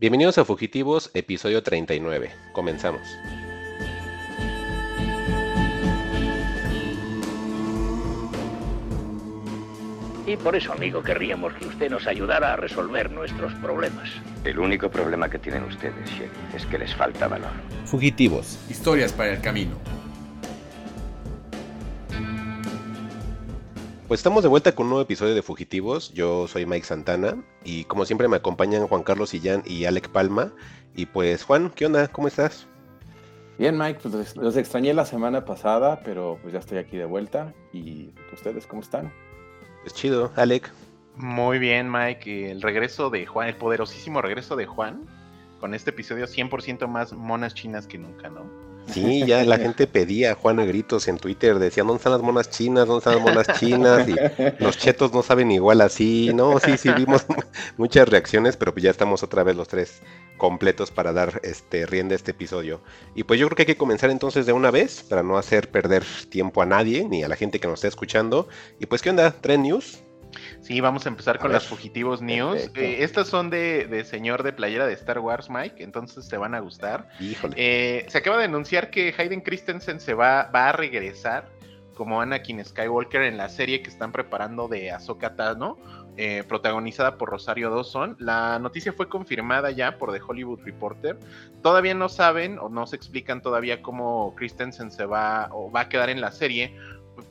Bienvenidos a Fugitivos, episodio 39. Comenzamos. Y por eso, amigo, querríamos que usted nos ayudara a resolver nuestros problemas. El único problema que tienen ustedes, Sheriff, es que les falta valor. Fugitivos. Historias para el camino. Pues estamos de vuelta con un nuevo episodio de Fugitivos. Yo soy Mike Santana y como siempre me acompañan Juan Carlos Sillán y Alec Palma. Y pues Juan, ¿qué onda? ¿Cómo estás? Bien, Mike, pues los extrañé la semana pasada, pero pues ya estoy aquí de vuelta. ¿Y ustedes cómo están? Pues chido, Alec. Muy bien, Mike. El regreso de Juan, el poderosísimo regreso de Juan, con este episodio 100% más monas chinas que nunca, ¿no? Sí, ya la gente pedía a Juan a gritos en Twitter, decían, ¿dónde están las monas chinas? ¿Dónde están las monas chinas? Y los chetos no saben igual así, ¿no? Sí, sí, vimos muchas reacciones, pero pues ya estamos otra vez los tres completos para dar este rienda a este episodio. Y pues yo creo que hay que comenzar entonces de una vez, para no hacer perder tiempo a nadie, ni a la gente que nos está escuchando. Y pues, ¿qué onda? ¿Tren News? Sí, vamos a empezar con las Fugitivos News. Eh, estas son de, señor de playera de Star Wars, Mike, entonces te van a gustar. Híjole. Eh, se acaba de anunciar que Hayden Christensen se va, va a regresar como Anakin Skywalker en la serie que están preparando de Ahsoka Tano, eh, protagonizada por Rosario Dawson. La noticia fue confirmada ya por The Hollywood Reporter. Todavía no saben o no se explican todavía cómo Christensen se va o va a quedar en la serie,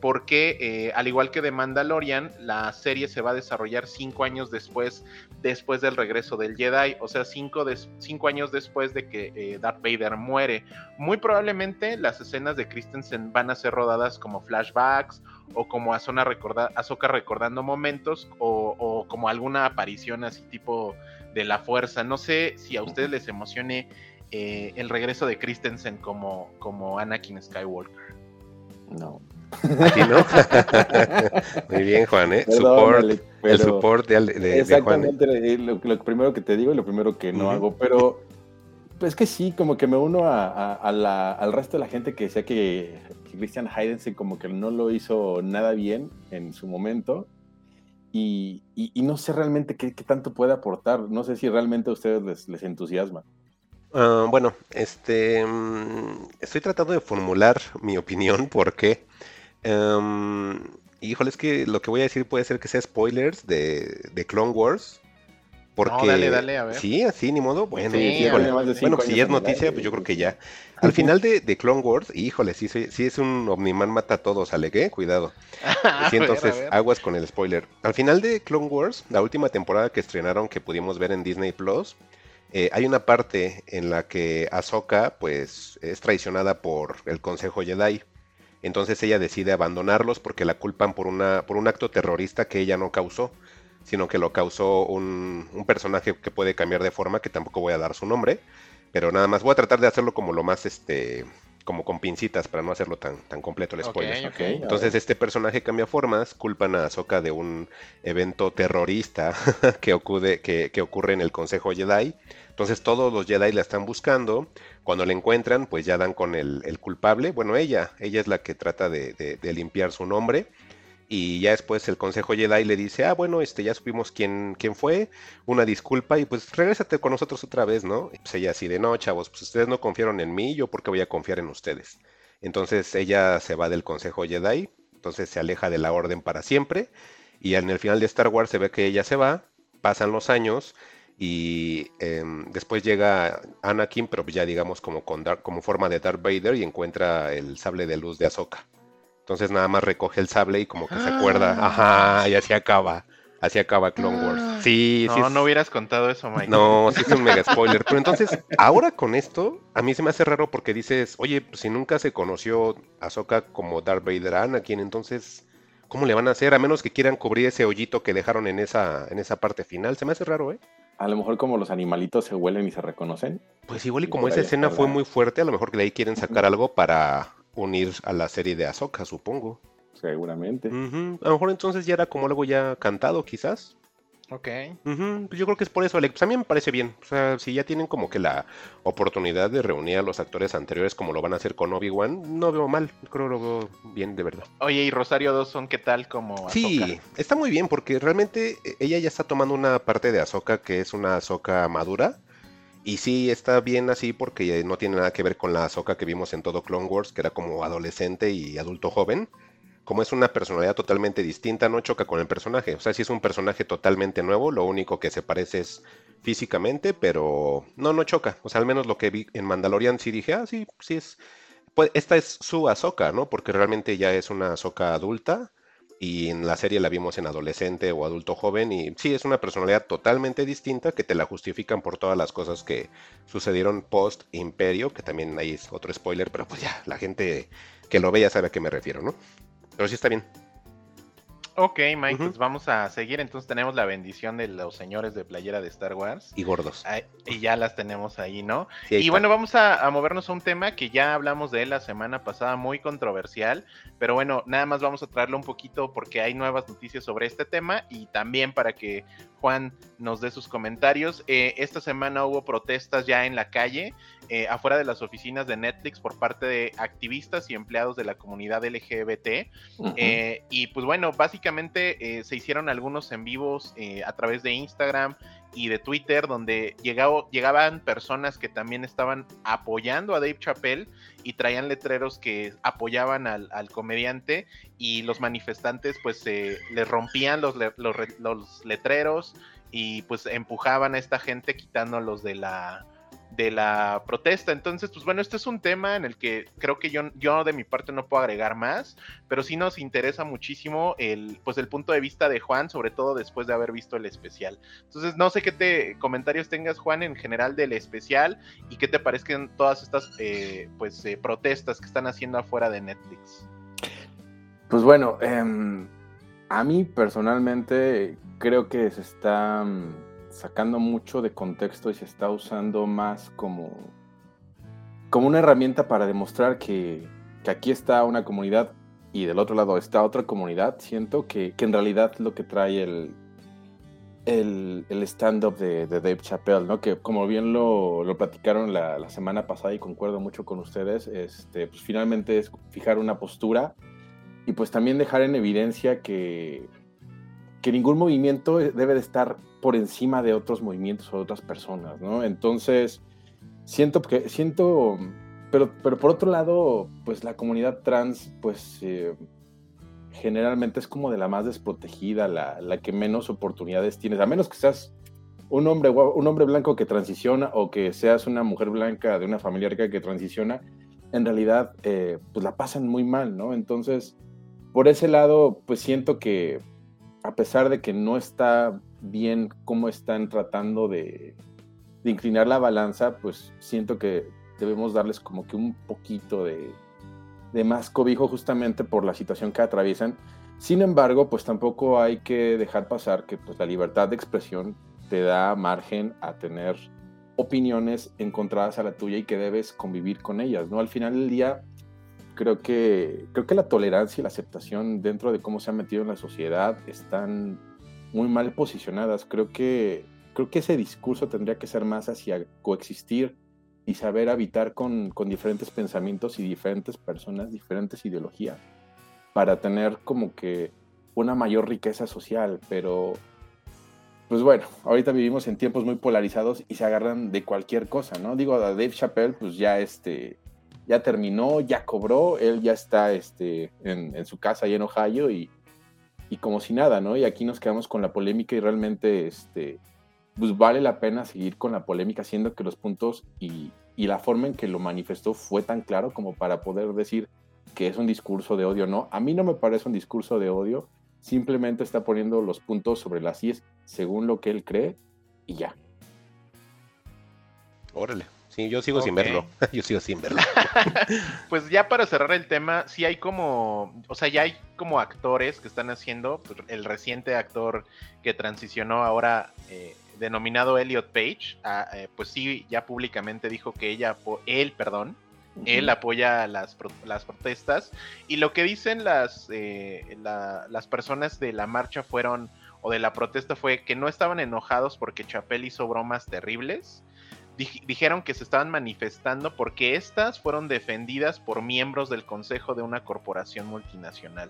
porque eh, al igual que de Mandalorian, la serie se va a desarrollar cinco años después, después del regreso del Jedi, o sea, cinco, años después de que eh, Darth Vader muere. Muy probablemente las escenas de Christensen van a ser rodadas como flashbacks o como Ahsoka, recorda recordando momentos o, o, como alguna aparición así tipo de la fuerza. No sé si a ustedes les emocione eh, el regreso de Christensen como, como Anakin Skywalker. No, Aquí no. Muy bien, Juan, ¿eh? support, el support de, de Exactamente, ¿eh? Lo, primero que te digo y lo primero que no hago, pero pues que sí, como que me uno a, al resto de la gente que decía que, Christian Haydense como que no lo hizo nada bien en su momento. Y, no sé realmente qué, tanto puede aportar. No sé si realmente a ustedes les, les entusiasma. Ah, bueno, este mm, estoy tratando de formular mi opinión porque Um, híjole, es que lo que voy a decir puede ser que sea spoilers de, de Clone Wars. Porque, dale, dale, a ver. Sí, así, ni modo. Bueno, bueno pues si es noticia, pues yo creo que ya. Al final de, de, Clone Wars, híjole, sí, sí, es un Omniman mata a todos, ¿sale qué? Cuidado. Sí, entonces, aguas con el spoiler. Al final de Clone Wars, la última temporada que estrenaron, que pudimos ver en Disney Plus, eh, hay una parte en la que Ahsoka, pues, es traicionada por el Consejo Jedi. Entonces ella decide abandonarlos porque la culpan por, una, por un acto terrorista que ella no causó, sino que lo causó un, personaje que puede cambiar de forma, que tampoco voy a dar su nombre, pero nada más voy a tratar de hacerlo como lo más, este, como con pincitas para no hacerlo tan, tan completo el spoiler. Entonces este personaje cambia formas, culpan a Ahsoka de un evento terrorista que, ocurre, que, que ocurre en el Consejo Jedi. Entonces todos los Jedi la están buscando cuando la encuentran, pues ya dan con el, culpable. Bueno, ella, ella es la que trata de, limpiar su nombre. Y ya después el Consejo Jedi le dice, ah, bueno, este, ya supimos quién, quién fue, una disculpa y pues regrésate con nosotros otra vez, ¿no? Y pues ella así de, no, chavos, pues ustedes no confiaron en mí, yo por qué voy a confiar en ustedes. Entonces ella se va del Consejo Jedi, entonces se aleja de la orden para siempre. Y en el final de Star Wars se ve que ella se va, pasan los años y em, después llega Anakin, pero ya digamos como, con como forma de Darth Vader y encuentra el sable de luz de Ahsoka. Entonces nada más recoge el sable y como que se acuerda, ah. ajá, y así acaba. Así acaba Clone Wars. Ah. Sí, no, sí. No, hubieras contado eso, Mike. No, sí es un mega spoiler. Pero entonces, ahora con esto, a mí se me hace raro porque dices, oye, pues si nunca se conoció Ahsoka como Darth Vader a Anakin, entonces, ¿cómo le van a hacer? A menos que quieran cubrir ese hoyito que dejaron en esa, en esa parte final. Se me hace raro, ¿eh? A lo mejor como los animalitos se huelen y se reconocen. Pues igual y como esa escena fue muy fuerte, a lo mejor que de ahí quieren sacar algo para unir a la serie de Ahsoka, supongo. Seguramente. A lo mejor entonces ya era como algo ya cantado, quizás. Ok. Pues yo creo que es por eso, Alex. Pues a mí me parece bien. O sea, si ya tienen como que la oportunidad de reunir a los actores anteriores como lo van a hacer con Obi-Wan, no veo mal. Creo que lo veo bien, de verdad. Oye, ¿y Rosario Dawson qué tal como Ahsoka? Sí, está muy bien porque realmente ella ya está tomando una parte de Ahsoka que es una Ahsoka madura. Y sí, está bien así porque no tiene nada que ver con la Ahsoka que vimos en todo Clone Wars, que era como adolescente y adulto joven. Como es una personalidad totalmente distinta, no choca con el personaje. O sea, sí es un personaje totalmente nuevo, lo único que se parece es físicamente, pero no, no choca. O sea, al menos lo que vi en Mandalorian sí dije, ah, sí, sí es. Pues esta es su Ahsoka, ¿no? Porque realmente ya es una Ahsoka adulta y en la serie la vimos en adolescente o adulto joven y sí es una personalidad totalmente distinta que te la justifican por todas las cosas que sucedieron post Imperio, que también ahí es otro spoiler, pero pues ya la gente que lo ve ya sabe a qué me refiero, ¿no? Pero sí está bien. Ok, Mike, pues vamos a seguir. Entonces tenemos la bendición de los señores de playera de Star Wars. Y gordos. y ya las tenemos ahí, ¿no? y bueno, vamos a, a, movernos a un tema que ya hablamos de él la semana pasada, muy controversial. Pero bueno, nada más vamos a traerlo un poquito porque hay nuevas noticias sobre este tema y también para que Juan nos dé sus comentarios. Eh, esta semana hubo protestas ya en la calle, eh, afuera de las oficinas de Netflix por parte de activistas y empleados de la comunidad LGBT. Eh, y pues bueno, básicamente se hicieron algunos en vivos a través de Instagram y de Twitter, donde llegaban personas que también estaban apoyando a Dave Chappelle y traían letreros que apoyaban al, comediante y los manifestantes pues se les rompían los, los letreros y pues empujaban a esta gente quitándolos de la de la protesta. Entonces, pues bueno, este es un tema en el que creo que yo, yo de mi parte no puedo agregar más, pero sí nos interesa muchísimo el, pues el punto de vista de Juan, sobre todo después de haber visto el especial. Entonces, no sé qué te, comentarios tengas, Juan, en general del especial y qué te parezcan todas estas eh, pues eh, protestas que están haciendo afuera de Netflix. Pues bueno, em, a mí personalmente creo que se está sacando mucho de contexto y se está usando más como, como una herramienta para demostrar que, aquí está una comunidad y del otro lado está otra comunidad. Siento que, en realidad lo que trae el, el, stand-up de, Dave Chappelle, ¿no? que como bien lo, lo platicaron la, semana pasada y concuerdo mucho con ustedes, este, pues finalmente es fijar una postura y pues también dejar en evidencia que, que ningún movimiento debe de estar por encima de otros movimientos o otras personas, ¿no? Entonces, siento que, siento, pero, pero por otro lado, pues la comunidad trans, pues eh, generalmente es como de la más desprotegida, la, la, que menos oportunidades tienes, a menos que seas un hombre, un hombre blanco que transiciona o que seas una mujer blanca de una familia rica que transiciona, en realidad, eh, pues la pasan muy mal, ¿no? Entonces, por ese lado, pues siento que a pesar de que no está bien cómo están tratando de, inclinar la balanza, pues siento que debemos darles como que un poquito de, más cobijo justamente por la situación que atraviesan. Sin embargo, pues tampoco hay que dejar pasar que pues, la libertad de expresión te da margen a tener opiniones encontradas a la tuya y que debes convivir con ellas, ¿no? Al final del día, creo que, creo que la tolerancia y la aceptación dentro de cómo se ha metido en la sociedad están muy mal posicionadas. Creo que, creo que ese discurso tendría que ser más hacia coexistir y saber habitar con, con diferentes pensamientos y diferentes personas, diferentes ideologías, para tener como que una mayor riqueza social, pero pues bueno, ahorita vivimos en tiempos muy polarizados y se agarran de cualquier cosa, ¿no? Digo, a Dave Chappelle, pues ya este, ya terminó, ya cobró, él ya está este, en, su casa ahí en Ohio y, como si nada, ¿no? Y aquí nos quedamos con la polémica y realmente, este, pues vale la pena seguir con la polémica, siendo que los puntos y, la forma en que lo manifestó fue tan claro como para poder decir que es un discurso de odio, ¿no? A mí no me parece un discurso de odio, simplemente está poniendo los puntos sobre las IES según lo que él cree y ya. Órale. Sí, yo sigo sin verlo. yo sigo sin verlo. pues ya para cerrar el tema, sí hay como, o sea, ya hay como actores que están haciendo, pues, el reciente actor que transicionó ahora eh, denominado Elliot Page, eh, pues sí, ya públicamente dijo que ella, él, perdón, él apoya las, las protestas y lo que dicen las, eh, las personas de la marcha fueron, o de la protesta fue que no estaban enojados porque Chapel hizo bromas terribles, dijeron que se estaban manifestando porque estas fueron defendidas por miembros del consejo de una corporación multinacional.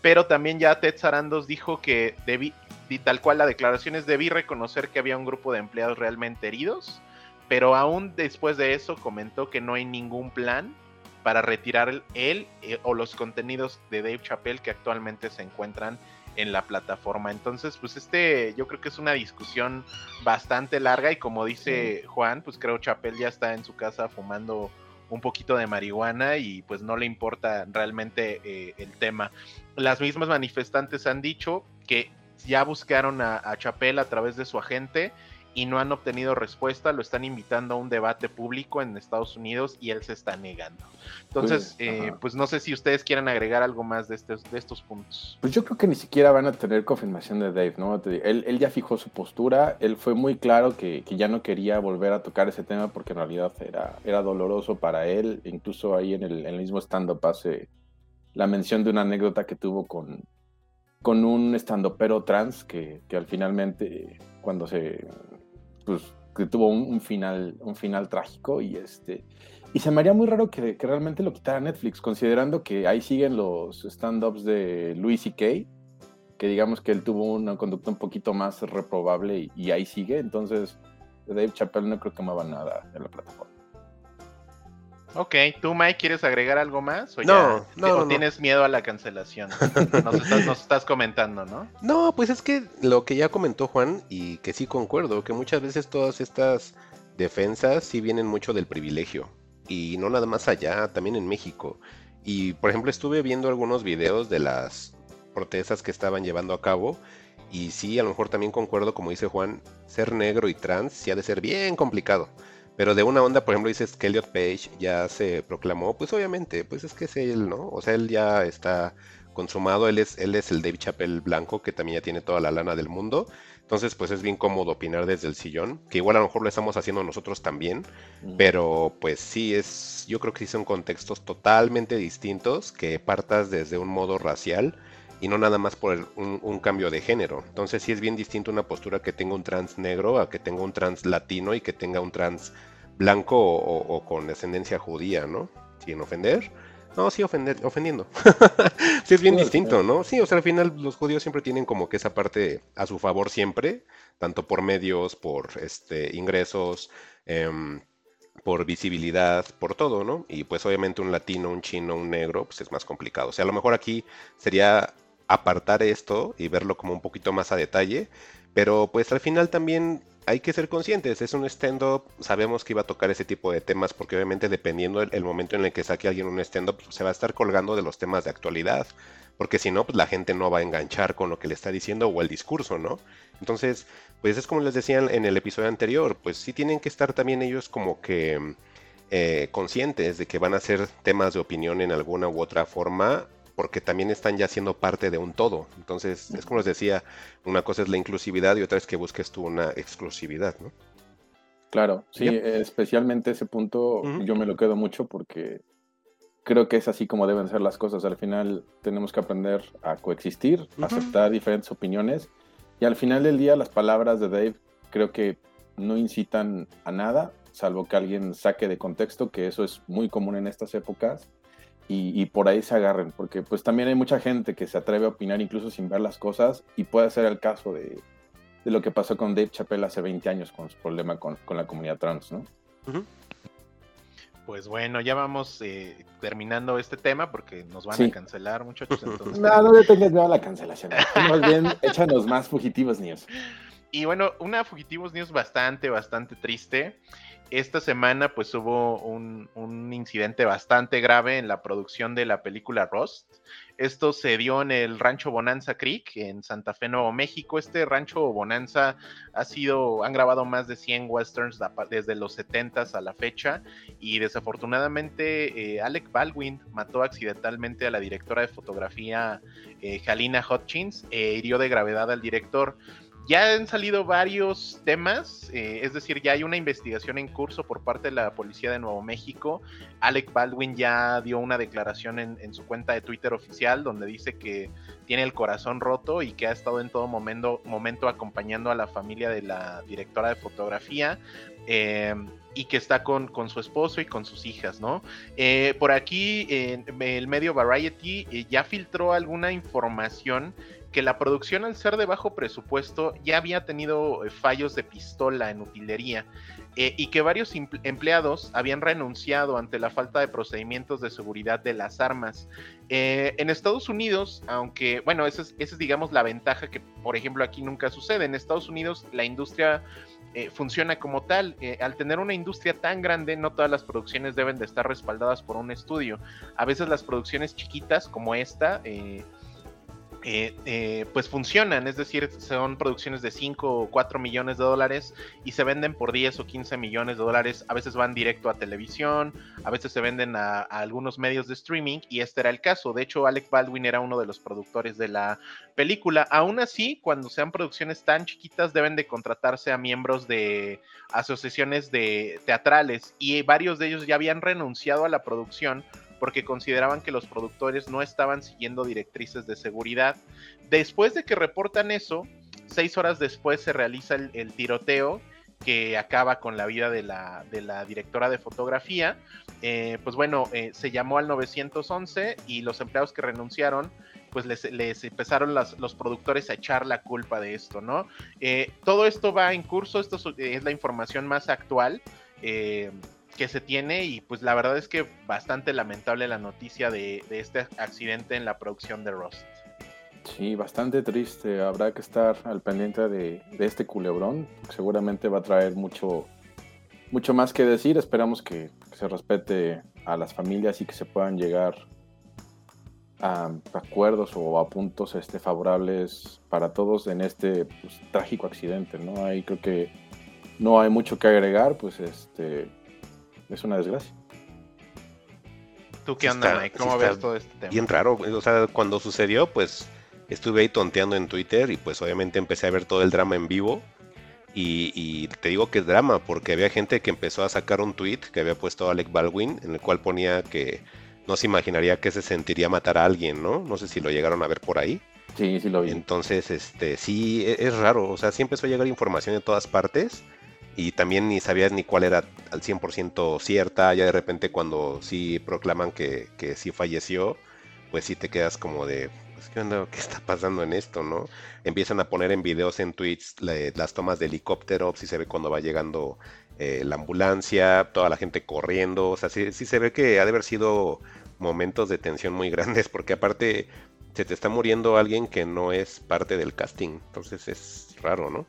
Pero también ya Ted Sarandos dijo que debí, tal cual la declaración es, debí reconocer que había un grupo de empleados realmente heridos, pero aún después de eso comentó que no hay ningún plan para retirar él eh, o los contenidos de Dave Chappelle que actualmente se encuentran en la plataforma. Entonces, pues este, yo creo que es una discusión bastante larga y como dice Juan, pues creo Chappelle ya está en su casa fumando un poquito de marihuana y pues no le importa realmente eh, el tema. Las mismas manifestantes han dicho que ya buscaron a, a Chappelle a través de su agente y no han obtenido respuesta, lo están invitando a un debate público en Estados Unidos y él se está negando. Entonces, pues, eh, pues no sé si ustedes quieren agregar algo más de estos, de estos puntos. Pues yo creo que ni siquiera van a tener confirmación de Dave, ¿no? Él, él ya fijó su postura, él fue muy claro que, que, ya no quería volver a tocar ese tema porque en realidad era, era doloroso para él, incluso ahí en el, en el mismo stand-up hace la mención de una anécdota que tuvo con, con un stand-upero trans que, que al finalmente cuando se pues, que tuvo un, final, un final trágico y este... Y se me haría muy raro que, realmente lo quitara Netflix, considerando que ahí siguen los stand-ups de Louis C.K., que digamos que él tuvo una conducta un poquito más reprobable y, ahí sigue. Entonces, Dave Chappelle no creo que mueva nada en la plataforma. Ok, ¿tú, Mike, quieres agregar algo más? ¿O no, no, tienes miedo a la cancelación? Nos estás, comentando, ¿no? No, pues es que lo que ya comentó Juan, y que sí concuerdo, que muchas veces todas estas defensas sí vienen mucho del privilegio. Y no nada más allá, también en México. Y, por ejemplo, estuve viendo algunos videos de las protestas que estaban llevando a cabo. Y sí, a lo mejor también concuerdo, como dice Juan, ser negro y trans sí ha de ser bien complicado. Pero de una onda, por ejemplo, dices que Elliot Page ya se proclamó, pues obviamente, pues es que es él, ¿no? O sea, él ya está consumado, él es, él es el Dave Chappelle blanco, que también ya tiene toda la lana del mundo. Entonces, pues es bien cómodo opinar desde el sillón, que igual a lo mejor lo estamos haciendo nosotros también, pero pues sí es, yo creo que sí son contextos totalmente distintos, que partas desde un modo racial y no nada más por un, un, cambio de género. Entonces sí es bien distinto una postura que tenga un trans negro a que tenga un trans latino y que tenga un trans blanco o, con descendencia judía, ¿no? Sin ofender. No, sí, ofender, ofendiendo. sí, es bien distinto, ¿no? Sí, o sea, al final los judíos siempre tienen como que esa parte a su favor siempre, tanto por medios, por este, ingresos, em, por visibilidad, por todo, ¿no? Y pues obviamente un latino, un chino, un negro, pues es más complicado. O sea, a lo mejor aquí sería apartar esto y verlo como un poquito más a detalle, pero pues al final también hay que ser conscientes, es un stand-up, sabemos que iba a tocar ese tipo de temas porque obviamente dependiendo del momento en el que saque alguien un stand-up, pues, se va a estar colgando de los temas de actualidad, porque si no, pues la gente no va a enganchar con lo que le está diciendo o el discurso, ¿no? Entonces, pues es como les decía en el episodio anterior, pues sí tienen que estar también ellos como que eh, conscientes de que van a ser temas de opinión en alguna u otra forma porque también están ya siendo parte de un todo. Entonces, es como les decía, una cosa es la inclusividad y otra es que busques tú una exclusividad, ¿no? Claro, sí, especialmente ese punto yo me lo quedo mucho porque creo que es así como deben ser las cosas. Al final tenemos que aprender a coexistir, aceptar diferentes opiniones y al final del día las palabras de Dave creo que no incitan a nada, salvo que alguien saque de contexto, que eso es muy común en estas épocas y, por ahí se agarren, porque pues también hay mucha gente que se atreve a opinar incluso sin ver las cosas y puede ser el caso de, de lo que pasó con Dave Chappelle hace 20 años con su problema con, con la comunidad trans, ¿no? Pues bueno, ya vamos eh, terminando este tema porque nos van a cancelar, muchachos. Entonces... no, no le tengas miedo a la cancelación. Más bien, échanos más fugitivos news. Y bueno, una fugitivos news bastante, bastante triste esta semana pues hubo un, incidente bastante grave en la producción de la película Rust. Esto se dio en el rancho Bonanza Creek en Santa Fe, Nuevo México. Este rancho Bonanza ha sido, han grabado más de 100 westerns desde los 70 a la fecha y desafortunadamente eh, Alec Baldwin mató accidentalmente a la directora de fotografía eh, Halina Hutchins e hirió de gravedad al director. Ya han salido varios temas, eh, es decir, ya hay una investigación en curso por parte de la Policía de Nuevo México. Alec Baldwin ya dio una declaración en, su cuenta de Twitter oficial donde dice que tiene el corazón roto y que ha estado en todo momento, acompañando a la familia de la directora de fotografía. Eh, y que está con, su esposo y con sus hijas, ¿no? Eh, por aquí, el medio Variety ya filtró alguna información que la producción al ser de bajo presupuesto ya había tenido eh, fallos de pistola en utilería eh, y que varios empleados habían renunciado ante la falta de procedimientos de seguridad de las armas. Eh, en Estados Unidos, aunque, bueno, esa es, digamos la ventaja que, por ejemplo, aquí nunca sucede. En Estados Unidos la industria funciona como tal. al tener una industria tan grande, no todas las producciones deben de estar respaldadas por un estudio. A veces las producciones chiquitas como esta eh, pues funcionan, es decir, son producciones de 5 o 4 millones de dólares y se venden por 10 o 15 millones de dólares, a veces van directo a televisión, a veces se venden a, algunos medios de streaming y este era el caso, de hecho Alec Baldwin era uno de los productores de la película, aún así cuando sean producciones tan chiquitas deben de contratarse a miembros de asociaciones de teatrales y varios de ellos ya habían renunciado a la producción porque consideraban que los productores no estaban siguiendo directrices de seguridad. Después de que reportan eso, seis horas después se realiza el, tiroteo que acaba con la vida de la, directora de fotografía. Eh, pues bueno, eh, se llamó al 911 y los empleados que renunciaron, pues les, empezaron los productores a echar la culpa de esto, ¿no? Eh, todo esto va en curso, esto es la información más actual que se tiene y pues la verdad es que bastante lamentable la noticia de, este accidente en la producción de Rust. Sí, bastante triste. Habrá que estar al pendiente de, este culebrón. Seguramente va a traer mucho, mucho más que decir. Esperamos que, se respete a las familias y que se puedan llegar a acuerdos o a puntos este, favorables para todos en este pues, trágico accidente. ¿no? Ahí creo que no hay mucho que agregar. Pues este es una desgracia. ¿Tú qué onda, Mike? ¿Cómo ves todo este tema? Bien raro, o sea, cuando sucedió, pues estuve ahí tonteando en Twitter y pues obviamente empecé a ver todo el drama en vivo. Y, te digo que es drama, porque había gente que empezó a sacar un tweet que había puesto Alec Baldwin, en el cual ponía que no se imaginaría que se sentiría matar a alguien, ¿no? No sé si lo llegaron a ver por ahí. Sí, sí lo vi. Entonces, este, sí, e, es, raro, o sea, sí empezó a llegar información de todas partes y también ni sabías ni cuál era al 100% cierta, ya de repente cuando sí proclaman que, que sí falleció, pues sí te quedas como de, pues qué onda, qué está pasando en esto, ¿no? Empiezan a poner en videos, en tweets, las tomas de helicóptero, sí se ve cuando va llegando eh, la ambulancia, toda la gente corriendo, o sea, sí, sí se ve que ha de haber sido momentos de tensión muy grandes, porque aparte se te está muriendo alguien que no es parte del casting, entonces es raro, ¿no?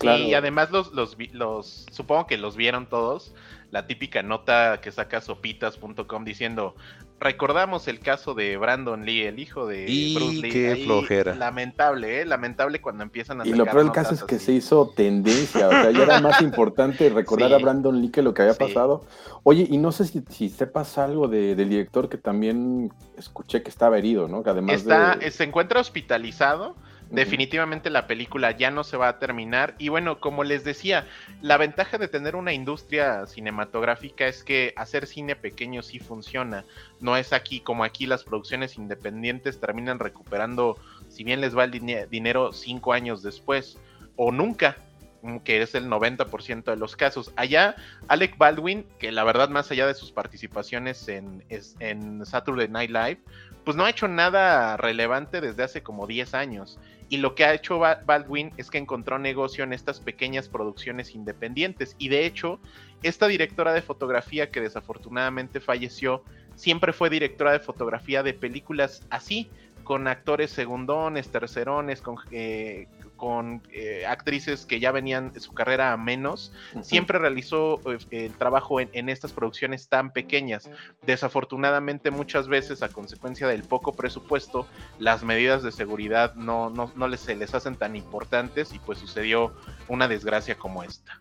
Sí, y además los, los, los, supongo que los vieron todos, la típica nota que saca sopitas.com diciendo, recordamos el caso de Brandon Lee, el hijo de Bruce Lee. Qué flojera. Lamentable, ¿eh? Lamentable cuando empiezan a Y lo peor del caso es que se hizo tendencia, o sea, ya era más importante recordar a Brandon Lee que lo que había pasado. Oye, y no sé si, si sepas algo de, del director que también escuché que estaba herido, ¿no? Que además Está, se encuentra hospitalizado Definitivamente la película ya no se va a terminar. Y bueno, como les decía, la ventaja de tener una industria cinematográfica es que hacer cine pequeño sí funciona. No es aquí como aquí las producciones independientes terminan recuperando, si bien les va el dinero cinco años después o nunca mm, que es el 90% de los casos. Allá, Alec Baldwin, que la verdad, más allá de sus participaciones en, en Saturday Night Live, pues no ha hecho nada relevante desde hace como 10 años. Y lo que ha hecho Baldwin es que encontró negocio en estas pequeñas producciones independientes. Y de hecho, esta directora de fotografía que desafortunadamente falleció, siempre fue directora de fotografía de películas así, con actores segundones, tercerones, con, eh, con eh, actrices que ya venían su carrera a menos, siempre realizó eh, el trabajo en, estas producciones tan pequeñas. Desafortunadamente muchas veces a consecuencia del poco presupuesto, las medidas de seguridad no, no, les, se les hacen tan importantes y pues sucedió una desgracia como esta.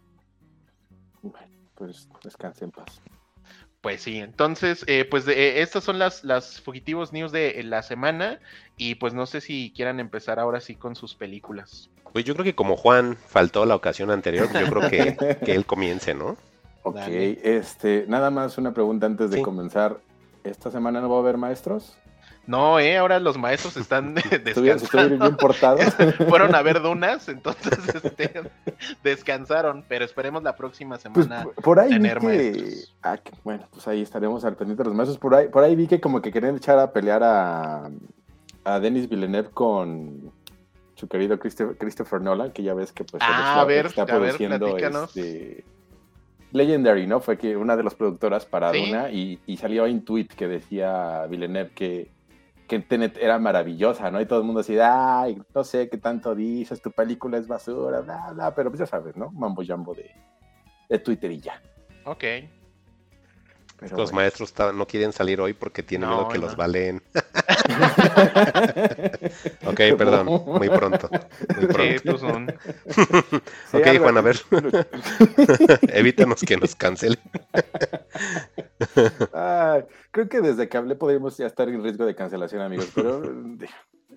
Bueno, pues descanse en paz. Pues sí, entonces, eh, pues eh, estas son las, las fugitivos news de la semana y pues no sé si quieran empezar ahora sí con sus películas. Pues yo creo que como Juan faltó la ocasión anterior, yo creo que, que él comience, ¿no? Ok, este, nada más una pregunta antes de comenzar. ¿Esta semana no va a haber maestros? No, eh, ahora los maestros están descansando. bien portados. Fueron a ver dunas, entonces este, descansaron, pero esperemos la próxima pues, semana por ahí tener maestros. Ah, bueno, pues ahí estaremos al pendiente de los maestros. Por ahí, por ahí vi que como que querían echar a pelear a, a Denis Villeneuve con, su querido Christopher Nolan, que ya ves que pues ah, a ver, está produciendo este, Legendary, ¿no? Fue que una de las productoras para Duna y, salió un tweet que decía Villeneuve que, que Tenet era maravillosa, ¿no? Y todo el mundo decía, ay, no sé qué tanto dices, tu película es basura, bla, bla, pero pues ya sabes, ¿no? Mambo jambo de, de Twitter y ya. Ok los maestros no quieren salir hoy porque tienen miedo que los baleen. ok, perdón, muy pronto. Muy pronto. son. ok, Juan, a ver. Evítanos que nos cancelen. creo que desde que hablé podríamos ya estar en riesgo de cancelación, amigos, pero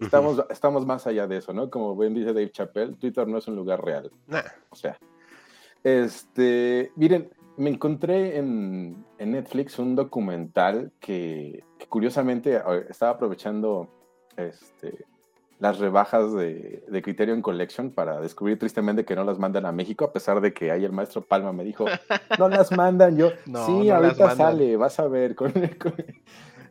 estamos, estamos más allá de eso, ¿no? Como bien dice Dave Chappelle, Twitter no es un lugar real. O sea, este, miren, me encontré en, Netflix un documental que, curiosamente estaba aprovechando este, las rebajas de, de, Criterion Collection para descubrir tristemente que no las mandan a México, a pesar de que ahí el maestro Palma me dijo, no las mandan. Yo, sí, ahorita sale, vas a ver.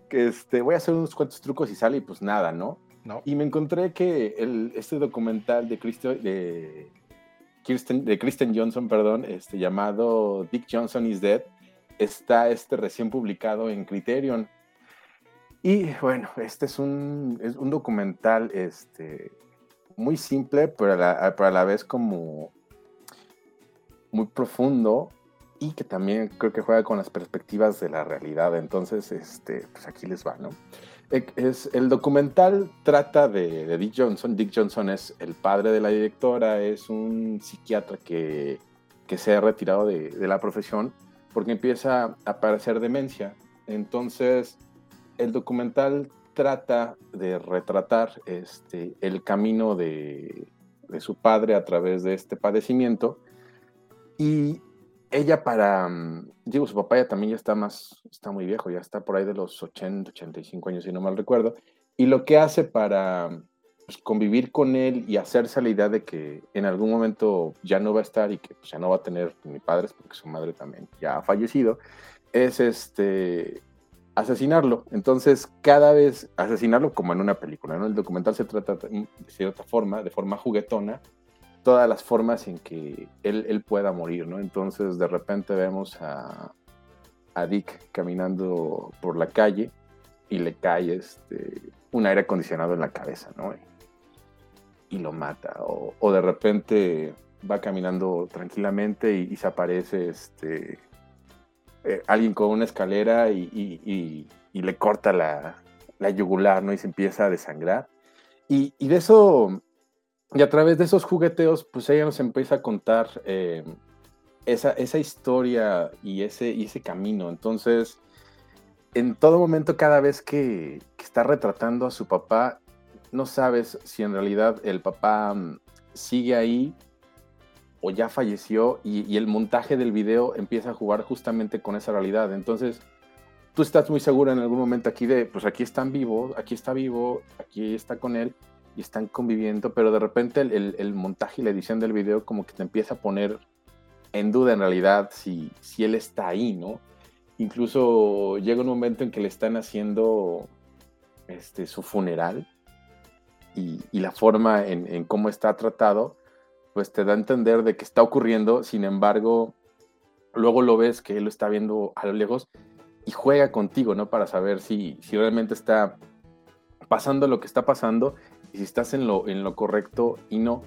que este, voy a hacer unos cuantos trucos y sale y pues nada, ¿no? no. Y me encontré que el, este documental de, Cristo, de Kirsten, de Kristen Johnson, perdón, este, llamado Dick Johnson is Dead, está este recién publicado en Criterion. Y bueno, este es un, es un documental este, muy simple, pero a, la, vez como muy profundo y que también creo que juega con las perspectivas de la realidad. Entonces, este, pues aquí les va, ¿no? Es, el documental trata de, Dick Johnson. Dick Johnson es el padre de la directora, es un psiquiatra que, se ha retirado de, la profesión porque empieza a padecer demencia. Entonces, el documental trata de retratar este, el camino de, de su padre a través de este padecimiento. Y ella para, mm, digo, su papá ya también ya está más, está muy viejo, ya está por ahí de los 80, 85 años, si no mal recuerdo, y lo que hace para pues, convivir con él y hacerse la idea de que en algún momento ya no va a estar y que pues, ya no va a tener ni padres, porque su madre también ya ha fallecido, es este asesinarlo. Entonces, cada vez asesinarlo como en una película, ¿no? El documental se trata de cierta forma, de forma juguetona, todas las formas en que él, pueda morir, ¿no? Entonces de repente vemos a, Dick caminando por la calle y le cae este, un aire acondicionado en la cabeza, ¿no? Y, lo mata. O, de repente va caminando tranquilamente y, se aparece este, eh, alguien con una escalera y, le corta la, la, yugular, ¿no? Y se empieza a desangrar. Y, de eso y a través de esos jugueteos, pues ella nos empieza a contar eh, esa, esa, historia y ese, y ese camino. Entonces, en todo momento, cada vez que, está retratando a su papá, no sabes si en realidad el papá mm, sigue ahí o ya falleció y, el montaje del video empieza a jugar justamente con esa realidad. Entonces, tú estás muy seguro en algún momento aquí de, pues aquí están vivos, aquí está vivo, aquí está con él, y están conviviendo, pero de repente el, montaje y la edición del video como que te empieza a poner en duda en realidad si, si él está ahí, ¿no? Incluso llega un momento en que le están haciendo este, su funeral y, la forma en, cómo está tratado, pues te da a entender de que está ocurriendo, sin embargo, luego lo ves que él lo está viendo a lo lejos y juega contigo, ¿no? Para saber si, si realmente está pasando lo que está pasando y si estás en lo, en lo correcto y no.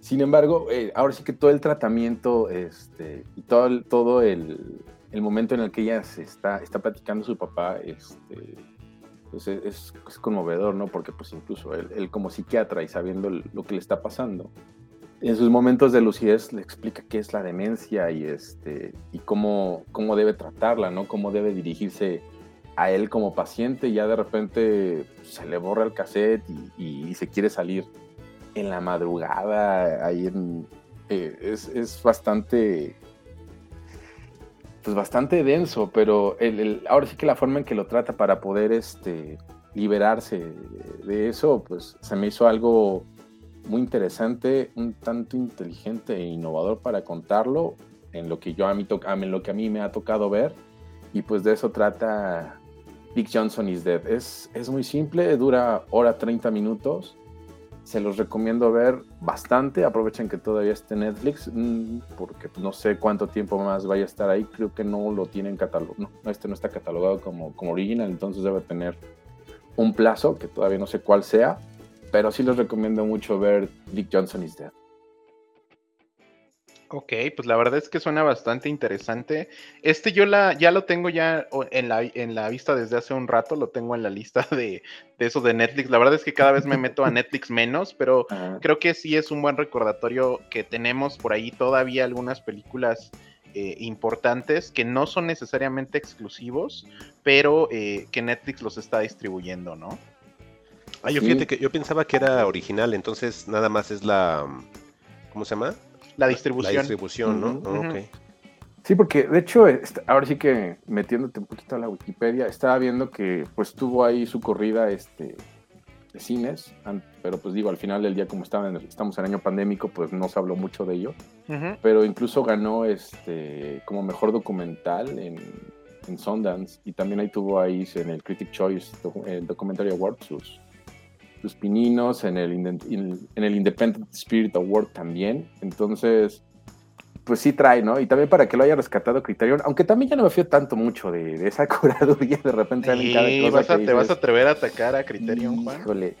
Sin embargo, eh, ahora sí que todo el tratamiento este, y todo, el, todo el, el, momento en el que ella se está, está platicando su papá este, pues es, es, conmovedor, ¿no? Porque pues incluso él, como psiquiatra y sabiendo lo que le está pasando, en sus momentos de lucidez le explica qué es la demencia y, este, y cómo, cómo debe tratarla, ¿no? Cómo debe dirigirse a él como paciente y ya de repente se le borra el cassette y, se quiere salir en la madrugada, ahí eh, es, bastante, pues bastante denso, pero el, ahora sí que la forma en que lo trata para poder este, liberarse de eso, pues se me hizo algo muy interesante, un tanto inteligente e innovador para contarlo, en lo que yo a mí, en lo que a mí me ha tocado ver, y pues de eso trata Dick Johnson is Dead. Es, es muy simple, dura hora 30 minutos se los recomiendo ver bastante. Aprovechen que todavía esté Netflix, mm, porque no sé cuánto tiempo más vaya a estar ahí. Creo que no lo tienen catalogado. No, este no está catalogado como, como original, entonces debe tener un plazo que todavía no sé cuál sea. Pero sí les recomiendo mucho ver Dick Johnson is Dead. Ok, pues la verdad es que suena bastante interesante. Este yo la, ya lo tengo ya en la, en la vista desde hace un rato, lo tengo en la lista de, de eso de Netflix. La verdad es que cada vez me meto a Netflix menos, pero creo que sí es un buen recordatorio que tenemos por ahí todavía algunas películas eh, importantes que no son necesariamente exclusivos, pero eh, que Netflix los está distribuyendo, ¿no? Ah, yo fíjate que yo pensaba que era original, entonces nada más es la... ¿Cómo se llama? La distribución. La distribución, ¿no? Sí, porque de hecho, ahora sí que metiéndote un poquito a la Wikipedia, estaba viendo que pues tuvo ahí su corrida este, de cines, pero pues digo, al final del día, como estaba estamos en año pandémico, pues no se habló mucho de ello, pero incluso ganó este como mejor documental en, en, Sundance y también ahí tuvo ahí en el Critic Choice, el Documentary Award, sus, sus pininos, en el, en el Independent Spirit Award también. Entonces, pues sí trae, ¿no? Y también para que lo haya rescatado Criterion, aunque también ya no me fío tanto mucho de, esa curaduría, de repente sí, cada cosa. Vas a, ¿Te vas a atrever a atacar a Criterion, Juan? Híjole.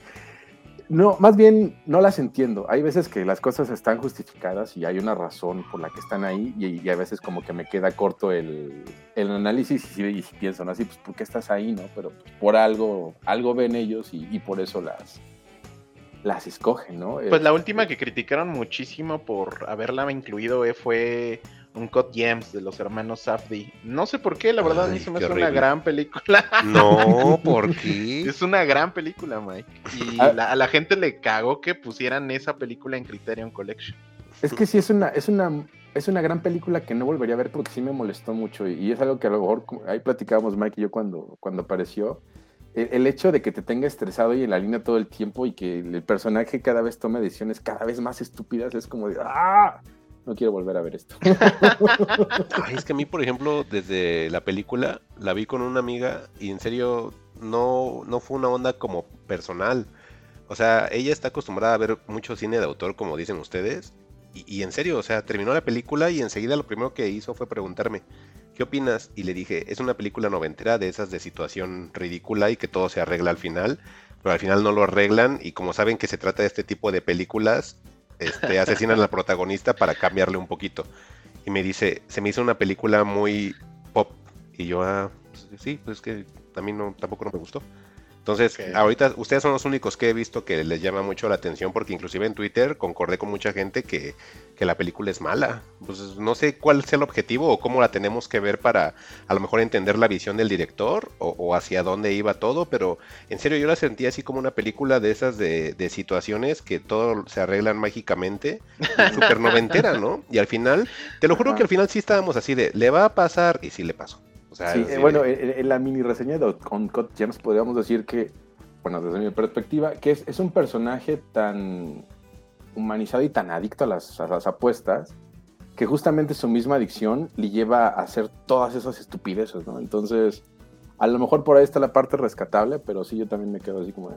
No, más bien no las entiendo. Hay veces que las cosas están justificadas y hay una razón por la que están ahí y, a veces como que me queda corto el, análisis y, pienso, ¿no? Así, pues, ¿por qué estás ahí, no? Pero por algo, algo ven ellos y, por eso las, las escogen, ¿no? Pues la última que criticaron muchísimo por haberla incluido eh, fue un Code Gems de los hermanos Safdie. No sé por qué, la verdad, a mí se me hace una gran película. No, ¿por qué? es una gran película, Mike. Y ah. a la gente le cagó que pusieran esa película en Criterion Collection. Es que sí, es una, es una, es una gran película que no volvería a ver porque sí me molestó mucho. Y es algo que a lo mejor, ahí platicábamos Mike y yo cuando, cuando apareció. El, hecho de que te tenga estresado y en la línea todo el tiempo y que el personaje cada vez tome decisiones cada vez más estúpidas es como de ¡ah! No quiero volver a ver esto. es que a mí, por ejemplo, desde la película la vi con una amiga y en serio no, no fue una onda como personal. O sea, ella está acostumbrada a ver mucho cine de autor, como dicen ustedes. Y, en serio, o sea, terminó la película y enseguida lo primero que hizo fue preguntarme, ¿qué opinas? Y le dije, es una película noventera de esas de situación ridícula y que todo se arregla al final, pero al final no lo arreglan y como saben que se trata de este tipo de películas, este, asesinan al protagonista para cambiarle un poquito. Y me dice, se me hizo una película muy pop. Y yo, ah, pues, sí, pues es que a mí no, tampoco no me gustó. Entonces, ahorita ustedes son los únicos que he visto que les llama mucho la atención porque inclusive en Twitter concordé con mucha gente que, la película es mala. Pues no sé cuál es el objetivo o cómo la tenemos que ver para a lo mejor entender la visión del director o, hacia dónde iba todo, pero en serio yo la sentí así como una película de esas de, de situaciones que todo se arreglan mágicamente, súper noventera, ¿no? Y al final, te lo juro que al final sí estábamos así de, le va a pasar y sí le pasó sí, eh, bueno, en, la mini reseña de Cod James podríamos decir que, bueno, desde mi perspectiva, que es, un personaje tan humanizado y tan adicto a las, apuestas que justamente su misma adicción le lleva a hacer todas esas estupideces, ¿no? Entonces, a lo mejor por ahí está la parte rescatable, pero sí yo también me quedo así como...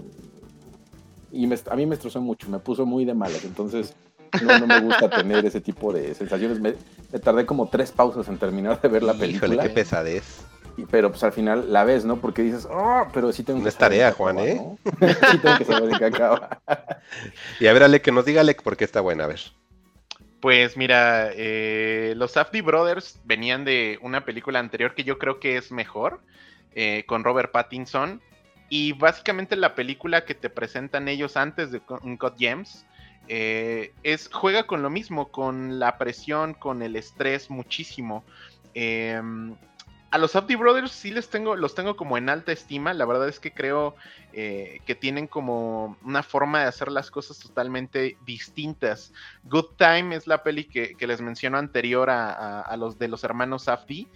Y a mí me destrozó mucho, me puso muy de malas, entonces no, me gusta tener ese tipo de sensaciones. Me, tardé como tres pausas en terminar de ver la película. Híjole, qué pesadez. pero pues al final la ves, ¿no? Porque dices, oh, pero sí tengo que es tarea, Juan, ¿eh? sí tengo que saber en qué acaba. y a ver, Ale, que nos diga, Ale, por qué está buena, a ver. Pues mira, eh, los Safdie Brothers venían de una película anterior que yo creo que es mejor, eh, con Robert Pattinson. Y básicamente la película que te presentan ellos antes de Cut Gems eh, es, juega con lo mismo, con la presión, con el estrés muchísimo. Em, a los Abdi Brothers sí les tengo, los tengo como en alta estima. La verdad es que creo eh, que tienen como una forma de hacer las cosas totalmente distintas. Good Time es la peli que, les menciono anterior a, los de los hermanos Abdi.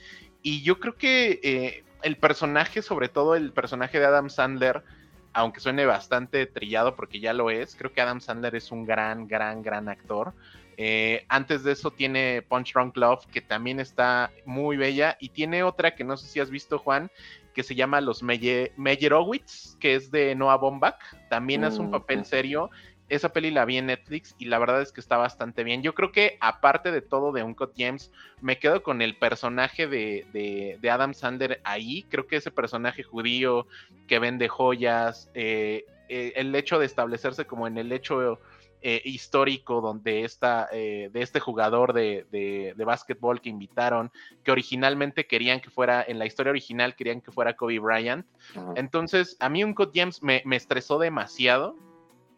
Y yo creo que eh, el personaje, sobre todo el personaje de Adam Sandler, aunque suene bastante trillado porque ya lo es, creo que Adam Sandler es un gran, gran, gran actor. Eh, antes de eso tiene Punch Drunk Love, que también está muy bella, y tiene otra que no sé si has visto, Juan, que se llama Los Meyerowitz, que es de Noah Baumbach. También es un mm, papel serio esa peli la vi en Netflix y la verdad es que está bastante bien. Yo creo que aparte de todo de Uncut James, me quedo con el personaje de, de, Adam Sandler ahí. Creo que ese personaje judío que vende joyas, eh, eh, el hecho de establecerse como en el hecho eh, histórico donde esta, de este jugador de, de, básquetbol que invitaron, que originalmente querían que fuera, en la historia original querían que fuera Kobe Bryant. Entonces, a mí Uncut James me, me estresó demasiado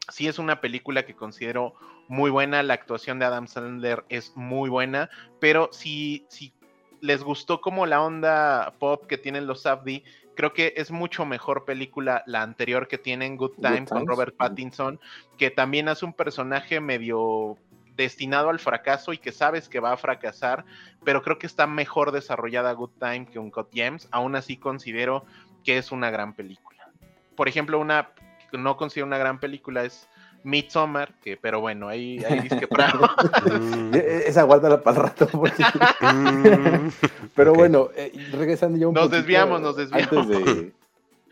sí es una película que considero muy buena, la actuación de Adam Sandler es muy buena, pero si, si les gustó como la onda pop que tienen los Safdie, creo que es mucho mejor película la anterior que tienen Good Time con Robert Pattinson, que también hace un personaje medio destinado al fracaso y que sabes que va a fracasar, pero creo que está mejor desarrollada Good Time que un Cut James. Aún así considero que es una gran película. Por ejemplo, una no considero una gran película es Midsommar, que, pero bueno, ahí, ahí dice que e, e, Esa guárdala para el rato. Mm. pero bueno, eh, regresando ya un Nos desviamos, nos desviamos. Antes de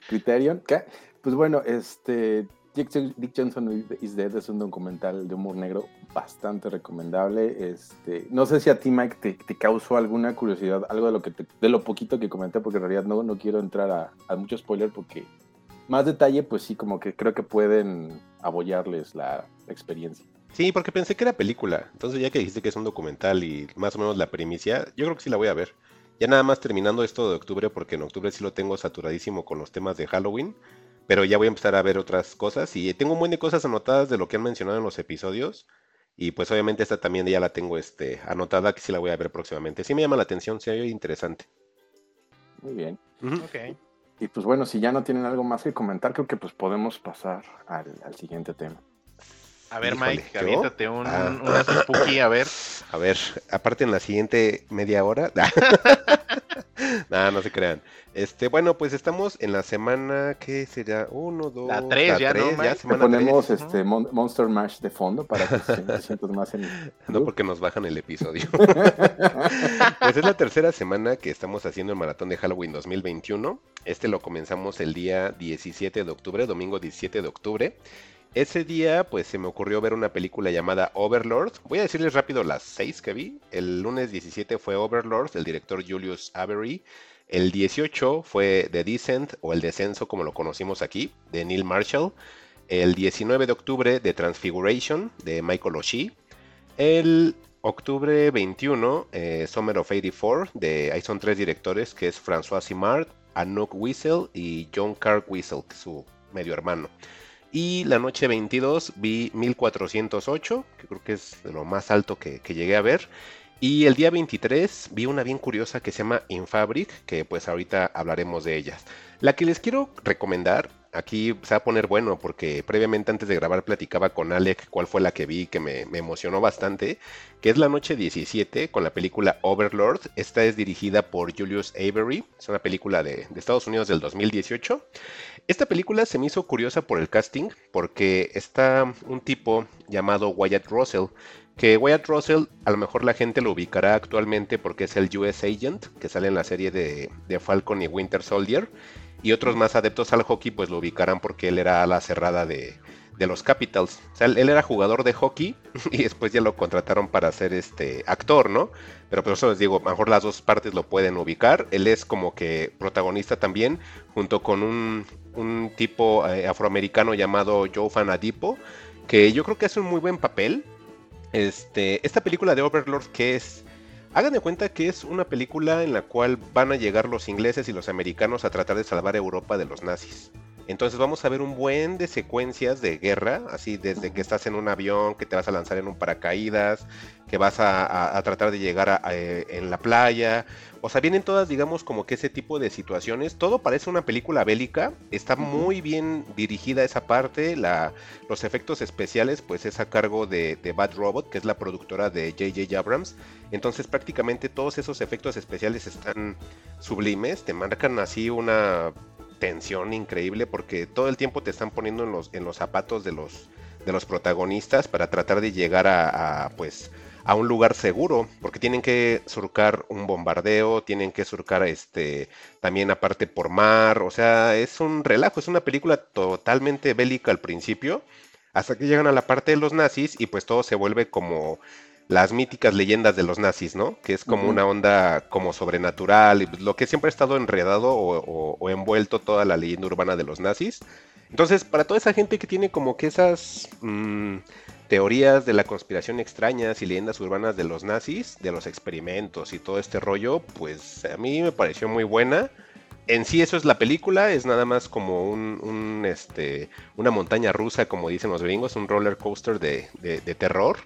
Criterion, ¿qué? Pues bueno, este, Dick Johnson is Dead es un documental de humor negro bastante recomendable. Este, no sé si a ti, Mike, te, causó alguna curiosidad, algo de lo que de lo poquito que comenté, porque en realidad no, no quiero entrar a, a mucho spoiler porque más detalle, pues sí, como que creo que pueden apoyarles la experiencia. Sí, porque pensé que era película. Entonces, ya que dijiste que es un documental y más o menos la primicia, yo creo que sí la voy a ver. Ya nada más terminando esto de octubre, porque en octubre sí lo tengo saturadísimo con los temas de Halloween. Pero ya voy a empezar a ver otras cosas. Y tengo un buen de cosas anotadas de lo que han mencionado en los episodios. Y pues obviamente esta también ya la tengo este, anotada, que sí la voy a ver próximamente. Sí me llama la atención, sí, interesante. Muy bien. Ok. Y pues bueno, si ya no tienen algo más que comentar, creo que pues podemos pasar al, siguiente tema. A ver, Mike, aviéntate un, ah. spooky, a ver. A ver, aparte en la siguiente media hora. Nada, no se crean. Este, bueno, pues estamos en la semana, ¿qué será? Uno, dos, la tres, ya, tres, ¿no, ya semana ponemos este Monster Mash de fondo para que se sientan más en... No, porque nos bajan el episodio. pues es la tercera semana que estamos haciendo el maratón de Halloween 2021. Este lo comenzamos el día 17 de octubre, domingo 17 de octubre. Ese día, pues se me ocurrió ver una película llamada Overlord. Voy a decirles rápido las seis que vi. El lunes 17 fue Overlord, del director Julius Avery. El 18 fue The Descent, o El Descenso, como lo conocimos aquí, de Neil Marshall. El 19 de octubre, The Transfiguration, de Michael O'Shea. El octubre 21, eh, Summer of 84, de, ahí son tres directores, que es François Simard, Anouk Wiesel y John Carr Wiesel, su medio hermano. Y la noche 22 vi 1408, que creo que es lo más alto que, llegué a ver. Y el día 23 vi una bien curiosa que se llama Infabric, que pues ahorita hablaremos de ellas. La que les quiero recomendar aquí se va a poner bueno porque previamente antes de grabar platicaba con Alec cuál fue la que vi que me, emocionó bastante, que es la noche 17 con la película Overlord. Esta es dirigida por Julius Avery, es una película de, de Estados Unidos del 2018. Esta película se me hizo curiosa por el casting porque está un tipo llamado Wyatt Russell, que Wyatt Russell a lo mejor la gente lo ubicará actualmente porque es el US Agent que sale en la serie de, de Falcon y Winter Soldier y otros más adeptos al hockey pues lo ubicarán porque él era la cerrada de, los Capitals. O sea, él era jugador de hockey y después ya lo contrataron para ser este actor, ¿no? Pero por eso les digo, mejor las dos partes lo pueden ubicar. Él es como que protagonista también, junto con un, tipo eh, afroamericano llamado Joe Fanadipo, que yo creo que hace un muy buen papel. Este, esta película de Overlord que es Hagan de cuenta que es una película en la cual van a llegar los ingleses y los americanos a tratar de salvar Europa de los nazis. Entonces vamos a ver un buen de secuencias de guerra, así desde que estás en un avión, que te vas a lanzar en un paracaídas, que vas a, tratar de llegar eh, en la playa. O sea, vienen todas, digamos, como que ese tipo de situaciones. Todo parece una película bélica. Está muy bien dirigida esa parte. La, los efectos especiales, pues es a cargo de, de Bad Robot, que es la productora de J.J. Abrams. Entonces prácticamente todos esos efectos especiales están sublimes. Te marcan así una tensión increíble porque todo el tiempo te están poniendo en los, en los zapatos de los, de los protagonistas para tratar de llegar a, pues a un lugar seguro, porque tienen que surcar un bombardeo, tienen que surcar este también aparte por mar, o sea, es un relajo, es una película totalmente bélica al principio, hasta que llegan a la parte de los nazis y pues todo se vuelve como las míticas leyendas de los nazis, ¿no? Que es como una onda como sobrenatural, y pues, lo que siempre ha estado enredado o, envuelto toda la leyenda urbana de los nazis. Entonces, para toda esa gente que tiene como que esas mm, teorías de la conspiración extrañas y leyendas urbanas de los nazis, de los experimentos y todo este rollo, pues a mí me pareció muy buena en sí eso es la película, es nada más como un, este, una montaña rusa, como dicen los gringos, un roller coaster de, terror,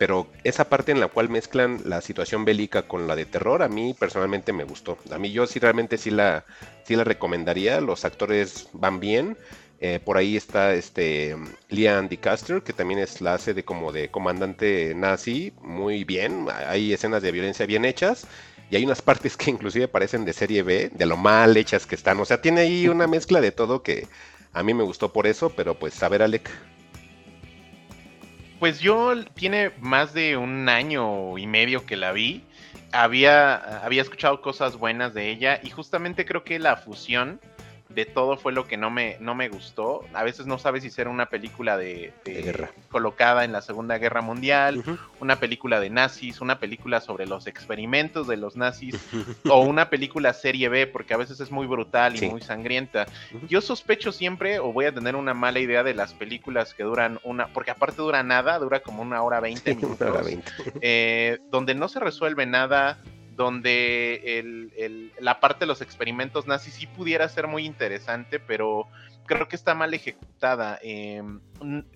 pero esa parte en la cual mezclan la situación bélica con la de terror, a mí personalmente me gustó. A mí yo sí realmente sí la, sí la recomendaría, los actores van bien. Eh, por ahí está este Liam DeCaster, que también es la hace de como de comandante nazi, muy bien. Hay escenas de violencia bien hechas y hay unas partes que inclusive parecen de serie B, de lo mal hechas que están. O sea, tiene ahí una mezcla de todo que a mí me gustó por eso, pero pues a ver, Alec. Pues yo tiene más de un año y medio que la vi. Había, había escuchado cosas buenas de ella y justamente creo que la fusión de todo fue lo que no me, no me gustó. A veces no sabes si será una película de, guerra colocada en la Segunda Guerra Mundial, una película de nazis, una película sobre los experimentos de los nazis, o una película serie B, porque a veces es muy brutal y muy sangrienta. Yo sospecho siempre, o voy a tener una mala idea de las películas que duran una, porque aparte dura nada, dura como una hora veinte minutos, hora 20. Eh, donde no se resuelve nada donde la parte de los experimentos nazis sí pudiera ser muy interesante, pero creo que está mal ejecutada. Em,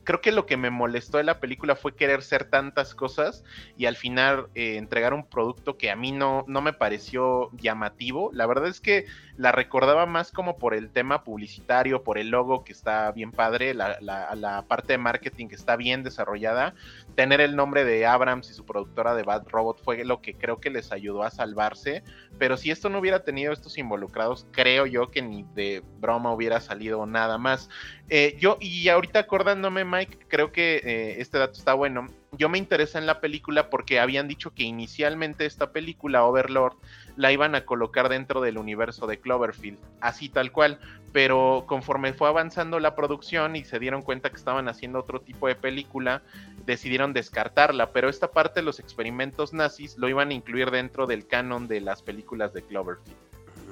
creo que lo que me molestó de la película fue querer ser tantas cosas y al final eh, entregar un producto que a mí no, no me pareció llamativo. La verdad es que la recordaba más como por el tema publicitario, por el logo que está bien padre, la, la, parte de marketing que está bien desarrollada. Tener el nombre de Abrams y su productora de Bad Robot fue lo que creo que les ayudó a salvarse. Pero si esto no hubiera tenido estos involucrados, creo yo que ni de broma hubiera salido nada más. Eh, yo, y ahorita acordándome, Mike, creo que eh, este dato está bueno. Yo me interesa en la película porque habían dicho que inicialmente esta película, Overlord, la iban a colocar dentro del universo de Cloverfield, así tal cual. Pero conforme fue avanzando la producción y se dieron cuenta que estaban haciendo otro tipo de película, decidieron descartarla. Pero esta parte de los experimentos nazis lo iban a incluir dentro del canon de las películas de Cloverfield.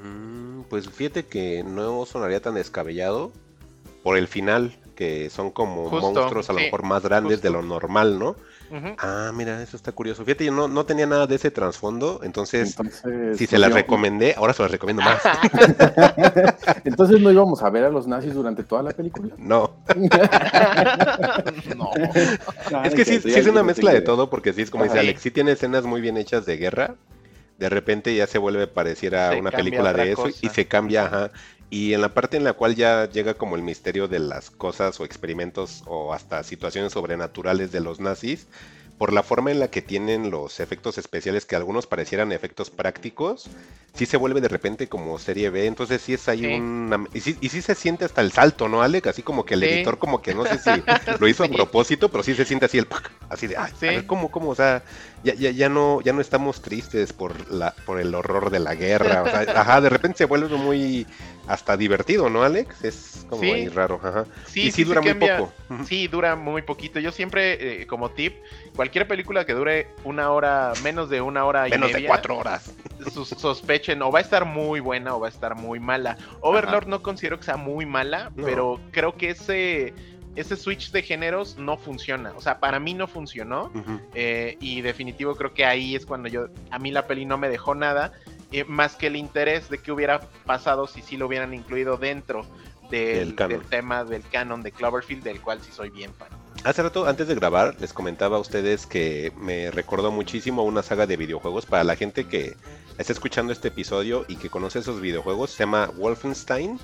Mm, pues fíjate que no sonaría tan descabellado por el final, que son como monstruos a lo mejor más grandes de lo normal, ¿no? Ah, mira, eso está curioso. Fíjate, yo no, no tenía nada de ese trasfondo, entonces, si se las recomendé, ahora se las recomiendo más. entonces no íbamos a ver a los nazis durante toda la película. No. no. Es que sí, sí es una mezcla de todo, porque sí es como dice Alex, sí tiene escenas muy bien hechas de guerra, de repente ya se vuelve pareciera una película de eso y se cambia, ajá, y en la parte en la cual ya llega como el misterio de las cosas o experimentos o hasta situaciones sobrenaturales de los nazis, por la forma en la que tienen los efectos especiales, que algunos parecieran efectos prácticos, sí se vuelve de repente como serie B, entonces sí es ahí un... Y sí, y sí se siente hasta el salto, ¿no, Alec? Así como que el editor como que no sé si lo hizo a propósito, pero sí se siente así el... Así de, ay, a ver, ¿cómo, cómo? O sea, ya, ya, ya, no, ya no estamos tristes por, la, por el horror de la guerra, o sea, ajá, de repente se vuelve muy hasta divertido, ¿no, Alex? Es como muy raro, ajá. Sí, y sí, dura muy poco. Sí, dura muy poquito. Yo siempre, eh, como tip, cualquier película que dure una hora, menos de una hora y menos de cuatro horas. sospechen, o va a estar muy buena o va a estar muy mala. Overlord no considero que sea muy mala, pero creo que ese ese switch de géneros no funciona. O sea, para mí no funcionó. Eh, y definitivo creo que ahí es cuando yo, a mí la peli no me dejó nada. Eh, más que el interés de qué hubiera pasado si sí lo hubieran incluido dentro del, tema del canon de Cloverfield, del cual sí soy bien fan. Hace rato, antes de grabar, les comentaba a ustedes que me recordó muchísimo una saga de videojuegos. Para la gente que está escuchando este episodio y que conoce esos videojuegos, se llama Wolfenstein.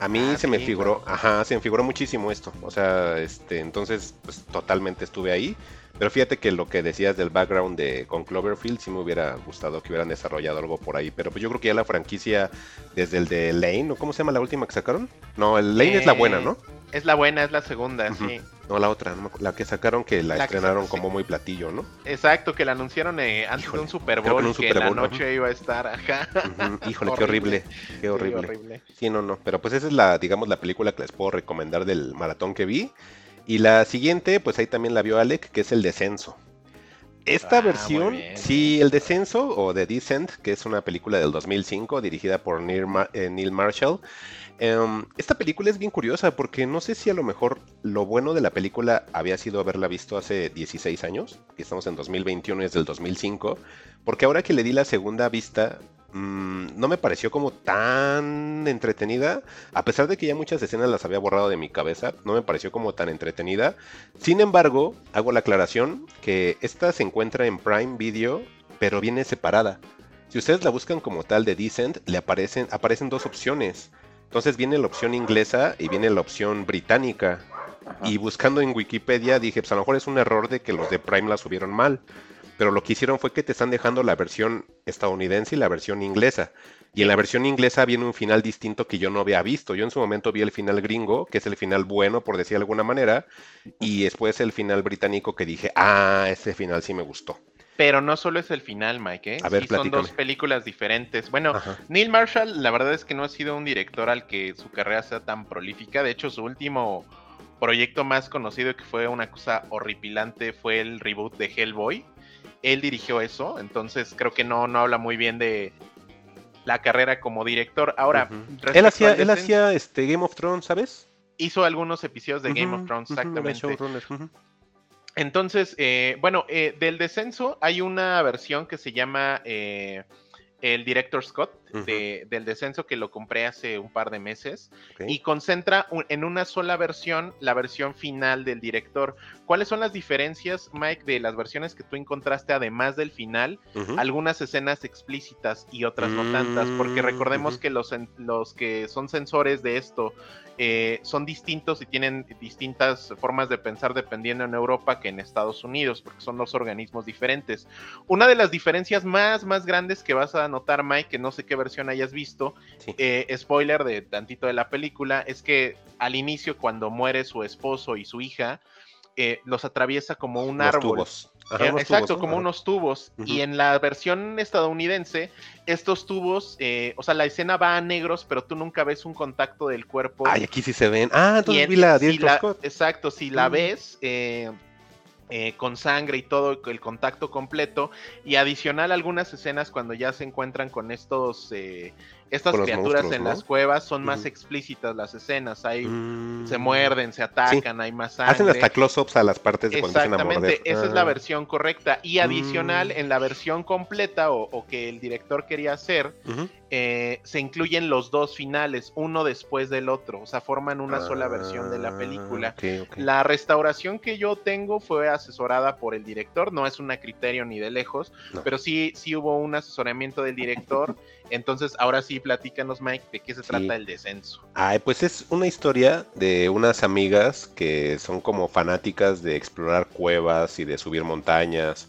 A mí ah, se me figuró, ajá, se me figuró muchísimo esto. O sea, este, entonces, pues totalmente estuve ahí. Pero fíjate que lo que decías del background de con Cloverfield sí me hubiera gustado que hubieran desarrollado algo por ahí. Pero pues yo creo que ya la franquicia, desde el de Lane, ¿o cómo se llama la última que sacaron? No, el Lane es la buena, ¿no? Eh, es la buena, es la segunda, sí. No, la otra, la que sacaron que la, estrenaron como muy platillo, ¿no? Exacto, que la anunciaron eh, antes de un Super Bowl, que, la noche iba a estar acá. Híjole, qué horrible, qué horrible. Sí, no, no, pero pues esa es la, digamos, la película que les puedo recomendar del maratón que vi. Y la siguiente, pues ahí también la vio Alec, que es El Descenso. Esta ah, versión, sí, El Descenso o The Descent, que es una película del 2005 dirigida por Neil, eh, Neil Marshall. Em, esta película es bien curiosa porque no sé si a lo mejor lo bueno de la película había sido haberla visto hace 16 años, que estamos en 2021 y es del 2005, porque ahora que le di la segunda vista, mm, no me pareció como tan entretenida, a pesar de que ya muchas escenas las había borrado de mi cabeza, no me pareció como tan entretenida. Sin embargo, hago la aclaración que esta se encuentra en Prime Video, pero viene separada. Si ustedes la buscan como tal de Decent, le aparecen, aparecen dos opciones. Entonces viene la opción inglesa y viene la opción británica. Y buscando en Wikipedia dije, pues a lo mejor es un error de que los de Prime la subieron mal. Pero lo que hicieron fue que te están dejando la versión estadounidense y la versión inglesa. Y en la versión inglesa viene un final distinto que yo no había visto. Yo en su momento vi el final gringo, que es el final bueno, por decir de alguna manera, y después el final británico que dije, ah, ese final sí me gustó. Pero no solo es el final, Mike. ¿eh? A ver, son dos películas diferentes. Bueno, Neil Marshall, la verdad es que no ha sido un director al que su carrera sea tan prolífica. De hecho, su último proyecto más conocido, que fue una cosa horripilante, fue el reboot de Hellboy. Él dirigió eso, entonces creo que no, no habla muy bien de la carrera como director. Ahora, él hacía, él hacía este Game of Thrones, ¿sabes? Hizo algunos episodios de Game of Thrones, exactamente. Entonces, eh, bueno, eh, del descenso hay una versión que se llama eh, el Director Scott del descenso que lo compré hace un par de meses y concentra en una sola versión la versión final del director. ¿Cuáles son las diferencias, Mike, de las versiones que tú encontraste además del final? Algunas escenas explícitas y otras no tantas, porque recordemos que los, los que son sensores de esto eh, son distintos y tienen distintas formas de pensar dependiendo en Europa que en Estados Unidos, porque son dos organismos diferentes. Una de las diferencias más, más grandes que vas a notar, Mike, que no sé qué versión hayas visto, eh, spoiler de tantito de la película, es que al inicio cuando muere su esposo y su hija, eh, los atraviesa como un árbol. Eh, exacto, como unos tubos. Y en la versión estadounidense, estos tubos, o sea, la escena va a negros, pero tú nunca ves un contacto del cuerpo. Ay, aquí sí se ven. Ah, entonces vi la, si Exacto, si la mm. ves, eh, con sangre y todo el contacto completo y adicional algunas escenas cuando ya se encuentran con estos eh, estas criaturas en las cuevas son más explícitas las escenas, hay se mm. muerden, se atacan, hay más sangre. Hacen hasta close-ups a las partes de cuando Exactamente, esa es la ah. versión correcta y adicional mm. en la versión completa o, que el director quería hacer eh, se incluyen los dos finales, uno después del otro, o sea, forman una sola versión de la película. Ah, la restauración que yo tengo fue asesorada por el director, no es una criterio ni de lejos, pero sí, sí hubo un asesoramiento del director. Entonces, ahora sí, platícanos, Mike, de qué se trata el descenso. Ay, pues es una historia de unas amigas que son como fanáticas de explorar cuevas y de subir montañas.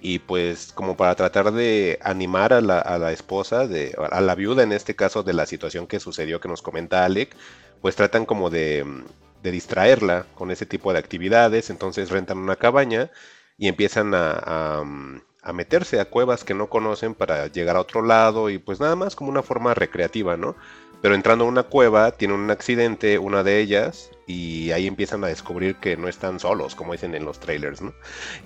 Y pues como para tratar de animar a la, esposa, de, a la viuda en este caso de la situación que sucedió que nos comenta Alec, pues tratan como de, distraerla con ese tipo de actividades. Entonces rentan una cabaña y empiezan a a meterse a cuevas que no conocen para llegar a otro lado y pues nada más como una forma recreativa, ¿no? Pero entrando a una cueva tienen un accidente, una de ellas, y ahí empiezan a descubrir que no están solos, como dicen en los trailers, ¿no?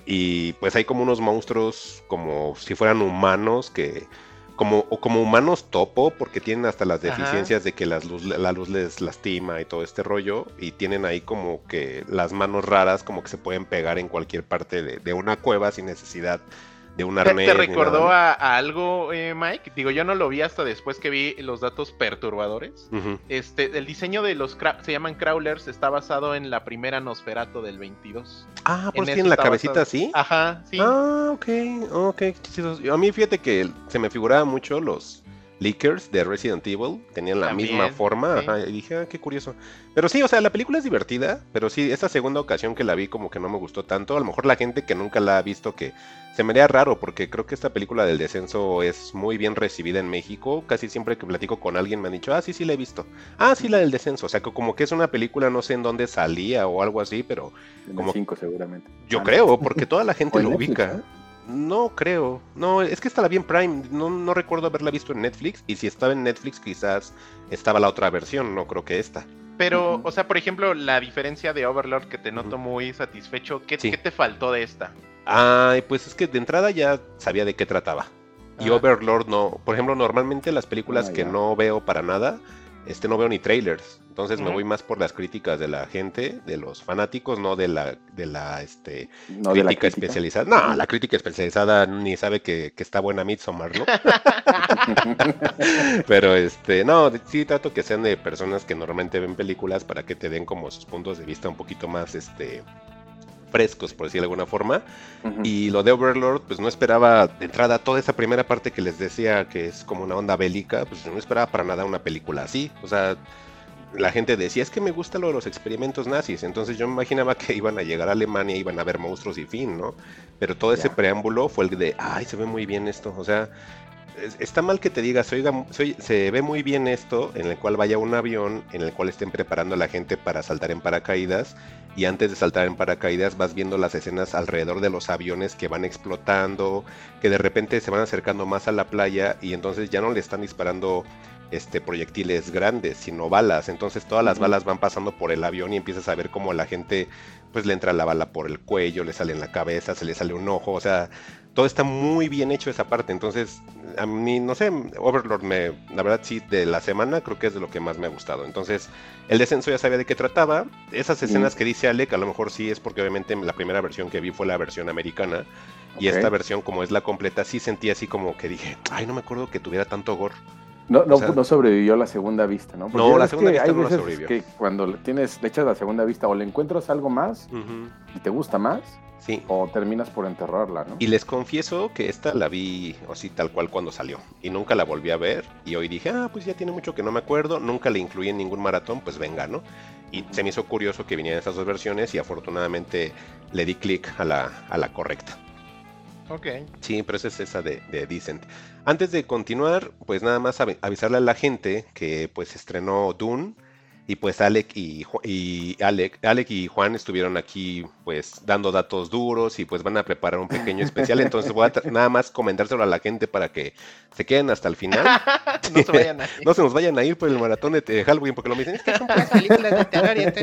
Y pues hay como unos monstruos como si fueran humanos que como, o como humanos topo, porque tienen hasta las deficiencias de que la luz, la luz les lastima y todo este rollo, y tienen ahí como que las manos raras como que se pueden pegar en cualquier parte de, de una cueva sin necesidad de un arnés. ¿Te, recordó a, algo, eh, Mike? Digo, yo no lo vi hasta después que vi los datos perturbadores. Este, el diseño de los se llaman crawlers está basado en la primera Nosferato del 22. Ah, pues tiene la cabecita así. Ajá, sí. Ah, ok, ok. A mí fíjate que se me figuraba mucho los leakers de Resident Evil tenían la misma forma. y dije, ah, qué curioso. Pero sí, o sea, la película es divertida, pero sí, esta segunda ocasión que la vi como que no me gustó tanto. A lo mejor la gente que nunca la ha visto que se me haría raro, porque creo que esta película del descenso es muy bien recibida en México. Casi siempre que platico con alguien me han dicho, ah, sí, sí la he visto. Ah, sí, la del descenso. O sea, que como que es una película, no sé en dónde salía o algo así, pero... como cinco seguramente. Yo creo, porque toda la gente lo ubica. No creo. No, es que estaba bien Prime. No, no recuerdo haberla visto en Netflix. Y si estaba en Netflix, quizás estaba la otra versión. No creo que esta. Pero, o sea, por ejemplo, la diferencia de Overlord que te noto muy satisfecho, ¿qué, te faltó de esta? Ay, pues es que de entrada ya sabía de qué trataba. Y Overlord no. Por ejemplo, normalmente las películas ah, que no veo para nada, este no veo ni trailers. Entonces me voy más por las críticas de la gente, de los fanáticos, no de la, de la este, crítica, especializada. No, la crítica especializada ni sabe que, está buena Midsommar, ¿no? Pero este, no, sí trato que sean de personas que normalmente ven películas para que te den como sus puntos de vista un poquito más este frescos, por decirlo de alguna forma. Y lo de Overlord, pues no esperaba de entrada toda esa primera parte que les decía que es como una onda bélica, pues no esperaba para nada una película así. O sea, la gente decía, es que me gusta lo de los experimentos nazis. Entonces yo me imaginaba que iban a llegar a Alemania, iban a ver monstruos y fin, ¿no? Pero todo ese preámbulo fue el de, ay, se ve muy bien esto. O sea, está mal que te digas, oiga, se ve muy bien esto, en el cual vaya un avión, en el cual estén preparando a la gente para saltar en paracaídas, y antes de saltar en paracaídas vas viendo las escenas alrededor de los aviones que van explotando, que de repente se van acercando más a la playa y entonces ya no le están disparando este, proyectiles grandes, sino balas. Entonces todas las balas van pasando por el avión y empiezas a ver cómo la gente pues le entra la bala por el cuello, le sale en la cabeza, se le sale un ojo, o sea, todo está muy bien hecho esa parte. Entonces, a mí, no sé, Overlord me, la verdad sí, de la semana creo que es de lo que más me ha gustado. Entonces, el descenso ya sabía de qué trataba. Esas escenas que dice Alec, a lo mejor sí es porque obviamente la primera versión que vi fue la versión americana. Y esta versión, como es la completa, sí sentí así como que dije, ay, no me acuerdo que tuviera tanto gore. No, no, no sobrevivió la segunda vista, ¿no? no, la segunda vista no sobrevivió. que cuando tienes, le echas la segunda vista o le encuentras algo más y te gusta más, sí. o terminas por enterrarla, ¿no? Y les confieso que esta la vi así tal cual cuando salió y nunca la volví a ver y hoy dije, ah, pues ya tiene mucho que no me acuerdo, nunca le incluí en ningún maratón, pues venga, ¿no? Y se me hizo curioso que vinieran estas dos versiones y afortunadamente le di clic a la, a la correcta. Ok. Sí, pero esa es esa de, de Decent. Antes de continuar, pues nada más avisarle a la gente que pues estrenó Dune y pues Alec y, y Alec, Alec y Juan estuvieron aquí pues dando datos duros y pues van a preparar un pequeño especial. Entonces voy a nada más comentárselo a la gente para que se queden hasta el final. no se vayan a ir. No se nos vayan a ir por el maratón de Halloween porque lo me dicen, es que son películas literarias,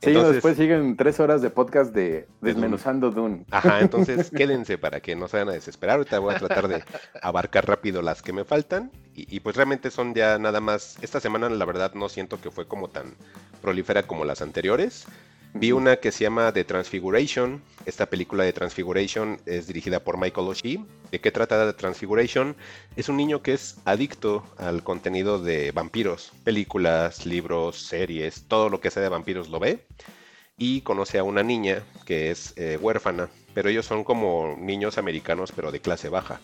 Sí, después siguen tres horas de podcast de Desmenuzando Dune. Ajá, entonces quédense para que no se vayan a desesperar. Ahorita voy a tratar de abarcar rápido las que me faltan y, pues realmente son ya nada más. Esta semana, la verdad, no siento que fue como tan prolífera como las anteriores. Vi una que se llama The Transfiguration. Esta película de Transfiguration es dirigida por Michael O'Shea. ¿De qué trata The Transfiguration? Es un niño que es adicto al contenido de vampiros. Películas, libros, series, todo lo que sea de vampiros lo ve. Y conoce a una niña que es eh, huérfana. Pero ellos son como niños americanos, pero de clase baja.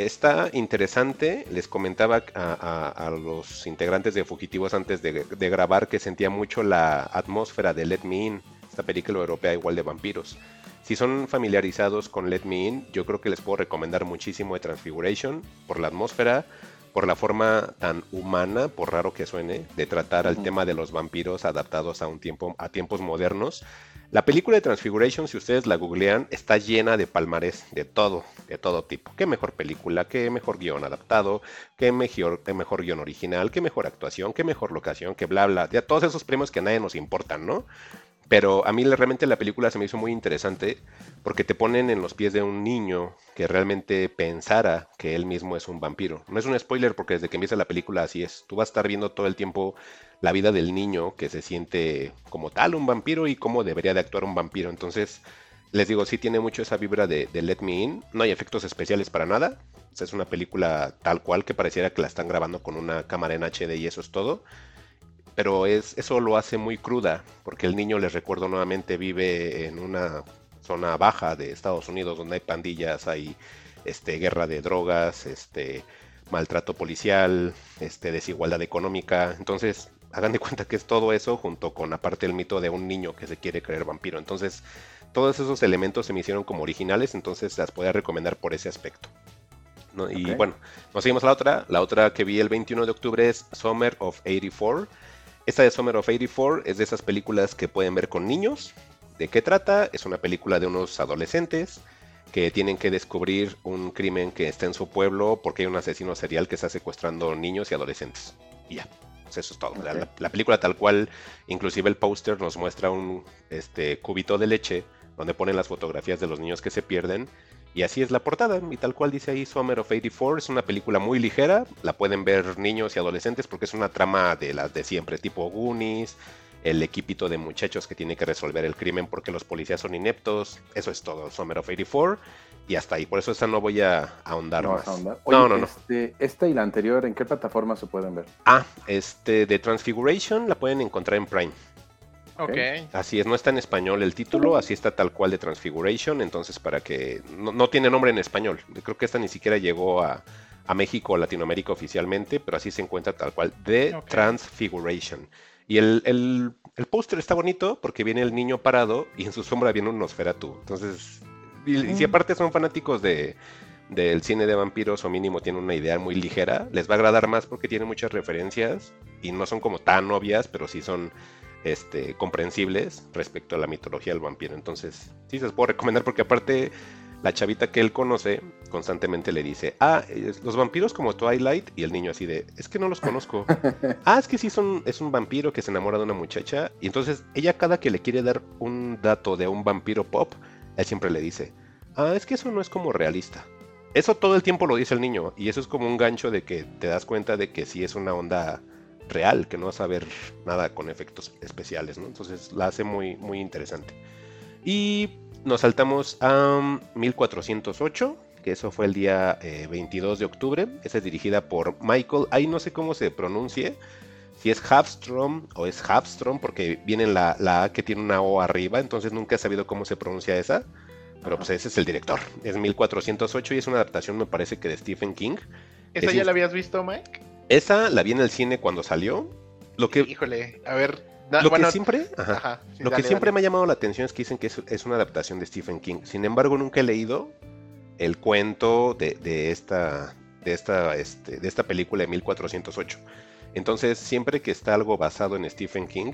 Está interesante, les comentaba a, los integrantes de Fugitivos antes de, grabar que sentía mucho la atmósfera de Let Me In, esta película europea igual de vampiros. Si son familiarizados con Let Me In, yo creo que les puedo recomendar muchísimo de Transfiguration por la atmósfera, por la forma tan humana, por raro que suene, de tratar al tema de los vampiros adaptados a un tiempo, a tiempos modernos. La película de Transfiguration, si ustedes la googlean, está llena de palmarés de todo, de todo tipo. Qué mejor película, qué mejor guion adaptado, qué mejor, qué mejor guion original, qué mejor actuación, qué mejor locación, qué bla bla. Ya todos esos premios que a nadie nos importan, ¿no? Pero a mí realmente la película se me hizo muy interesante porque te ponen en los pies de un niño que realmente pensara que él mismo es un vampiro. No es un spoiler porque desde que empieza la película así es. Tú vas a estar viendo todo el tiempo la vida del niño que se siente como tal un vampiro y cómo debería de actuar un vampiro. Entonces, les digo, sí tiene mucho esa vibra de, Let Me In. No hay efectos especiales para nada. es una película tal cual que pareciera que la están grabando con una cámara en HD y eso es todo pero es, eso lo hace muy cruda, porque el niño, les recuerdo nuevamente, vive en una zona baja de Estados Unidos donde hay pandillas, hay este, guerra de drogas, este, maltrato policial, este, desigualdad económica. Entonces, hagan de cuenta que es todo eso junto con aparte el mito de un niño que se quiere creer vampiro. Entonces, todos esos elementos se me hicieron como originales, entonces las podría recomendar por ese aspecto. Y bueno, nos seguimos a la otra. La otra que vi el 21 de octubre es Summer of 84 esta de Summer of 84 es de esas películas que pueden ver con niños. ¿De qué trata? Es una película de unos adolescentes que tienen que descubrir un crimen que está en su pueblo porque hay un asesino serial que está secuestrando niños y adolescentes. Y ya. Pues eso es todo. La, película tal cual, inclusive el póster nos muestra un este, cubito de leche donde ponen las fotografías de los niños que se pierden. Y así es la portada, y tal cual dice ahí Summer of 84, es una película muy ligera, la pueden ver niños y adolescentes porque es una trama de las de siempre, tipo Goonies, el equipito de muchachos que tiene que resolver el crimen porque los policías son ineptos, eso es todo, Summer of 84, y hasta ahí, por eso esta no voy a ahondar más. no, no, no. Este, esta y la anterior, ¿en qué plataforma se pueden ver? Ah, este, de Transfiguration la pueden encontrar en Prime. Ok. Así es, no está en español el título, así está tal cual de Transfiguration, entonces para que no, tiene nombre en español. Creo que esta ni siquiera llegó a, México o Latinoamérica oficialmente, pero así se encuentra tal cual, de Transfiguration. Y el, el, el póster está bonito porque viene el niño parado y en su sombra viene un Nosferatu. Entonces, y, si mm. aparte son fanáticos de, del cine de vampiros o mínimo tienen una idea muy ligera, les va a agradar más porque tiene muchas referencias y no son como tan obvias, pero sí son este, comprensibles respecto a la mitología del vampiro. Entonces, sí se los puedo recomendar porque aparte la chavita que él conoce constantemente le dice, ah, los vampiros como Twilight y el niño así de, es que no los conozco. ah, es que sí son, es un vampiro que se enamora de una muchacha y entonces ella cada que le quiere dar un dato de un vampiro pop, él siempre le dice, ah, es que eso no es como realista. Eso todo el tiempo lo dice el niño y eso es como un gancho de que te das cuenta de que sí es una onda real, que no vas a ver nada con efectos especiales, ¿no? Entonces la hace muy, muy interesante. Y nos saltamos a 1408, que eso fue el día 22 eh, de octubre. Esa es dirigida por Michael, ahí no sé cómo se pronuncie, si es Hafstrom o es Hafstrom, porque viene la, la A que tiene una O arriba, entonces nunca he sabido cómo se pronuncia esa. Pero pues ese es el director. Es 1408 y es una adaptación, me parece que de Stephen King. ¿Esa ya la habías visto, Mike? Esa la vi en el cine cuando salió. Lo que, Híjole, a ver. lo que siempre, lo que siempre me ha llamado la atención es que dicen que es, una adaptación de Stephen King. Sin embargo, nunca he leído el cuento de, esta, de, esta, este, de esta película de 1408. Entonces, siempre que está algo basado en Stephen King,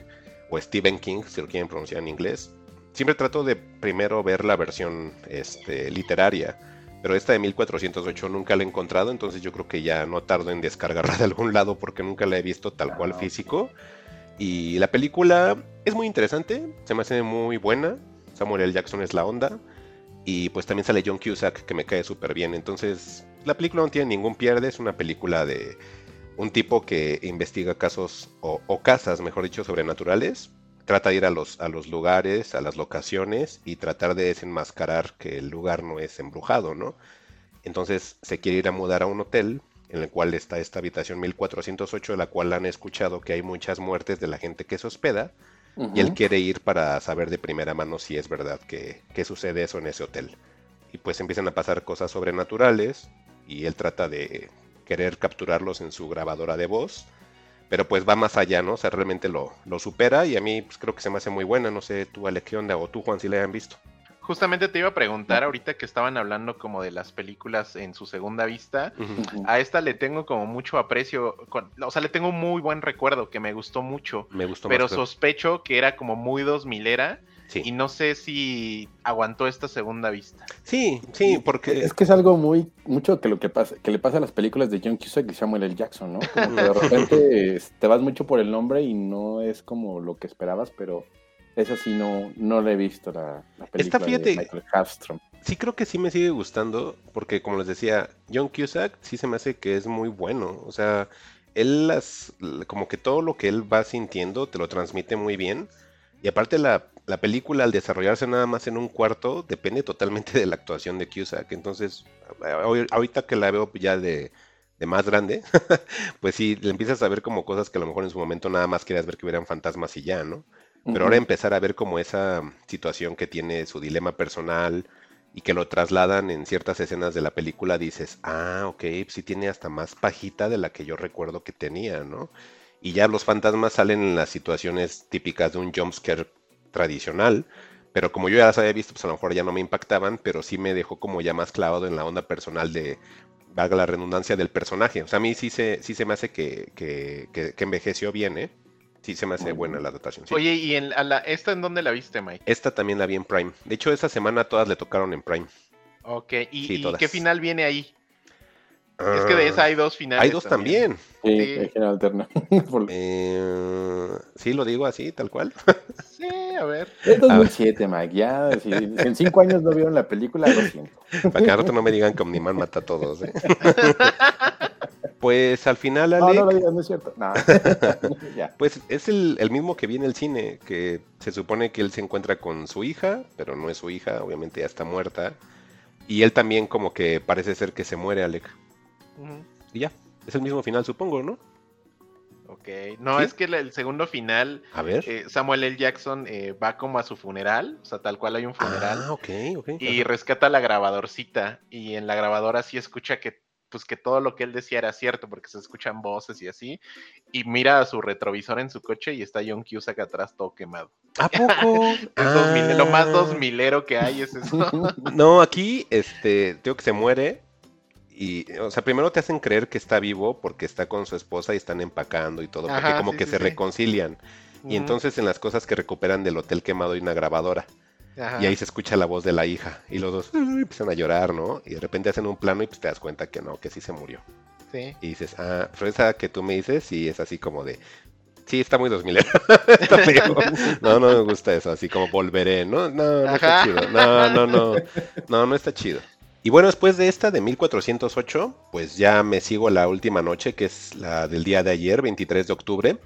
o Stephen King, si lo quieren pronunciar en inglés, siempre trato de primero ver la versión este, literaria pero esta de 1408 nunca la he encontrado, entonces yo creo que ya no tardo en descargarla de algún lado porque nunca la he visto tal cual ah, físico. Y la película es muy interesante, se me hace muy buena. Samuel L. Jackson es la onda. Y pues también sale John Cusack, que me cae súper bien. Entonces, la película no tiene ningún pierde, es una película de un tipo que investiga casos, o, o casas, mejor dicho, sobrenaturales trata de ir a los, a los lugares, a las locaciones y tratar de desenmascarar que el lugar no es embrujado, ¿no? Entonces se quiere ir a mudar a un hotel en el cual está esta habitación 1408, de la cual han escuchado que hay muchas muertes de la gente que se hospeda, y él quiere ir para saber de primera mano si es verdad que, que, sucede eso en ese hotel. Y pues empiezan a pasar cosas sobrenaturales, y él trata de querer capturarlos en su grabadora de voz, pero pues va más allá, ¿no? O sea, realmente lo, lo supera y a mí pues, creo que se me hace muy buena, no sé tú Ale, ¿qué onda? O tú Juan, si la hayan visto. Justamente te iba a preguntar ahorita que estaban hablando como de las películas en su segunda vista, a esta le tengo como mucho aprecio, o sea, le tengo muy buen recuerdo, que me gustó mucho, me gustó pero sospecho que era como muy dos milera y no sé si aguantó esta segunda vista. Sí, sí, porque. Es que es algo muy. Mucho que lo que pasa, que le pasa a las películas de John Cusack y Samuel L. Jackson, ¿no? de repente te vas mucho por el nombre y no es como lo que esperabas, pero esa sí no, no le he visto la, película de Michael Hafstrom. Sí, creo que sí me sigue gustando, porque como les decía, John Cusack sí se me hace que es muy bueno. O sea, él las. como que todo lo que él va sintiendo te lo transmite muy bien. Y aparte la, película al desarrollarse nada más en un cuarto depende totalmente de la actuación de Cusack. Entonces, ahorita que la veo ya de, más grande, pues sí, le empiezas a ver como cosas que a lo mejor en su momento nada más querías ver que hubieran fantasmas y ya, ¿no? Pero ahora empezar a ver como esa situación que tiene su dilema personal y que lo trasladan en ciertas escenas de la película, dices, ah, ok, sí tiene hasta más pajita de la que yo recuerdo que tenía, ¿no? Y ya los fantasmas salen en las situaciones típicas de un jumpscare tradicional, pero como yo ya las había visto, pues a lo mejor ya no me impactaban, pero sí me dejó como ya más clavado en la onda personal de, valga la redundancia, del personaje. O sea, a mí sí se, sí se me hace que, que, envejeció bien, ¿eh? Sí se me hace buena la adaptación. Oye, ¿y en, la, esta en dónde la viste, Mike? Esta también la vi en Prime. De hecho, esta semana todas le tocaron en Prime. Ok, ¿y, ¿y qué final viene ahí? Es que de esa hay dos finales. Hay dos también. Sí, sí. eh, sí, lo digo así, tal cual. sí, a ver. Es 2007, Mike. Ya, si en cinco años no vieron la película, lo siento. Para que ahora no me digan que Omniman mata a todos. ¿eh? Pues al final, Alec, No, no lo digas, no es cierto. No. Pues es el, el, mismo que vi en el cine, que se supone que él se encuentra con su hija, pero no es su hija, obviamente ya está muerta. Y él también como que parece ser que se muere, Alec. Y ya, es el mismo final, supongo, ¿no? Ok, no, es que el, segundo final, a ver. Eh, Samuel L. Jackson eh, va como a su funeral, o sea, tal cual hay un funeral. Ah, ok, ok. Y rescata la grabadorcita, y en la grabadora sí escucha que pues que todo lo que él decía era cierto, porque se escuchan voces y así, y mira a su retrovisor en su coche y está John Cusack atrás todo quemado. ¿A poco? es lo más dos milero que hay es eso. no, aquí, este, tengo que se muere, y, o sea, primero te hacen creer que está vivo porque está con su esposa y están empacando y todo, porque como que se reconcilian. Y entonces en las cosas que recuperan del hotel quemado hay una grabadora. Y ahí se escucha la voz de la hija. Y los dos empiezan a llorar, ¿no? Y de repente hacen un plano y pues te das cuenta que no, que sí se murió. Sí. Y dices, ah, pero esa que tú me dices, y es así como de, sí, está muy 2000. no, no me gusta eso, así como volveré, ¿no? No, no está chido. No, no, no. No, no está chido. Y bueno, después de esta de 1408, pues ya me sigo la última noche, que es la del día de ayer, 23 de octubre.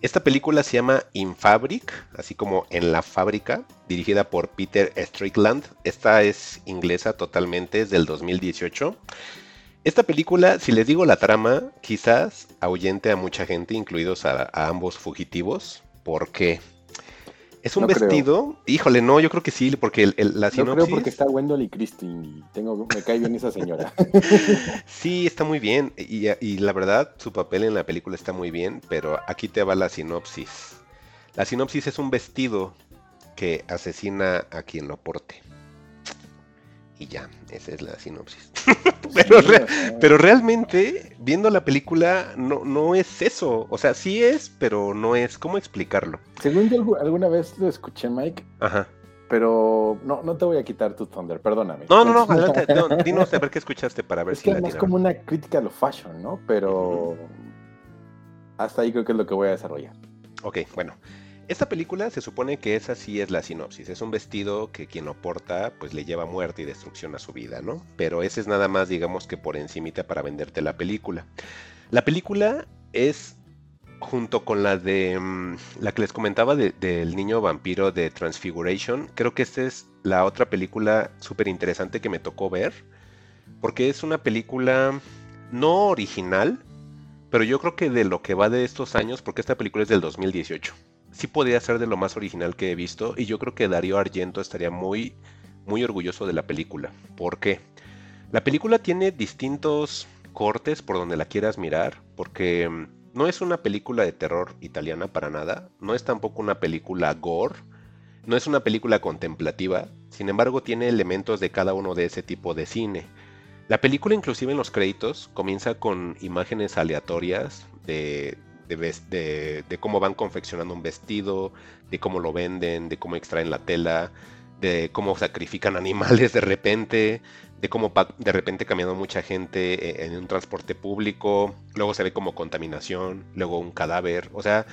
Esta película se llama In Fabric, así como En la fábrica, dirigida por Peter Strickland. Esta es inglesa totalmente, es del 2018. Esta película, si les digo la trama, quizás ahuyente a mucha gente, incluidos a, a ambos fugitivos. ¿Por qué? Es un vestido. Híjole, no, yo creo que sí, porque el, la sinopsis. Yo creo porque está Wendell y Christine y tengo, me cae bien esa señora. sí, está muy bien. Y, y, la verdad, su papel en la película está muy bien, pero aquí te va la sinopsis. La sinopsis es un vestido que asesina a quien lo porte. Y ya, esa es la sinopsis. pero, realmente, viendo la película, no, no es eso. O sea, sí es, pero no es. ¿Cómo explicarlo? Según yo alguna vez lo escuché, Mike. Ajá. Pero no, no te voy a quitar tu thunder, perdóname. No, no, no, adelante. dinos a ver qué escuchaste para ver es si que es como una crítica a lo fashion, ¿no? Pero hasta ahí creo que es lo que voy a desarrollar. Ok, bueno. Esta película se supone que esa sí es la sinopsis, es un vestido que quien lo porta pues le lleva muerte y destrucción a su vida, ¿no? Pero ese es nada más digamos que por encimita para venderte la película. La película es junto con la de mm, la que les comentaba del niño vampiro de Transfiguration, creo que esta es la otra película súper interesante que me tocó ver, porque es una película no original, pero yo creo que de lo que va de estos años, porque esta película es del 2018 sí podría ser de lo más original que he visto y yo creo que Darío Argento estaría muy, muy orgulloso de la película. ¿Por qué? La película tiene distintos cortes por donde la quieras mirar, porque mm, no es una película de terror italiana para nada, no es tampoco una película gore, no es una película contemplativa, sin embargo tiene elementos de cada uno de ese tipo de cine. La película inclusive en los créditos comienza con imágenes aleatorias de de, cómo van confeccionando un vestido, de cómo lo venden, de cómo extraen la tela, de cómo sacrifican animales de repente, de cómo de repente cambiando mucha gente e, en un transporte público, luego se ve como contaminación, luego un cadáver, o sea,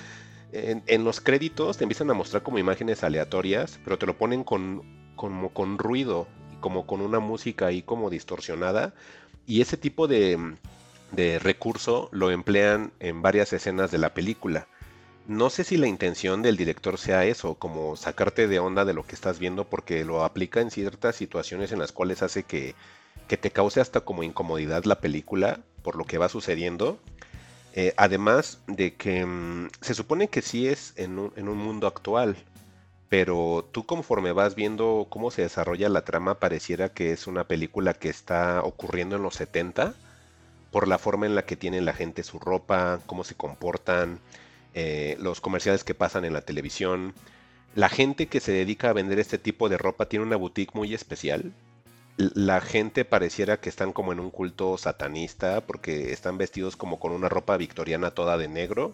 en, los créditos te empiezan a mostrar como imágenes aleatorias, pero te lo ponen con, con ruido, como con una música ahí como distorsionada, y ese tipo de, de recurso lo emplean en varias escenas de la película. No sé si la intención del director sea eso, como sacarte de onda de lo que estás viendo, porque lo aplica en ciertas situaciones en las cuales hace que, que te cause hasta como incomodidad la película por lo que va sucediendo. Eh, además de que mm, se supone que sí es en un, en un mundo actual, pero tú conforme vas viendo cómo se desarrolla la trama, pareciera que es una película que está ocurriendo en los 70 por la forma en la que tienen la gente su ropa, cómo se comportan, eh, los comerciales que pasan en la televisión. La gente que se dedica a vender este tipo de ropa tiene una boutique muy especial. La gente pareciera que están como en un culto satanista porque están vestidos como con una ropa victoriana toda de negro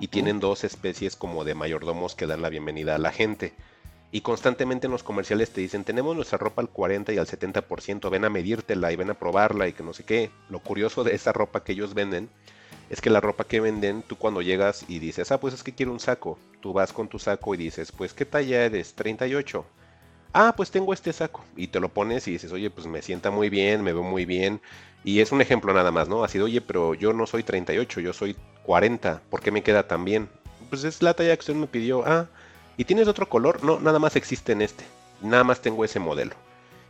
y tienen dos especies como de mayordomos que dan la bienvenida a la gente. Y constantemente en los comerciales te dicen, tenemos nuestra ropa al 40 y al 70%, ven a medírtela y ven a probarla y que no sé qué. Lo curioso de esa ropa que ellos venden es que la ropa que venden, tú cuando llegas y dices, ah, pues es que quiero un saco, tú vas con tu saco y dices, pues ¿qué talla eres? 38. Ah, pues tengo este saco. Y te lo pones y dices, oye, pues me sienta muy bien, me veo muy bien. Y es un ejemplo nada más, ¿no? Así de, oye, pero yo no soy 38, yo soy 40, ¿por qué me queda tan bien? Pues es la talla que usted me pidió. Ah, ¿y tienes otro color? No, nada más existe en este. Nada más tengo ese modelo.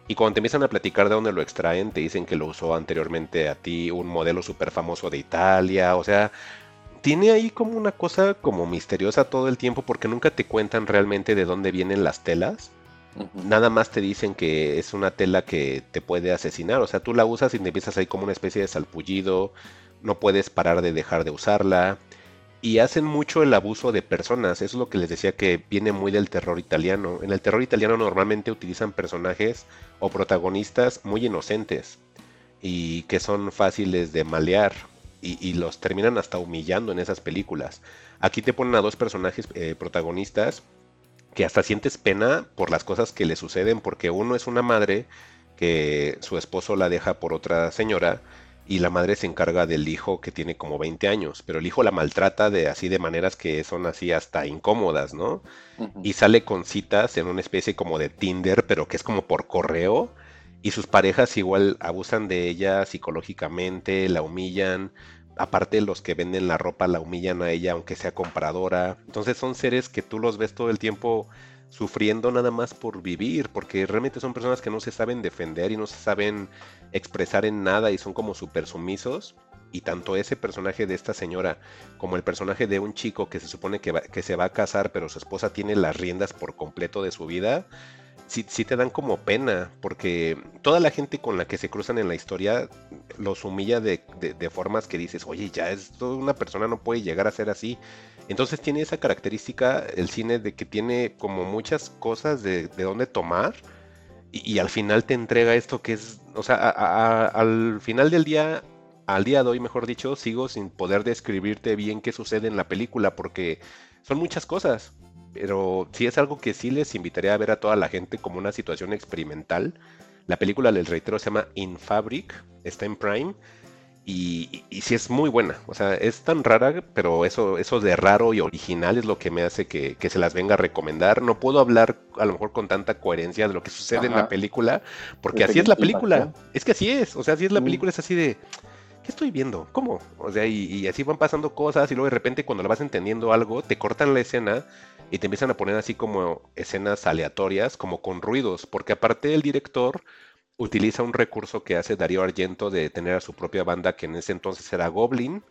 Y cuando te empiezan a platicar de dónde lo extraen, te dicen que lo usó anteriormente a ti un modelo súper famoso de Italia. O sea, tiene ahí como una cosa como misteriosa todo el tiempo porque nunca te cuentan realmente de dónde vienen las telas. Nada más te dicen que es una tela que te puede asesinar. O sea, tú la usas y te empiezas ahí como una especie de salpullido. No puedes parar de dejar de usarla y hacen mucho el abuso de personas. Eso es lo que les decía que viene muy del terror italiano. En el terror italiano normalmente utilizan personajes o protagonistas muy inocentes y que son fáciles de malear y, los terminan hasta humillando en esas películas. Aquí te ponen a dos personajes eh, protagonistas que hasta sientes pena por las cosas que le suceden porque uno es una madre que su esposo la deja por otra señora y la madre se encarga del hijo que tiene como 20 años, pero el hijo la maltrata de así de maneras que son así hasta incómodas, ¿no? Y sale con citas en una especie como de Tinder, pero que es como por correo, y sus parejas igual abusan de ella psicológicamente, la humillan, aparte los que venden la ropa la humillan a ella aunque sea compradora. Entonces son seres que tú los ves todo el tiempo sufriendo nada más por vivir, porque realmente son personas que no se saben defender y no se saben expresar en nada y son como súper sumisos. Y tanto ese personaje de esta señora como el personaje de un chico que se supone que, que se va a casar, pero su esposa tiene las riendas por completo de su vida, sí, sí, te dan como pena, porque toda la gente con la que se cruzan en la historia los humilla de, de, formas que dices, oye, ya es una persona no puede llegar a ser así. Entonces tiene esa característica el cine de que tiene como muchas cosas de, de dónde tomar y, al final te entrega esto que es, o sea, al final del día, al día de hoy, mejor dicho, sigo sin poder describirte bien qué sucede en la película porque son muchas cosas. Pero sí es algo que sí les invitaría a ver a toda la gente como una situación experimental. La película, les reitero, se llama In Fabric, está en Prime y, y, sí es muy buena, o sea, es tan rara, pero eso, eso de raro y original es lo que me hace que, se las venga a recomendar. No puedo hablar a lo mejor con tanta coherencia de lo que sucede en la película, porque así es la película. Es que así es, o sea, así es la mm. película, es así de, ¿qué estoy viendo? ¿Cómo? O sea, y, y, así van pasando cosas y luego de repente cuando le vas entendiendo algo, te cortan la escena y te empiezan a poner así como escenas aleatorias, como con ruidos, porque aparte el director utiliza un recurso que hace Darío Argento de tener a su propia banda, que en ese entonces era Goblin.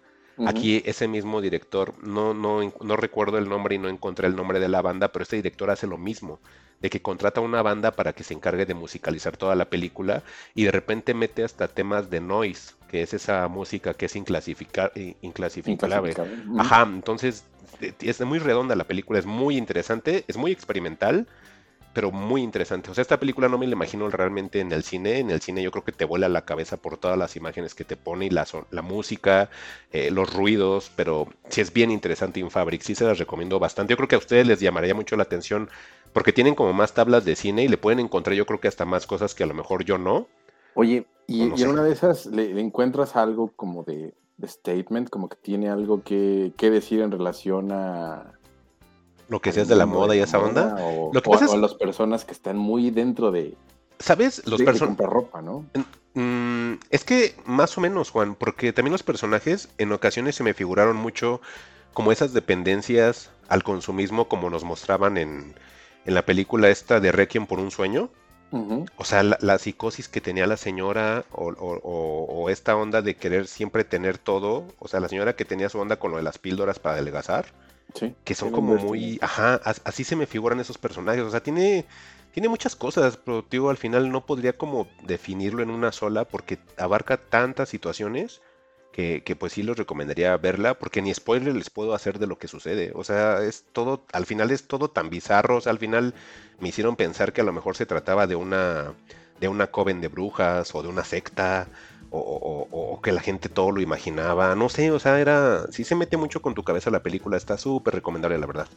Aquí ese mismo director, no, no, no recuerdo el nombre y no encontré el nombre de la banda, pero este director hace lo mismo, de que contrata una banda para que se encargue de musicalizar toda la película y de repente mete hasta temas de noise, que es esa música que es inclasificable. Ajá, entonces es muy redonda la película, es muy interesante, es muy experimental pero muy interesante. O sea, esta película no me la imagino realmente en el cine. En el cine yo creo que te vuela la cabeza por todas las imágenes que te pone y la, la música, eh, los ruidos, pero sí es bien interesante Infabric, sí se las recomiendo bastante. Yo creo que a ustedes les llamaría mucho la atención porque tienen como más tablas de cine y le pueden encontrar yo creo que hasta más cosas que a lo mejor yo no. Oye, y, en una de esas le, encuentras algo como de, statement, como que tiene algo que, que decir en relación a lo que seas de la moda y esa onda. O, lo que es... las personas que están muy dentro de. ¿Sabes? Los personajes. ropa, ¿no? Mm, es que más o menos, Juan, porque también los personajes en ocasiones se me figuraron mucho como esas dependencias al consumismo, como nos mostraban en, en la película esta de Requiem por un sueño. O sea, la, psicosis que tenía la señora o, o, esta onda de querer siempre tener todo. O sea, la señora que tenía su onda con lo de las píldoras para adelgazar que son como muy, ajá, así se me figuran esos personajes, o sea, tiene, tiene muchas cosas, pero digo, al final no podría como definirlo en una sola porque abarca tantas situaciones que, que, pues sí los recomendaría verla porque ni spoiler les puedo hacer de lo que sucede, o sea, es todo, al final es todo tan bizarro, o sea, al final me hicieron pensar que a lo mejor se trataba de una, de una coven de brujas o de una secta, o, que la gente todo lo imaginaba, no sé, o sea, era, sí se mete mucho con tu cabeza la película, está súper recomendable la verdad.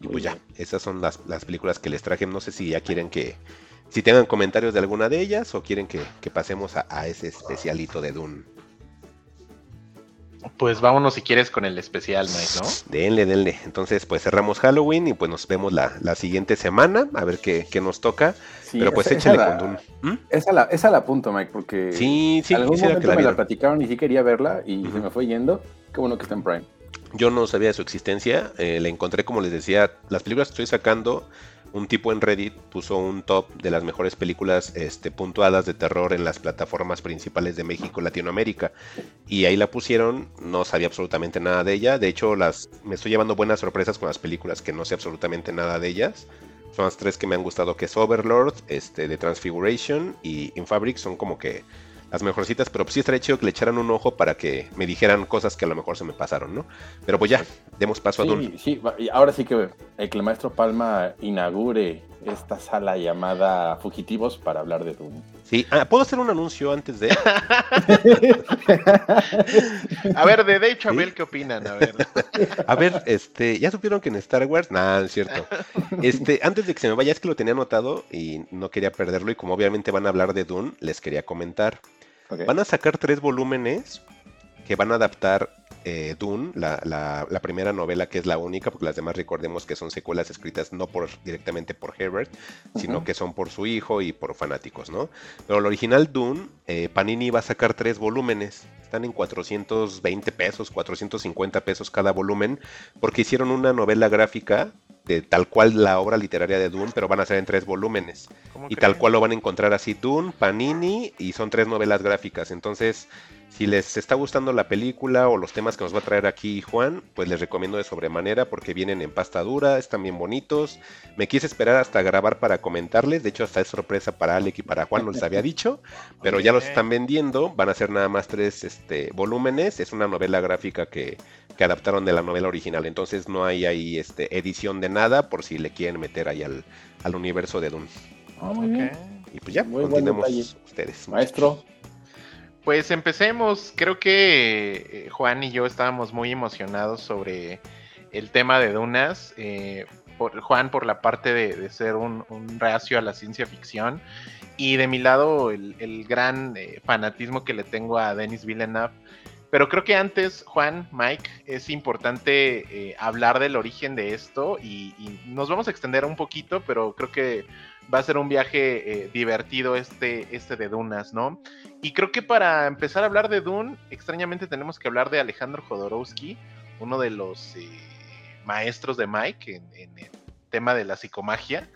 Y pues ya, esas son las, películas que les traje. No sé si ya quieren que, si tengan comentarios de alguna de ellas o quieren que, pasemos a, ese especialito de Dune. Pues vámonos si quieres con el especial, Mike, ¿no? Denle, denle. Entonces, pues cerramos Halloween y pues nos vemos la, siguiente semana a ver qué, nos toca. Pero pues échale con Dune. ¿Mm? Esa, la, esa la punto, Mike, porque sí, sí, algún momento me la platicaron y sí quería verla y se me fue yendo. Qué bueno que está en Prime. Yo no sabía de su existencia, eh, la encontré como les decía, las películas que estoy sacando, un tipo en Reddit puso un top de las mejores películas este, puntuadas de terror en las plataformas principales de México y Latinoamérica. Y ahí la pusieron, no sabía absolutamente nada de ella. De hecho, las, me estoy llevando buenas sorpresas con las películas que no sé absolutamente nada de ellas. Son las tres que me han gustado, que es Overlord, este, de Transfiguration y In Fabric, son como que las mejorcitas, pero sí estaría chido que le echaran un ojo para que me dijeran cosas que a lo mejor se me pasaron, ¿no? Pero pues ya, demos paso a Dune. Sí, ahora sí que, eh, que el maestro Palma inaugure esta sala llamada Fugitivos para hablar de Dune. Sí, ah, ¿puedo hacer un anuncio antes de...? a ver, de Dave Chabel, ¿qué opinan? A ver. a ver, este, ¿ya supieron que en Star Wars? Nada, es cierto. Este, antes de que se me vaya, es que lo tenía anotado y no quería perderlo y como obviamente van a hablar de Dune, les quería comentar. Van a sacar tres volúmenes que van a adaptar eh, Dune, la, primera novela que es la única, porque las demás recordemos que son secuelas escritas no por directamente por Herbert, sino que son por su hijo y por fanáticos, ¿no? Pero el original Dune, eh, Panini va a sacar tres volúmenes, están en 420 pesos, 450 pesos cada volumen, porque hicieron una novela gráfica de tal cual la obra literaria de Dune, pero van a ser en tres volúmenes. Y tal cual lo van a encontrar así Dune, Panini y son tres novelas gráficas. Entonces, si les está gustando la película o los temas que nos va a traer aquí Juan, pues les recomiendo de sobremanera porque vienen en pasta dura, están bien bonitos. Me quise esperar hasta grabar para comentarles, de hecho hasta es sorpresa para Alec y para Juan, no les había dicho, pero ya los están vendiendo, van a ser nada más tres este, volúmenes, es una novela gráfica que, que adaptaron de la novela original, entonces no hay ahí este, edición de nada por si le quieren meter ahí al, universo de Dune. Ah, muy Y pues ya, continuemos ustedes. Maestro. Pues empecemos. Creo que eh, Juan y yo estábamos muy emocionados sobre el tema de Dunas. Eh, por, Juan por la parte de, ser un, reacio a la ciencia ficción y de mi lado el, gran eh, fanatismo que le tengo a Denis Villeneuve. Pero creo que antes, Juan, Mike, es importante hablar del origen de esto y, y, nos vamos a extender un poquito, pero creo que va a ser un viaje eh, divertido este, este de Dunas, ¿no? Y creo que para empezar a hablar de Dune, extrañamente tenemos que hablar de Alejandro Jodorowsky, uno de los eh, maestros de Mike en, el tema de la psicomagia.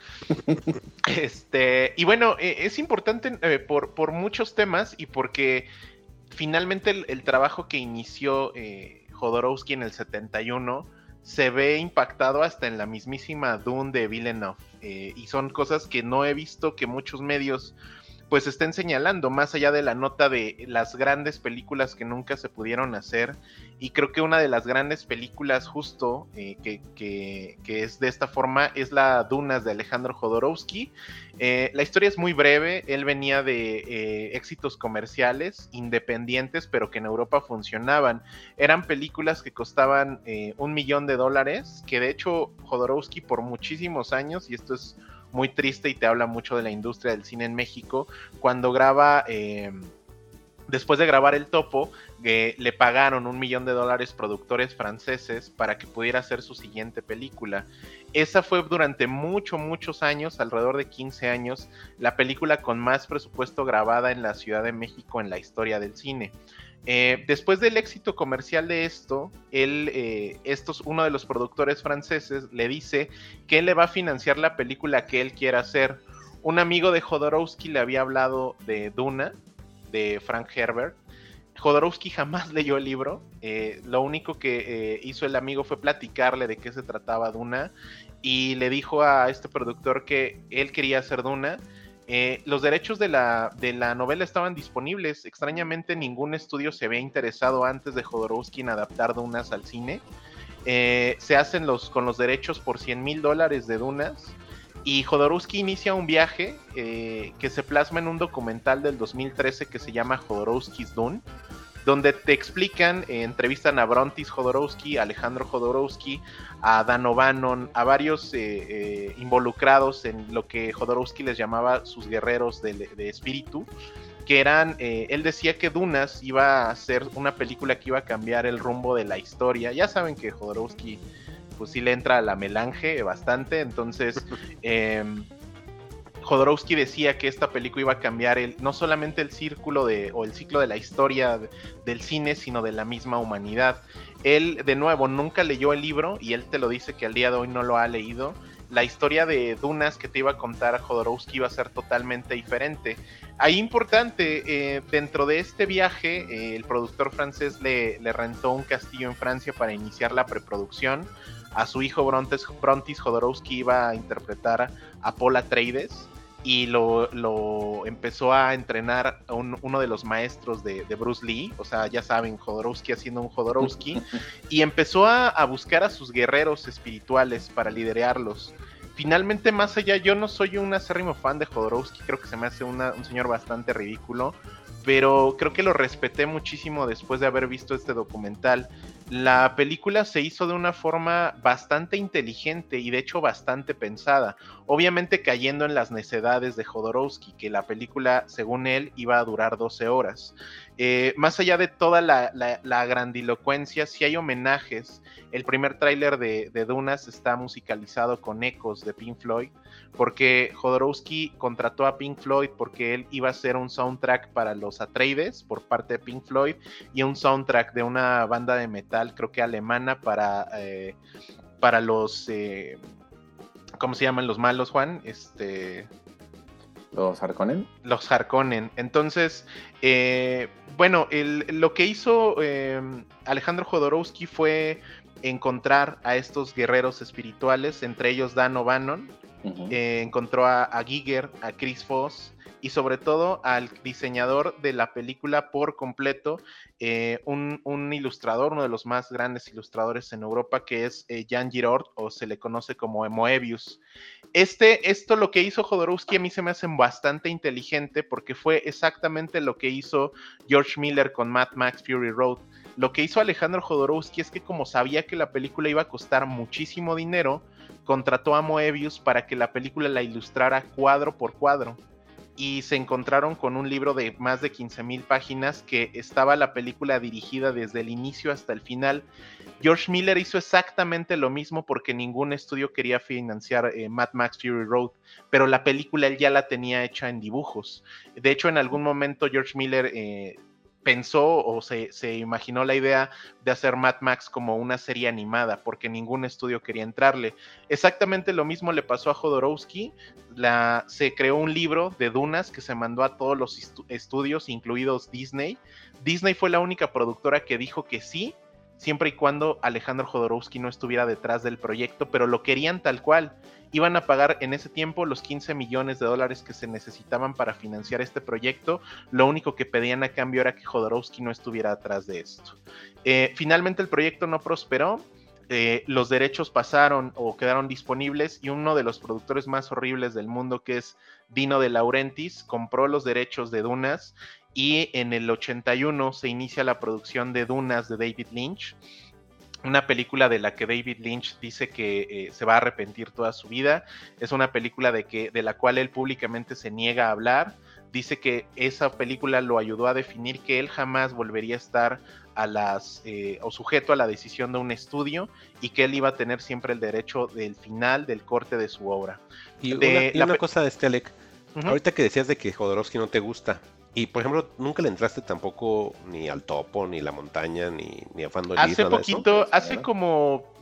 este, y bueno, e, es importante eh, por, por, muchos temas y porque finalmente el, trabajo que inició Jodorowsky en el 71 se ve impactado hasta en la mismísima Dune de Villeneuve. Eh, y son cosas que no he visto que muchos medios pues estén señalando, más allá de la nota de las grandes películas que nunca se pudieron hacer. Y creo que una de las grandes películas justo eh, que, es de esta forma es la Dunas de Alejandro Jodorowsky. Eh, la historia es muy breve, él venía de eh, éxitos comerciales independientes, pero que en Europa funcionaban. Eran películas que costaban un millón de dólares, que de hecho Jodorowsky por muchísimos años, y esto es muy triste y te habla mucho de la industria del cine en México. Cuando graba, eh, después de grabar El Topo, eh, le pagaron un millón de dólares productores franceses para que pudiera hacer su siguiente película. Esa fue durante muchos, muchos años, alrededor de 15 años, la película con más presupuesto grabada en la Ciudad de México en la historia del cine. Eh, después del éxito comercial de esto, él, eh, estos, uno de los productores franceses le dice que él le va a financiar la película que él quiera hacer. Un amigo de Jodorowsky le había hablado de Duna, de Frank Herbert. Jodorowsky jamás leyó el libro. Eh, lo único que hizo el amigo fue platicarle de qué se trataba Duna y le dijo a este productor que él quería hacer Duna eh, los derechos de la, de la, novela estaban disponibles. Extrañamente, ningún estudio se había interesado antes de Jodorowsky en adaptar Dunas al cine. Eh, se hacen los, con los derechos por 100 mil dólares de Dunas. Y Jodorowsky inicia un viaje eh, que se plasma en un documental del 2013 que se llama Jodorowsky's Dune. Donde te explican, eh, entrevistan a Brontis Jodorowsky, a Alejandro Jodorowsky, a Dan O'Bannon, a varios eh, eh, involucrados en lo que Jodorowsky les llamaba sus guerreros de, espíritu, que eran, él decía que Dunas iba a ser una película que iba a cambiar el rumbo de la historia. Ya saben que Jodorowsky pues sí le entra a la melange bastante, entonces... Em, Jodorowsky decía que esta película iba a cambiar no solamente el círculo o el ciclo de la historia del cine, sino de la misma humanidad. Él, de nuevo, nunca leyó el libro y él te lo dice que al día de hoy no lo ha leído. La historia de Dunas que te iba a contar Jodorowsky iba a ser totalmente diferente. Ahí importante, eh, dentro de este viaje, eh, el productor francés le, rentó un castillo en Francia para iniciar la preproducción. A su hijo Brontes, Brontis Jodorowsky iba a interpretar a Paul Atreides y lo, empezó a entrenar a uno de los maestros de, Bruce Lee, o sea, ya saben, Jodorowsky haciendo un Jodorowsky, y empezó a, buscar a sus guerreros espirituales para liderarlos. Finalmente, más allá, yo no soy un acérrimo fan de Jodorowsky, creo que se me hace un señor bastante ridículo, pero creo que lo respeté muchísimo después de haber visto este documental. La película se hizo de una forma bastante inteligente y de hecho bastante pensada, obviamente cayendo en las necedades de Jodorowsky, que la película, según él, iba a durar 12 horas. Eh, más allá de toda la, grandilocuencia, si hay homenajes. El primer tráiler de, de, Dunas está musicalizado con ecos de Pink Floyd, porque Jodorowsky contrató a Pink Floyd porque él iba a hacer un soundtrack para los Atreides por parte de Pink Floyd y un soundtrack de una banda de metal, creo que alemana, para, eh, para los... Eh, ¿Cómo se llaman los malos, Juan? Este... ¿Los Harkonnen? Los Harkonnen. Entonces, eh, bueno, lo que hizo em, Alejandro Jodorowsky fue encontrar a estos guerreros espirituales, entre ellos Dan O'Bannon, eh, encontró a, Giger, a Chris Foss y sobre todo al diseñador de la película por completo, eh, un, ilustrador, uno de los más grandes ilustradores en Europa, que es Jan Giraud, o se le conoce como Moebius. Este, esto lo que hizo Jodorowsky a mí se me hace bastante inteligente porque fue exactamente lo que hizo George Miller con Mad Max Fury Road. Lo que hizo Alejandro Jodorowsky es que como sabía que la película iba a costar muchísimo dinero, contrató a Moebius para que la película la ilustrara cuadro por cuadro y se encontraron con un libro de más de 15 mil páginas que estaba la película dirigida desde el inicio hasta el final. George Miller hizo exactamente lo mismo porque ningún estudio quería financiar eh, Mad Max Fury Road, pero la película él ya la tenía hecha en dibujos. De hecho, en algún momento George Miller eh, pensó o se, imaginó la idea de hacer Mad Max como una serie animada, porque ningún estudio quería entrarle. Exactamente lo mismo le pasó a Jodorowsky. La, se creó un libro de Dunas que se mandó a todos los estudios, incluidos Disney. Disney fue la única productora que dijo que sí, siempre y cuando Alejandro Jodorowsky no estuviera detrás del proyecto, pero lo querían tal cual iban a pagar en ese tiempo los 15 millones de dólares que se necesitaban para financiar este proyecto. Lo único que pedían a cambio era que Jodorowsky no estuviera atrás de esto. Eh, finalmente el proyecto no prosperó. Eh, los derechos pasaron o quedaron disponibles y uno de los productores más horribles del mundo, que es Dino de Laurentiis, compró los derechos de Dunas y en el 81 se inicia la producción de Dunas de David Lynch una película de la que David Lynch dice que eh, se va a arrepentir toda su vida. Es una película de, que, de la cual él públicamente se niega a hablar. Dice que esa película lo ayudó a definir que él jamás volvería a estar a las eh, o sujeto a la decisión de un estudio y que él iba a tener siempre el derecho del final del corte de su obra. Y, una, cosa de este ahorita que decías de que Jodorowsky no te gusta, y por ejemplo, nunca le entraste tampoco ni al topo, ni la montaña, ni, ni a Fando Hace poquito, hace como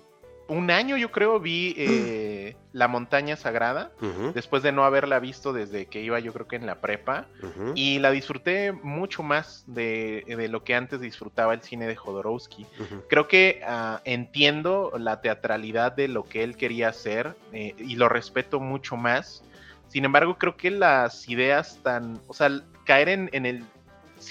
un año yo creo vi eh, La Montaña Sagrada, después de no haberla visto desde que iba yo creo que en la prepa, y la disfruté mucho más de, lo que antes disfrutaba el cine de Jodorowsky. Creo que uh, entiendo la teatralidad de lo que él quería hacer eh, y lo respeto mucho más. Sin embargo, creo que las ideas tan, o sea, caer en, el,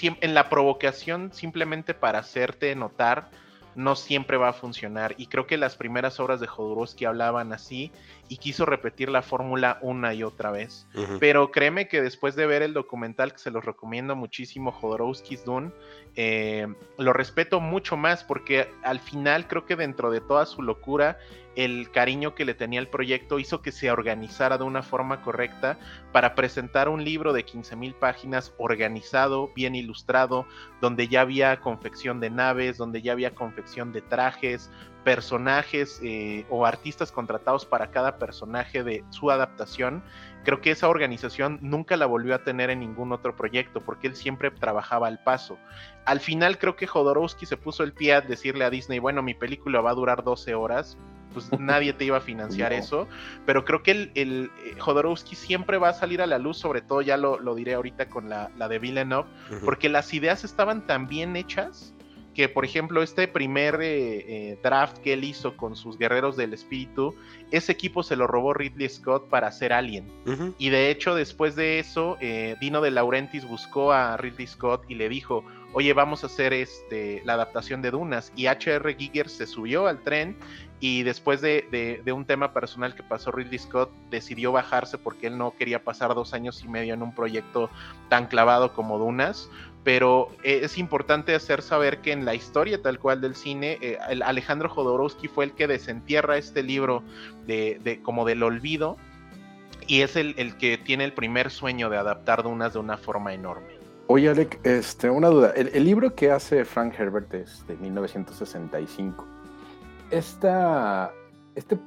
en la provocación simplemente para hacerte notar no siempre va a funcionar. Y creo que las primeras obras de Jodorowsky hablaban así y quiso repetir la fórmula una y otra vez. Pero créeme que después de ver el documental, que se los recomiendo muchísimo, Jodorowsky's Dune, eh, lo respeto mucho más porque al final creo que dentro de toda su locura, el cariño que le tenía al proyecto hizo que se organizara de una forma correcta para presentar un libro de 15 mil páginas organizado, bien ilustrado, donde ya había confección de naves, donde ya había confección de trajes, personajes eh, o artistas contratados para cada personaje de su adaptación. Creo que esa organización nunca la volvió a tener en ningún otro proyecto porque él siempre trabajaba al paso. Al final creo que Jodorowsky se puso el pie a decirle a Disney, bueno, mi película va a durar 12 horas, pues nadie te iba a financiar eso, pero creo que el, el, eh, Jodorowsky siempre va a salir a la luz, sobre todo ya lo, diré ahorita con la, la de Villeneuve, porque las ideas estaban tan bien hechas que por ejemplo este primer eh, eh, draft que él hizo con sus guerreros del espíritu, ese equipo se lo robó Ridley Scott para hacer Alien. Y de hecho después de eso, Dino de Laurentiis buscó a Ridley Scott y le dijo, oye, vamos a hacer este, la adaptación de Dunas. Y H.R. Giger se subió al tren y después de, un tema personal que pasó Ridley Scott, decidió bajarse porque él no quería pasar dos años y medio en un proyecto tan clavado como Dunas. Pero eh, es importante hacer saber que en la historia tal cual del cine, eh, Alejandro Jodorowsky fue el que desentierra este libro de, como del olvido y es el, el que tiene el primer sueño de adaptar Dunas de una forma enorme. Oye, Alec, este, una duda. El, libro que hace Frank Herbert es de 1965. Esta, este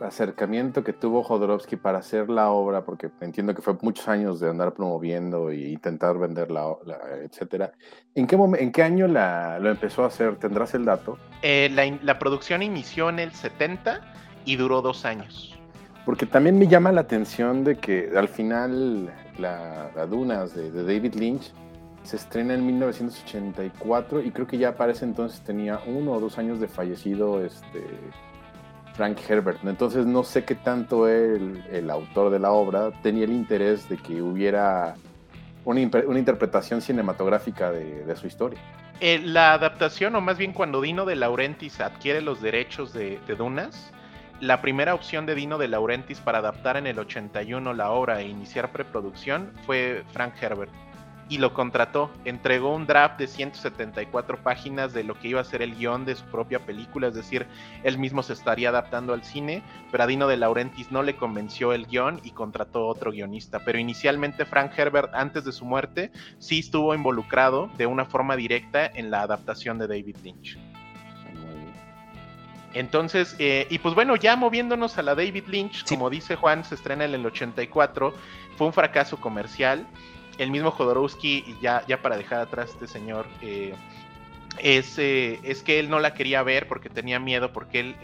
acercamiento que tuvo Jodorowsky para hacer la obra, porque entiendo que fue muchos años de andar promoviendo e intentar venderla, etcétera. ¿En qué, ¿En qué año la, lo empezó a hacer? ¿Tendrás el dato? Eh, la, producción inició en el 70 y duró dos años. Porque también me llama la atención de que al final la, Dunas de, David Lynch se estrena en 1984 y creo que ya para ese entonces tenía uno o dos años de fallecido este, Frank Herbert. Entonces no sé qué tanto él, el autor de la obra, tenía el interés de que hubiera una, interpretación cinematográfica de, su historia. Eh, la adaptación, o más bien cuando Dino de Laurentiis adquiere los derechos de, de Dunas, la primera opción de Dino de Laurentiis para adaptar en el 81 la obra e iniciar preproducción fue Frank Herbert. Y lo contrató, entregó un draft de 174 páginas de lo que iba a ser el guion de su propia película, es decir, él mismo se estaría adaptando al cine, pero a Dino de Laurentiis no le convenció el guion y contrató otro guionista. Pero inicialmente Frank Herbert, antes de su muerte, sí estuvo involucrado de una forma directa en la adaptación de David Lynch. Entonces, eh, y pues bueno, ya moviéndonos a la David Lynch, como dice Juan, se estrena en el 84, fue un fracaso comercial. El mismo Jodorowsky, ya, ya para dejar atrás este señor, eh, es, eh, es, que él no la quería ver porque tenía miedo, porque él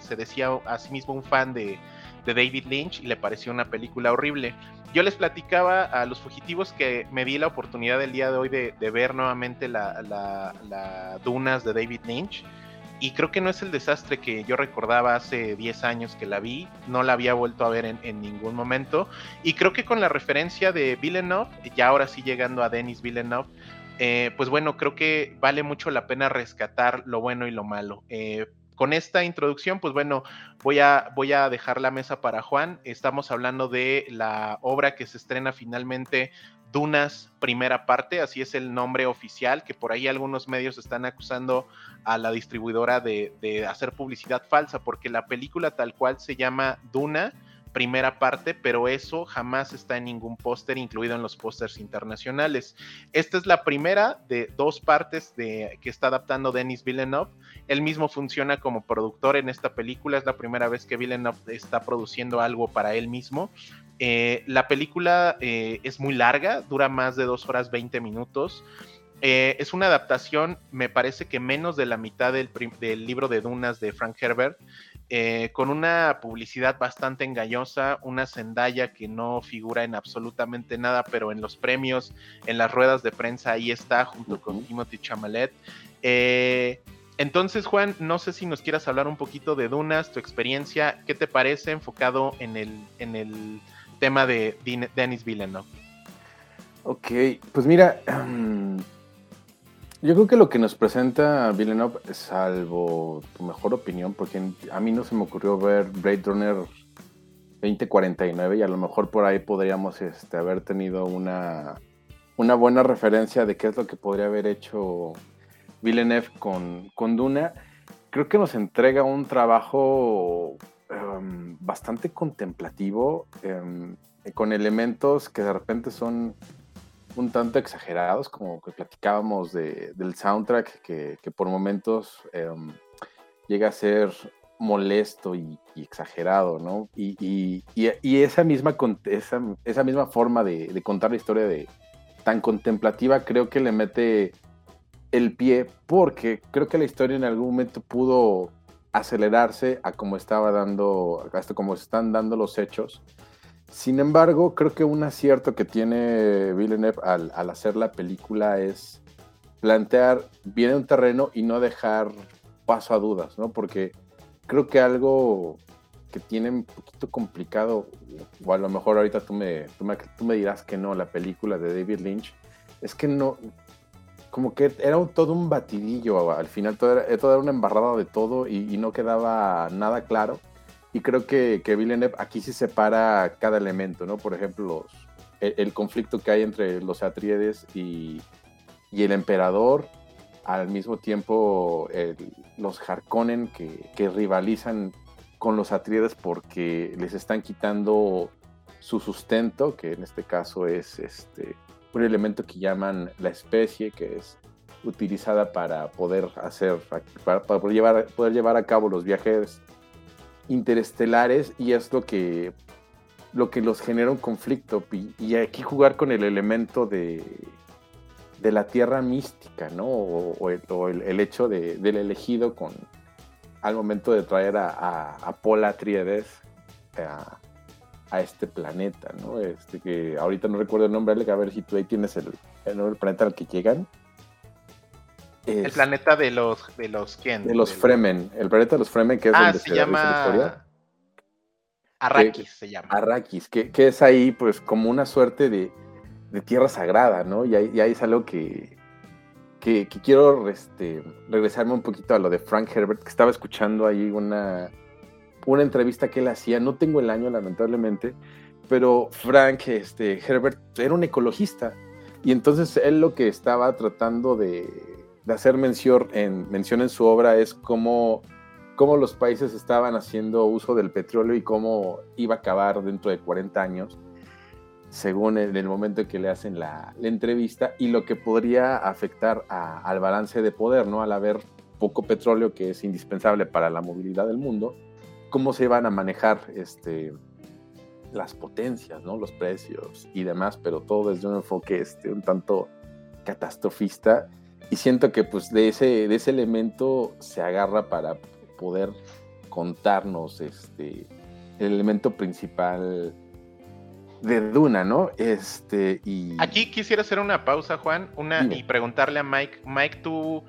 se decía a sí mismo un fan de, David Lynch y le pareció una película horrible. Yo les platicaba a los fugitivos que me di la oportunidad el día de hoy de, ver nuevamente la Dunas de David Lynch y creo que no es el desastre que yo recordaba hace 10 años que la vi, no la había vuelto a ver en, ningún momento, y creo que con la referencia de Villeneuve, ya ahora sí llegando a Denis Villeneuve, eh, pues bueno, creo que vale mucho la pena rescatar lo bueno y lo malo. Eh, con esta introducción, pues bueno, voy a, voy a dejar la mesa para Juan. Estamos hablando de la obra que se estrena finalmente Dunas primera parte, así es el nombre oficial, que por ahí algunos medios están acusando a la distribuidora de, hacer publicidad falsa, porque la película tal cual se llama Duna primera parte, pero eso jamás está en ningún póster, incluido en los pósters internacionales. Esta es la primera de dos partes de, que está adaptando Denis Villeneuve. Él mismo funciona como productor en esta película, es la primera vez que Villeneuve está produciendo algo para él mismo. Eh, la película eh, es muy larga, dura más de dos horas 20 minutos. Eh, es una adaptación, me parece que menos de la mitad del, libro de Dunas de Frank Herbert, con una publicidad bastante engañosa, una Zendaya que no figura en absolutamente nada, pero en los premios, en las ruedas de prensa, ahí está, junto con Timothy Chamalet. entonces, Juan, no sé si nos quieras hablar un poquito de Dunas, tu experiencia, ¿qué te parece enfocado en el, en el tema de Denis Villeneuve. Ok, pues mira, Yo creo que lo que nos presenta Villeneuve, salvo tu mejor opinión, porque a mí no se me ocurrió ver Blade Runner 2049 y a lo mejor por ahí podríamos este, haber tenido una, una buena referencia de qué es lo que podría haber hecho Villeneuve con, Duna. Creo que nos entrega un trabajo em, bastante contemplativo, em, con elementos que de repente son un tanto exagerados, como que platicábamos del soundtrack, que, por momentos em, llega a ser molesto y, exagerado, ¿no? Y, esa, misma, esa, esa misma forma de, contar la historia de tan contemplativa creo que le mete el pie, porque creo que la historia en algún momento pudo acelerarse a como estaba dando, hasta como están dando los hechos sin embargo, creo que un acierto que tiene Villeneuve al, hacer la película es plantear bien un terreno y no dejar paso a dudas, ¿no? Porque creo que algo que tiene un poquito complicado, o a lo mejor ahorita tú me, tú me, dirás que no, la película de David Lynch, es que no, como que era todo un batidillo, al final todo era, todo una embarrada de todo y no quedaba nada claro. Y creo que, que Villeneuve aquí sí separa cada elemento, ¿no? Por ejemplo, el, conflicto que hay entre los Atriedes y, el emperador, al mismo tiempo los Harkonnen que, rivalizan con los Atriedes porque les están quitando su sustento, que en este caso es este, un elemento que llaman la especie, que es utilizada para poder hacer, para, poder, llevar, poder llevar a cabo los viajes interestelares y es lo que, lo que los genera un conflicto. Y, aquí jugar con el elemento de, de la tierra mística, ¿no? O, el, hecho de, del elegido con al momento de traer a, a, a Paul Atriedes a, este planeta, ¿no? Este que ahorita no recuerdo el nombre, a ver si tú ahí tienes el, el nombre del planeta al que llegan el planeta de los de los quién? De los Fremen. El planeta de los Fremen, que es ah, donde se, llama la historia. Arrakis se llama. Arrakis, que, es ahí, pues, como una suerte de, tierra sagrada, ¿no? Y ahí, es algo que, que, quiero este, regresarme un poquito a lo de Frank Herbert, que estaba escuchando ahí una, una entrevista que él hacía. No tengo el año, lamentablemente, pero Frank este, Herbert era un ecologista. Y entonces él lo que estaba tratando de, de hacer mención en, mención en su obra es cómo, cómo los países estaban haciendo uso del petróleo y cómo iba a acabar dentro de 40 años, según en el momento en que le hacen la, entrevista, y lo que podría afectar al balance de poder, ¿no? Al haber poco petróleo que es indispensable para la movilidad del mundo, cómo se iban a manejar este, las potencias, ¿no? Los precios y demás, pero todo desde un enfoque este, un tanto catastrofista y siento que pues de ese, de ese elemento se agarra para poder contarnos este, el elemento principal de Duna, ¿no? Este, y... Aquí quisiera hacer una pausa, Juan, una, y preguntarle a Mike, Mike, tú,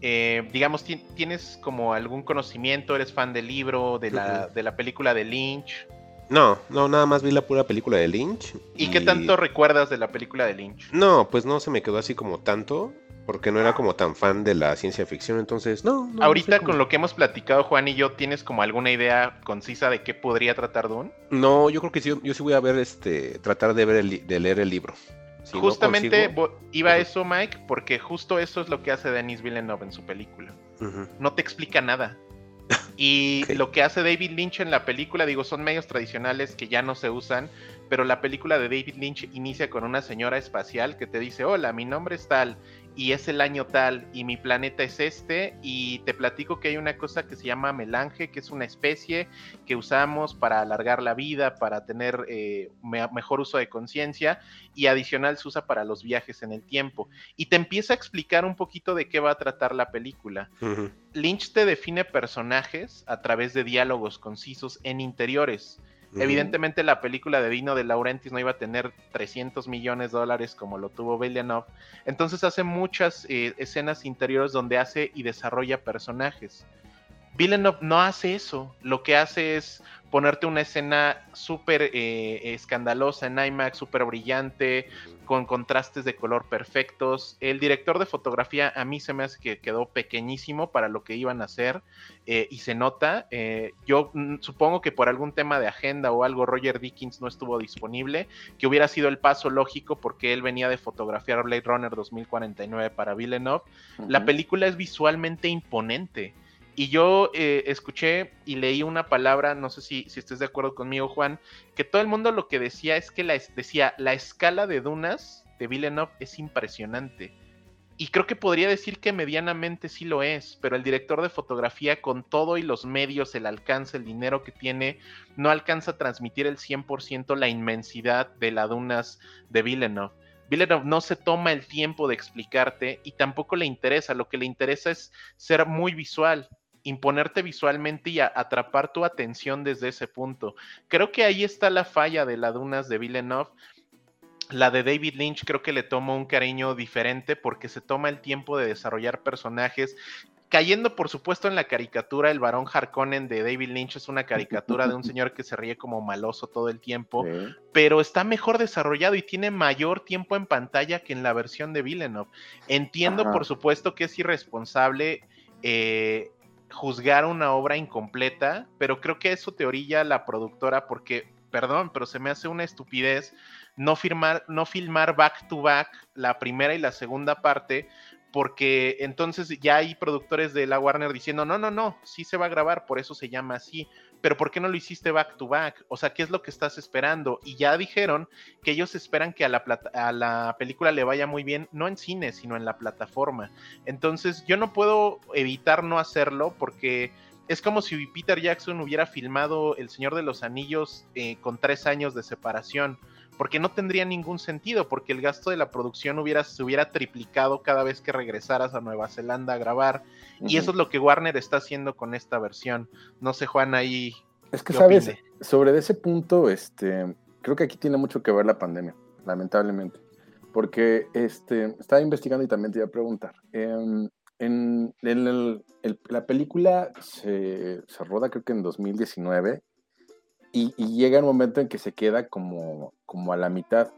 eh, digamos, ¿tienes como algún conocimiento, eres fan del libro, de la, de la película de Lynch? No, no, nada más vi la pura película de Lynch. ¿Y, qué tanto recuerdas de la película de Lynch? No, pues no se me quedó así como tanto porque no era como tan fan de la ciencia ficción, entonces no. Ahorita con lo que hemos platicado Juan y yo, ¿tienes como alguna idea concisa de qué podría tratar Dune? No, yo creo que sí, yo sí voy a ver este, tratar de ver de leer el libro. Justamente iba a eso, Mike, porque justo eso es lo que hace Denis Villeneuve en su película. No te explica nada. Y lo que hace David Lynch en la película, digo, son medios tradicionales que ya no se usan, pero la película de David Lynch inicia con una señora espacial que te dice, hola, mi nombre es tal, y es el año tal y mi planeta es este y te platico que hay una cosa que se llama melange, que es una especie que usamos para alargar la vida, para tener eh, mejor uso de conciencia y adicional se usa para los viajes en el tiempo. Y te empieza a explicar un poquito de qué va a tratar la película. Lynch te define personajes a través de diálogos concisos en interiores Evidentemente la película de Vino de Laurentis no iba a tener 300 millones de dólares como lo tuvo Villeneuve. Entonces hace muchas eh, escenas interiores donde hace y desarrolla personajes. Villeneuve no hace eso, lo que hace es ponerte una escena súper eh, escandalosa en IMAX, súper brillante, con contrastes de color perfectos. El director de fotografía a mí se me hace que quedó pequeñísimo para lo que iban a hacer eh, y se nota. Eh, yo supongo que por algún tema de agenda o algo Roger Dickens no estuvo disponible, que hubiera sido el paso lógico porque él venía de fotografiar Blade Runner 2049 para Villeneuve. La película es visualmente imponente. Y yo eh, escuché y leí una palabra, no sé si, si estés de acuerdo conmigo, Juan, que todo el mundo lo que decía es que la, decía, la escala de dunas de Villeneuve es impresionante. Y creo que podría decir que medianamente sí lo es, pero el director de fotografía con todo y los medios, el alcance, el dinero que tiene, no alcanza a transmitir el 100% la inmensidad de las dunas de Villeneuve. Villeneuve no se toma el tiempo de explicarte y tampoco le interesa, lo que le interesa es ser muy visual imponerte visualmente y atrapar tu atención desde ese punto. Creo que ahí está la falla de las dunas de Villeneuve. La de David Lynch creo que le toma un cariño diferente porque se toma el tiempo de desarrollar personajes cayendo por supuesto en la caricatura, el varón Harkonnen de David Lynch es una caricatura de un señor que se ríe como maloso todo el tiempo, pero está mejor desarrollado y tiene mayor tiempo en pantalla que en la versión de Villeneuve. Entiendo por supuesto que es irresponsable eh, juzgar una obra incompleta, pero creo que eso te orilla la productora porque, perdón, pero se me hace una estupidez no, firmar, no filmar back to back la primera y la segunda parte, porque entonces ya hay productores de la Warner diciendo, no, no, no, sí se va a grabar, por eso se llama así pero ¿por qué no lo hiciste back to back? O sea, ¿qué es lo que estás esperando? Y ya dijeron que ellos esperan que a la, a la película le vaya muy bien, no en cine, sino en la plataforma. Entonces, yo no puedo evitar no hacerlo porque es como si Peter Jackson hubiera filmado El Señor de los Anillos eh, con tres años de separación porque no tendría ningún sentido, porque el gasto de la producción hubiera, se hubiera triplicado cada vez que regresaras a Nueva Zelanda a grabar, y eso es lo que Warner está haciendo con esta versión. No sé, Juan, ahí. Es que, sabes, sobre ese punto, este, creo que aquí tiene mucho que ver la pandemia, lamentablemente, porque este, estaba investigando y también te iba a preguntar. en, la película se, se roda creo que en 2019 y, llega un momento en que se queda como, como a la mitad.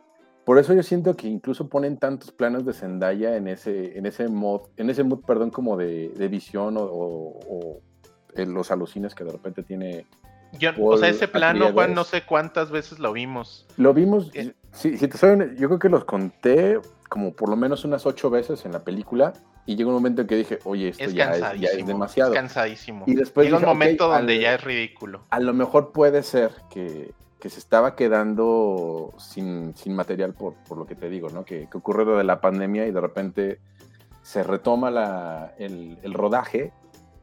Por eso yo siento que incluso ponen tantos planos de Zendaya en ese, en ese mod, en ese mood, perdón, como de, visión o, en los alucines que de repente tiene. o sea, ese plano, Juan, no sé cuántas veces lo vimos. Lo vimos, eh, sí, si te saben, yo creo que los conté como por lo menos unas ocho veces en la película y llegó un momento en que dije, oye, esto ya, es, demasiado. Es cansadísimo. Y después llega un momento donde ya es ridículo. A lo mejor puede ser que, se estaba quedando sin, material por, lo que te digo, ¿no? Que, que, ocurre lo de la pandemia y de repente se retoma la, el, rodaje,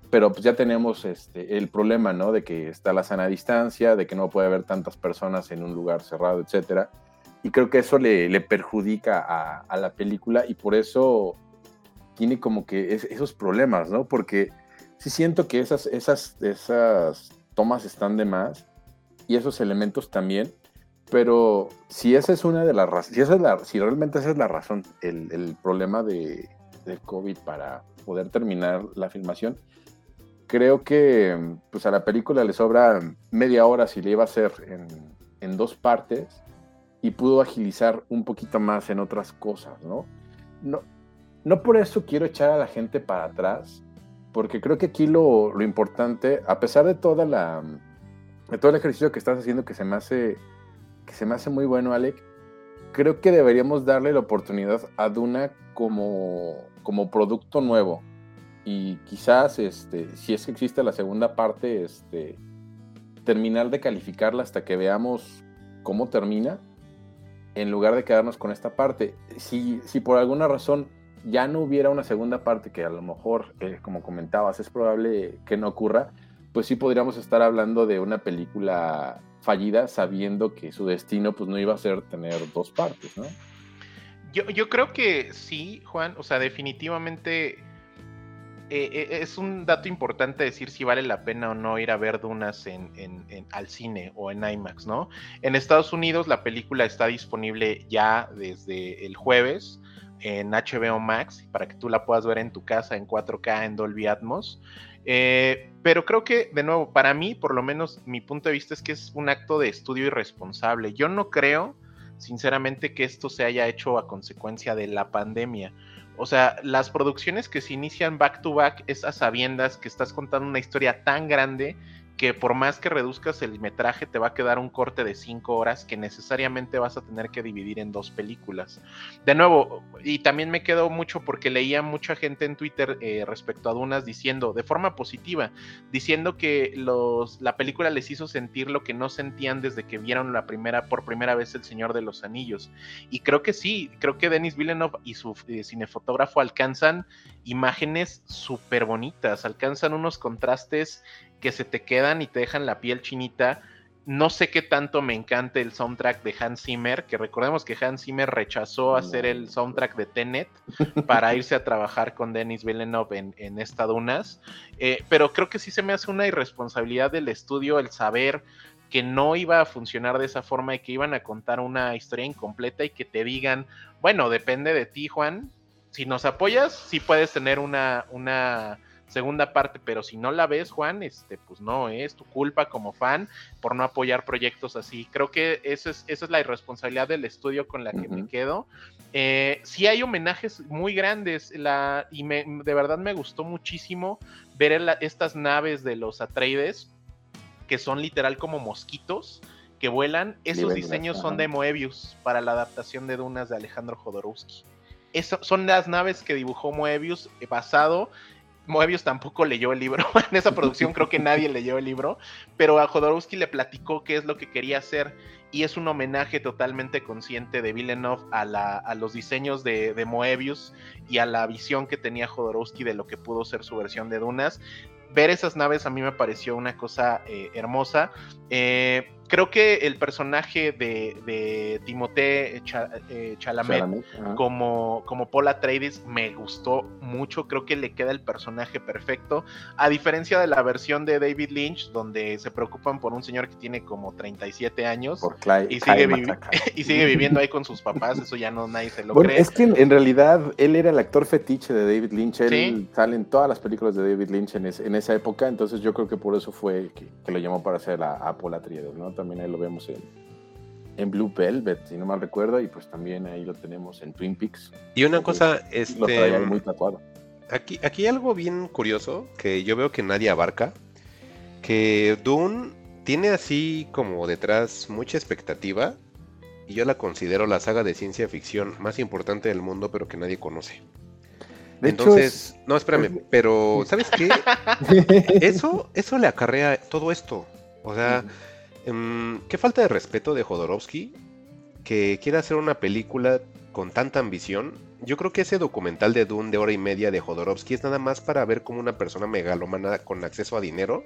pero pues ya tenemos este, el problema, ¿no? De que está la sana distancia, de que no puede haber tantas personas en un lugar cerrado, etcétera. Y creo que eso le, perjudica a, a la película y por eso tiene como que esos problemas, ¿no? Porque sí siento que esas, esas, esas tomas están de más y esos elementos también, pero si esa es una de las si, esa es la, si realmente esa es la razón, el, problema de, del COVID para poder terminar la filmación, creo que pues a la película le sobra media hora si le iba a hacer en, en dos partes y pudo agilizar un poquito más en otras cosas, ¿no? No, no por eso quiero echar a la gente para atrás, porque creo que aquí lo, importante, a pesar de toda la de todo el ejercicio que estás haciendo que se me hace que se me hace muy bueno, Alec, creo que deberíamos darle la oportunidad a Duna como, como producto nuevo. Y quizás, este, si es que existe la segunda parte, este, terminar de calificarla hasta que veamos cómo termina, en lugar de quedarnos con esta parte. Si, si por alguna razón ya no hubiera una segunda parte, que a lo mejor, eh, como comentabas, es probable que no ocurra, pues sí podríamos estar hablando de una película fallida sabiendo que su destino pues no iba a ser tener dos partes, ¿no? Yo, creo que sí, Juan, o sea, definitivamente eh, eh, es un dato importante decir si vale la pena o no ir a ver Dunas en, al cine o en IMAX, ¿no? En Estados Unidos la película está disponible ya desde el jueves en HBO Max para que tú la puedas ver en tu casa en 4K en Dolby Atmos. Eh, pero creo que, de nuevo, para mí, por lo menos mi punto de vista es que es un acto de estudio irresponsable. Yo no creo, sinceramente, que esto se haya hecho a consecuencia de la pandemia. O sea, las producciones que se inician back to back es a sabiendas que estás contando una historia tan grande que por más que reduzcas el metraje te va a quedar un corte de cinco horas que necesariamente vas a tener que dividir en dos películas. De nuevo, y también me quedo mucho porque leía mucha gente en Twitter eh, respecto a Dunas diciendo, de forma positiva, diciendo que los, la película les hizo sentir lo que no sentían desde que vieron la primera, por primera vez El Señor de los Anillos. Y creo que sí, creo que Denis Villeneuve y su eh, cinefotógrafo alcanzan imágenes súper bonitas, alcanzan unos contrastes que se te quedan y te dejan la piel chinita. No sé qué tanto me encanta el soundtrack de Hans Zimmer, que recordemos que Hans Zimmer rechazó hacer el soundtrack de Tenet para irse a trabajar con Denis Villeneuve en, en esta Dunas. Eh, pero creo que sí se me hace una irresponsabilidad del estudio el saber que no iba a funcionar de esa forma y que iban a contar una historia incompleta y que te digan, bueno, depende de ti, Juan. Si nos apoyas, sí puedes tener una, una segunda parte, pero si no la ves, Juan, este, pues no, es tu culpa como fan por no apoyar proyectos así. Creo que eso es, esa es la irresponsabilidad del estudio con la que me quedo. Eh, sí hay homenajes muy grandes la, y me, de verdad me gustó muchísimo ver estas naves de los Atreides, que son literal como mosquitos que vuelan. Esos diseños son de Moebius para la adaptación de Dunas de Alejandro Jodorowsky. son las naves que dibujó Moebius eh, basado Moebius tampoco leyó el libro. en esa producción creo que nadie leyó el libro. Pero a Jodorowsky le platicó qué es lo que quería hacer. Y es un homenaje totalmente consciente de Villeneuve a, a los diseños de, de, Moebius y a la visión que tenía Jodorowsky de lo que pudo ser su versión de Dunas. Ver esas naves a mí me pareció una cosa eh, hermosa. Eh, creo que el personaje de, de Timothée eh, Chalamet, como, como Paul Atreides me gustó mucho, creo que le queda el personaje perfecto, a diferencia de la versión de David Lynch, donde se preocupan por un señor que tiene como 37 años y, sigue y, sigue viviendo ahí con sus papás, eso ya no nadie se lo bueno, cree. Es que en realidad él era el actor fetiche de David Lynch, él sale en todas las películas de David Lynch en, en, esa época, entonces yo creo que por eso fue que, lo llamó para hacer a, a Paul Atreides, ¿no? También ahí lo vemos en, en Blue Velvet, si no mal recuerdo, y pues también ahí lo tenemos en Twin Peaks. Y una cosa, este... muy tatuado. Aquí, aquí hay algo bien curioso que yo veo que nadie abarca, que Dune tiene así como detrás mucha expectativa y yo la considero la saga de ciencia ficción más importante del mundo, pero que nadie conoce. Entonces, no, espérame, pero ¿sabes qué? eso, eso le acarrea todo esto. O sea, Em, qué falta de respeto de Jodorowsky que quiera hacer una película con tanta ambición. Yo creo que ese documental de Dune de hora y media de Jodorowsky es nada más para ver cómo una persona megalomana con acceso a dinero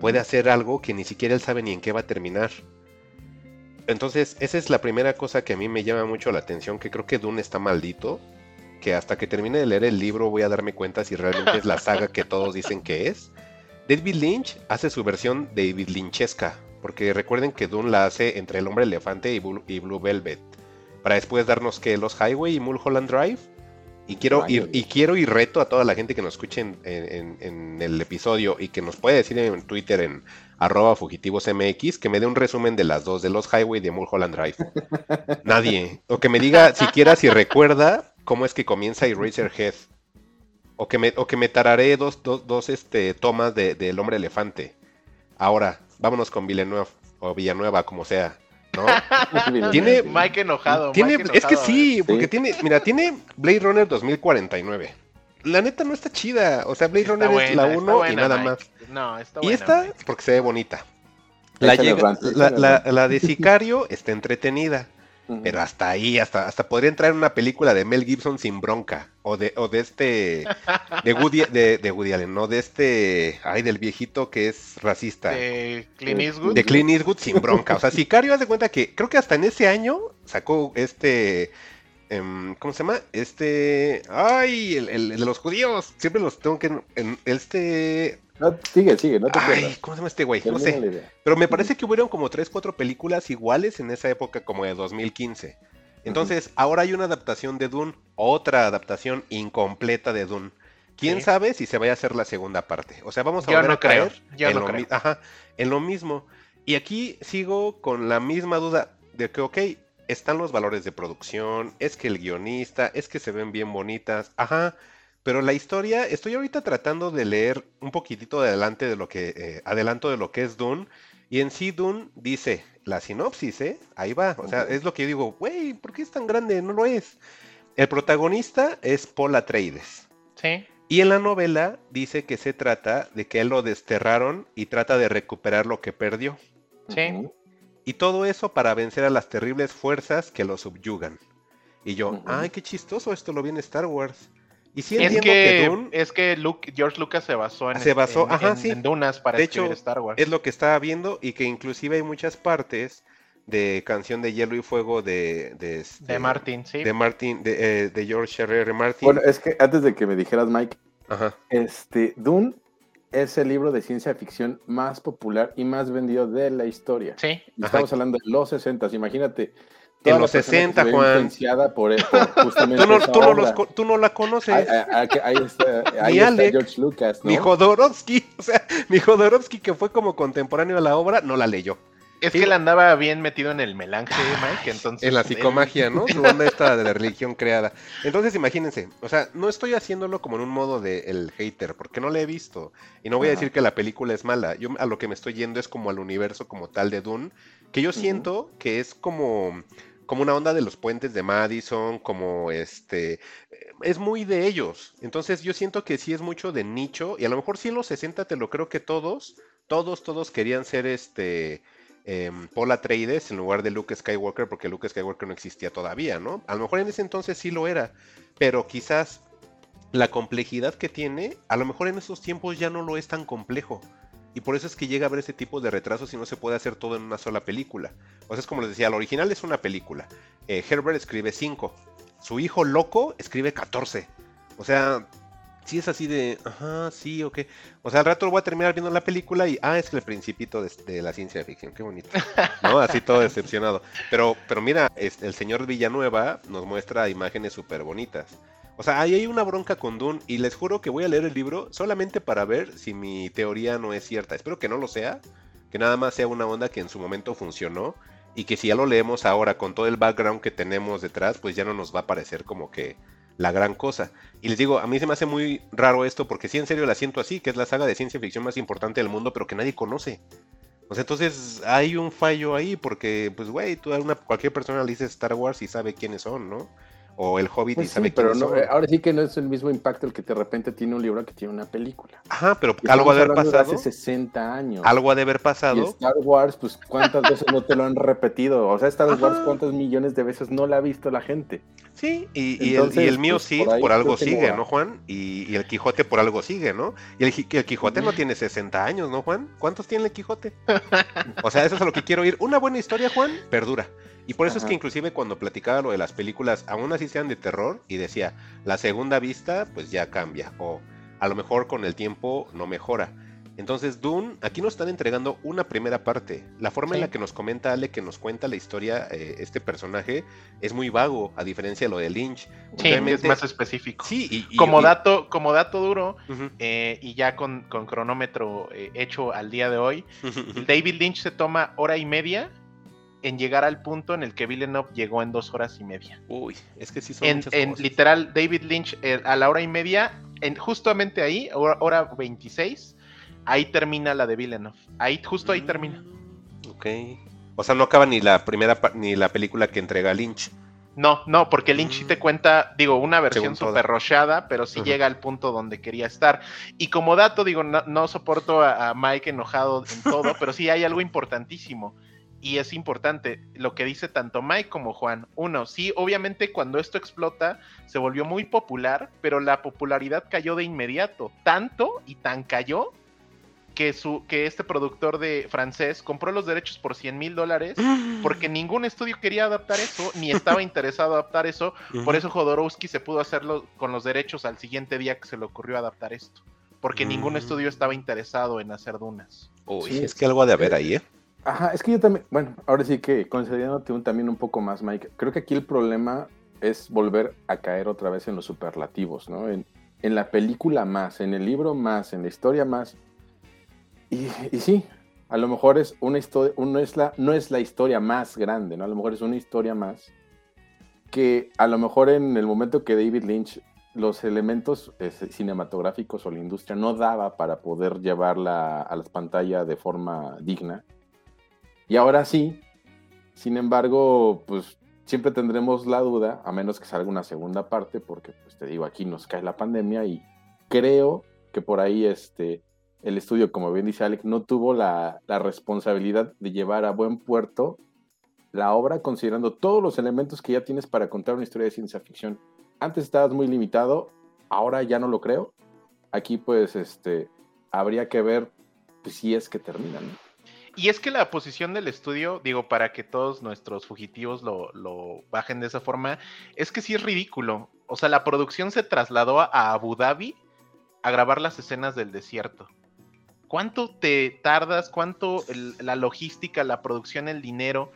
puede hacer algo que ni siquiera él sabe ni en qué va a terminar. Entonces, esa es la primera cosa que a mí me llama mucho la atención, que creo que Dune está maldito, que hasta que termine de leer el libro voy a darme cuenta si realmente es la saga que todos dicen que es. David Lynch hace su versión David Lynchesca, porque recuerden que Dune la hace entre El Hombre Elefante y Blue, Velvet, para después darnos que Los Highway y Mulholland Drive. Y quiero, y, quiero y reto a toda la gente que nos escuche en, el episodio y que nos puede decir en Twitter en arroba fugitivosmx que me dé un resumen de las dos, de Los Highway y de Mulholland Drive. Nadie. O que me diga siquiera si recuerda cómo es que comienza Eraserhead. O que me, o que me tararé dos, dos, dos este, tomas de, de El Hombre Elefante. Ahora, vámonos con Villanueva o Villanueva, como sea. ¿no? tiene Mike enojado, tiene, es que sí, porque tiene, mira, tiene Blade Runner 2049. La neta no está chida, o sea, Blade Runner es la 1 y nada más. No, está buena, y esta porque se ve bonita. La, la, la, de Sicario está entretenida. Pero hasta ahí, hasta, hasta podría entrar en una película de Mel Gibson sin bronca. O de, o de este. De Woody, de, de Woody Allen, no de este. Ay, del viejito que es racista. De Clint Eastwood. De Clint Eastwood sin bronca. O sea, Sicario, haz de cuenta que creo que hasta en ese año sacó este. Em, ¿Cómo se llama? Este. Ay, el, el, de los judíos. Siempre los tengo que. En, este. No, sigue, sigue, no te Ay, ¿cómo se llama este güey? No sé. Pero me parece que hubieron como 3, 4 películas iguales en esa época, como de 2015. Entonces, ahora hay una adaptación de Dune, otra adaptación incompleta de Dune. quién sabe si se vaya a hacer la segunda parte. O sea, vamos a volver a caer en, lo Ajá, en lo mismo. Y aquí sigo con la misma duda de que, ok, están los valores de producción, es que el guionista, es que se ven bien bonitas, ajá, pero la historia, estoy ahorita tratando de leer un poquitito de adelante de lo que, eh, adelanto de lo que es Dune, y en sí Dune dice, la sinopsis, ¿eh? Ahí va, o sea, es lo que yo digo, güey, ¿por qué es tan grande? No lo es. El protagonista es Paul Atreides. Sí. Y en la novela dice que se trata de que él lo desterraron y trata de recuperar lo que perdió. Sí. Y todo eso para vencer a las terribles fuerzas que lo subyugan. Y yo, ay, qué chistoso, esto lo viene Star Wars. Y sí es que, es que George Lucas se basó en, se basó, Dunas para de hecho, Star Wars. Es lo que estaba viendo y que inclusive hay muchas partes de Canción de Hielo y Fuego de... De, este, Martin, sí. De Martin, de, eh, de George R. Martin. Bueno, es que antes de que me dijeras, Mike, este, Dune es el libro de ciencia ficción más popular y más vendido de la historia. Sí. Estamos hablando de los 60, imagínate. En los 60, Juan. Por, justamente tú, no, tú, no los, tú, no, la conoces. Ahí, está, ahí está George Lucas. ¿no? Ni Jodorowsky, o sea, ni Jodorowsky, que fue como contemporáneo a la obra, no la leyó. Es que él andaba bien metido en el melange, Mike, entonces... En la psicomagia, ¿no? Su onda esta de la religión creada. Entonces, imagínense, o sea, no estoy haciéndolo como en un modo de el hater, porque no lo he visto. Y no voy a decir que la película es mala. Yo a lo que me estoy yendo es como al universo como tal de Dune, que yo siento que es como como una onda de los puentes de Madison, como este, es muy de ellos. Entonces yo siento que sí es mucho de nicho y a lo mejor sí en los 60 te lo creo que todos, todos, todos querían ser este, eh, Paul en lugar de Luke Skywalker, porque Luke Skywalker no existía todavía, ¿no? A lo mejor en ese entonces sí lo era, pero quizás la complejidad que tiene, a lo mejor en esos tiempos ya no lo es tan complejo. Y por eso es que llega a haber ese tipo de retrasos y no se puede hacer todo en una sola película. O sea, es como les decía, lo original es una película. Eh, Herbert escribe 5. Su hijo loco escribe 14. O sea, si es así de, ajá, sí, ok. O sea, al rato voy a terminar viendo la película y, ah, es el principito de, la ciencia ficción, qué bonito. ¿No? Así todo decepcionado. Pero, pero mira, el señor Villanueva nos muestra imágenes súper bonitas. O sea, ahí hay una bronca con Dune y les juro que voy a leer el libro solamente para ver si mi teoría no es cierta. Espero que no lo sea, que nada más sea una onda que en su momento funcionó y que si ya lo leemos ahora con todo el background que tenemos detrás, pues ya no nos va a parecer como que la gran cosa. Y les digo, a mí se me hace muy raro esto porque sí en serio la siento así, que es la saga de ciencia ficción más importante del mundo, pero que nadie conoce. O sea, entonces hay un fallo ahí porque, pues, güey, cualquier persona le dices Star Wars y sabe quiénes son, ¿no? O El Hobbit pues y sabe pero no, ahora sí que no es el mismo impacto el que de repente tiene un libro que tiene una película. Ajá, pero algo ha de haber pasado. hace 60 años. Algo ha de haber pasado. Y Star Wars, pues cuántas veces no te lo han repetido. O sea, Star Wars, cuántas millones de veces no la ha visto la gente. Sí, y, el, mío pues, sí, por, algo sigue, ¿no, Juan? Y, el Quijote por algo sigue, ¿no? Y el, el Quijote no tiene 60 años, ¿no, Juan? ¿Cuántos tiene el Quijote? o sea, eso es a lo que quiero ir. Una buena historia, Juan, perdura. Y por eso es que inclusive cuando platicaba lo de las películas, aún así sean de terror, y decía, la segunda vista pues ya cambia, o a lo mejor con el tiempo no mejora. Entonces Dune, aquí nos están entregando una primera parte. La forma en la que nos comenta Ale, que nos cuenta la historia, eh, este personaje, es muy vago, a diferencia de lo de Lynch. Sí, es más específico. Sí, y, como, Dato, como dato duro, eh, y ya con, cronómetro eh, hecho al día de hoy, David Lynch se toma hora y media en llegar al punto en el que Villeneuve llegó en dos horas y media. Uy, es que sí son en, muchas en literal, David Lynch eh, a la hora y media, en, justamente ahí, hora, 26, ahí termina la de Villeneuve. Ahí, justo ahí termina. Mm, ok. O sea, no acaba ni la primera ni la película que entrega Lynch. No, no, porque Lynch sí te mm. cuenta, digo, una versión súper rochada, pero sí llega al punto donde quería estar. Y como dato, digo, no, soporto a, Mike enojado en todo, pero sí hay algo importantísimo y es importante lo que dice tanto Mike como Juan. Uno, sí, obviamente cuando esto explota se volvió muy popular, pero la popularidad cayó de inmediato, tanto y tan cayó que, su, que este productor de francés compró los derechos por 100 mil dólares porque ningún estudio quería adaptar eso, ni estaba interesado en adaptar eso, por eso Jodorowsky se pudo hacerlo con los derechos al siguiente día que se le ocurrió adaptar esto, porque ningún mm. estudio estaba interesado en hacer dunas. Uy, es que algo ha de haber ahí, ¿eh? Ajá, es que yo también, bueno, ahora sí que concediéndote un, también un poco más, Mike, creo que aquí el problema es volver a caer otra vez en los superlativos, ¿no? En, en la película más, en el libro más, en la historia más. Y, y sí, a lo mejor es una historia, no es, la, no es la historia más grande, ¿no? A lo mejor es una historia más que a lo mejor en el momento que David Lynch los elementos eh, cinematográficos o la industria no daba para poder llevarla a las pantallas de forma digna. Y ahora sí, sin embargo, pues siempre tendremos la duda, a menos que salga una segunda parte, porque pues te digo, aquí nos cae la pandemia y creo que por ahí este, el estudio, como bien dice Alex, no tuvo la, responsabilidad de llevar a buen puerto la obra considerando todos los elementos que ya tienes para contar una historia de ciencia ficción antes estabas muy limitado, ahora ya no lo creo. Aquí pues este habría que ver pues, si es que terminan. Y es que la posición del estudio, digo, para que todos nuestros fugitivos lo, lo, bajen de esa forma, es que sí es ridículo. O sea, la producción se trasladó a Abu Dhabi a grabar las escenas del desierto. ¿Cuánto te tardas? ¿Cuánto la logística, la producción, el dinero?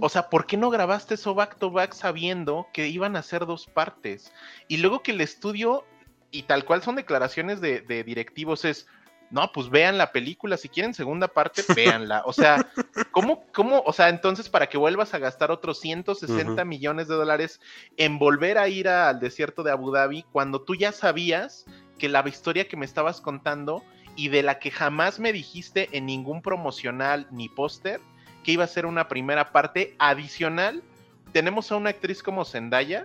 O sea, ¿por qué no grabaste eso back to back sabiendo que iban a ser dos partes? Y luego que el estudio, y tal cual son declaraciones de, directivos, es, no, pues vean la película, si quieren segunda parte, véanla. O sea, ¿cómo, cómo, o sea, entonces para que vuelvas a gastar otros 160 millones de dólares en volver a ir al desierto de Abu Dhabi cuando tú ya sabías que la historia que me estabas contando y de la que jamás me dijiste en ningún promocional ni póster, que iba a ser una primera parte adicional. Tenemos a una actriz como Zendaya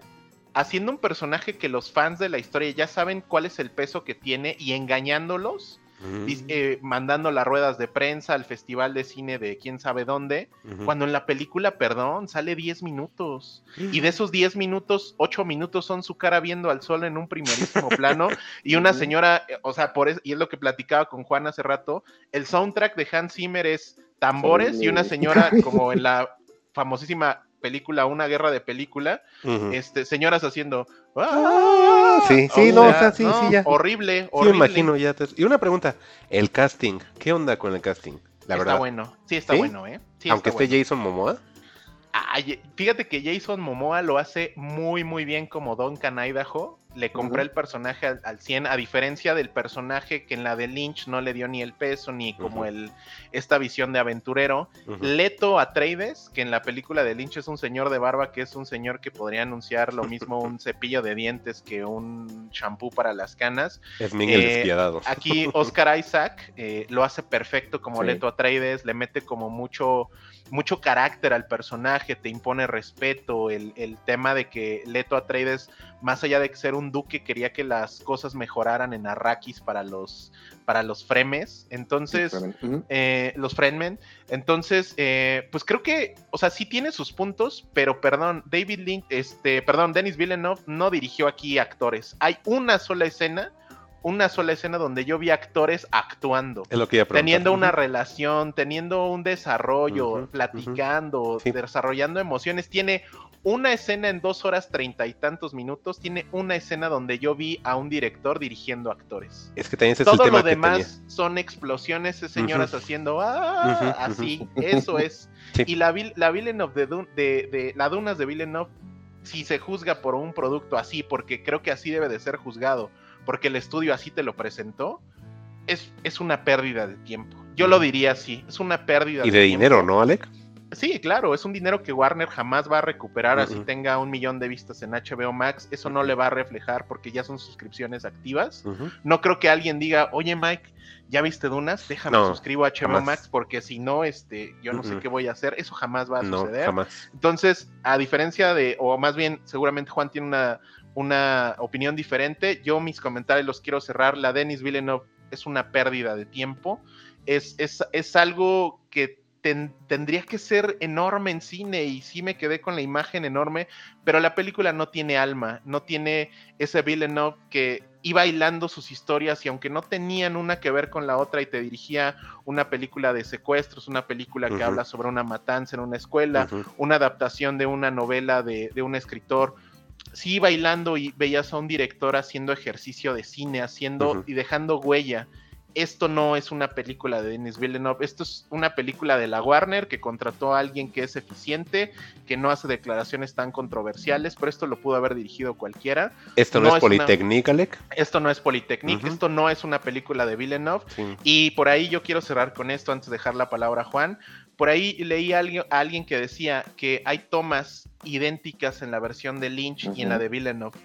haciendo un personaje que los fans de la historia ya saben cuál es el peso que tiene y engañándolos eh, mandando las ruedas de prensa al festival de cine de quién sabe dónde, cuando en la película, perdón, sale 10 minutos. Y de esos 10 minutos, 8 minutos son su cara viendo al sol en un primerísimo plano. Y una señora, o sea, por eso, y es lo que platicaba con Juan hace rato, el soundtrack de Hans Zimmer es tambores y una señora como en la famosísima película Una guerra de película, este, señoras haciendo ah", sí, sí, no, sí, sí, ya. Horrible, horrible. Sí, imagino ya. Y una pregunta, el casting, ¿qué onda con el casting? La está bueno, sí está bueno, ¿eh? Aunque esté Jason Momoa. fíjate que Jason Momoa lo hace muy, muy bien como Duncan Idaho le compré el personaje al, 100, a diferencia del personaje que en la de Lynch no le dio ni el peso, ni como el esta visión de aventurero. Leto Atreides, que en la película de Lynch es un señor de barba, que es un señor que podría anunciar lo mismo un cepillo de dientes que un champú para las canas. Es Miguel eh, despiadado. Aquí Oscar Isaac eh, lo hace perfecto como Leto Atreides, le mete como mucho mucho carácter al personaje, te impone respeto, el, el tema de que Leto Atreides, más allá de ser un duque quería que las cosas mejoraran en Arrakis para los, para los fremes. Entonces, eh, los fremen. Entonces, eh, pues creo que, o sea, sí tiene sus puntos, pero perdón, David Lynch, este, perdón, Denis Villeneuve no dirigió aquí actores. Hay una sola escena una sola escena donde yo vi actores actuando, teniendo una relación, teniendo un desarrollo, platicando, desarrollando emociones. Tiene una escena en dos horas treinta y tantos minutos tiene una escena donde yo vi a un director dirigiendo actores. Es que también ese Todo es el lo demás son explosiones, señoras haciendo ah, así, eso es. Y la, la Villeneuve de, de, de, la Dunas de Villeneuve, si se juzga por un producto así, porque creo que así debe de ser juzgado, porque el estudio así te lo presentó, es, es una pérdida de tiempo. Yo lo diría así, es una pérdida y de, dinero, ¿no, Alec? Sí, claro, es un dinero que Warner jamás va a recuperar así tenga un millón de vistas en HBO Max. Eso no le va a reflejar porque ya son suscripciones activas. No creo que alguien diga, oye Mike, ¿ya viste Dunas? Déjame suscribo a HBO Max porque si no, este, yo no sé qué voy a hacer. Eso jamás va a suceder. Entonces, a diferencia de, o más bien, seguramente Juan tiene una, una opinión diferente. Yo mis comentarios los quiero cerrar. La Denis Villeneuve es una pérdida de tiempo. Es, es, es algo que tendría que ser enorme en cine y sí me quedé con la imagen enorme, pero la película no tiene alma, no tiene ese Villeneuve que iba hilando sus historias y aunque no tenían una que ver con la otra y te dirigía una película de secuestros, una película que habla sobre una matanza en una escuela, una adaptación de una novela de, un escritor, sí bailando y veías a un director haciendo ejercicio de cine, haciendo y dejando huella esto no es una película de Denis Villeneuve, esto es una película de la Warner que contrató a alguien que es eficiente, que no hace declaraciones tan controversiales, pero esto lo pudo haber dirigido cualquiera. Esto no, es, Polytechnic, Alec. Esto no es Polytechnic, esto no es una película de Villeneuve. Y por ahí yo quiero cerrar con esto antes de dejar la palabra a Juan. Por ahí leí a alguien, que decía que hay tomas idénticas en la versión de Lynch y en la de Villeneuve.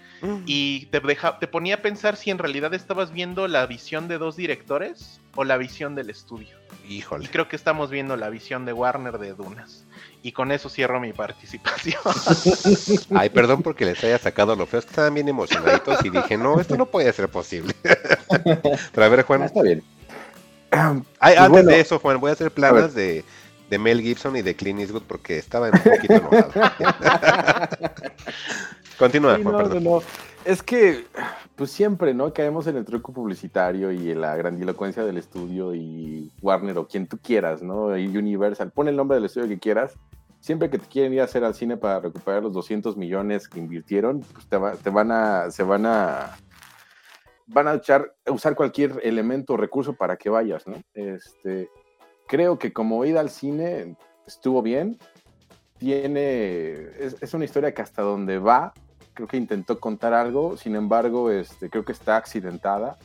Y te, te ponía a pensar si en realidad estabas viendo la visión de dos directores o la visión del estudio. Híjole. Y creo que estamos viendo la visión de Warner de Dunas. Y con eso cierro mi participación. Ay, perdón porque les haya sacado lo feo. Estaban bien emocionaditos y dije, no, esto no puede ser posible. Pero a ver, Juan. Está bien. Ay, pues antes de eso, Juan, voy a hacer planas de de Mel Gibson y de Clint Eastwood porque estaba un poquito enojado. Continúa, no, no, no. Es que, pues siempre, ¿no? Caemos en el truco publicitario y en la grandilocuencia del estudio y Warner o quien tú quieras, ¿no? Y Universal, pon el nombre del estudio que quieras. Siempre que te quieren ir a hacer al cine para recuperar los 200 millones que invirtieron, pues te, te van a, se van a, van a echar, usar cualquier elemento o recurso para que vayas, ¿no? Este, creo que como ida al cine estuvo bien. Tiene, es, una historia que hasta donde va, creo que intentó contar algo, sin embargo, este, creo que está accidentada.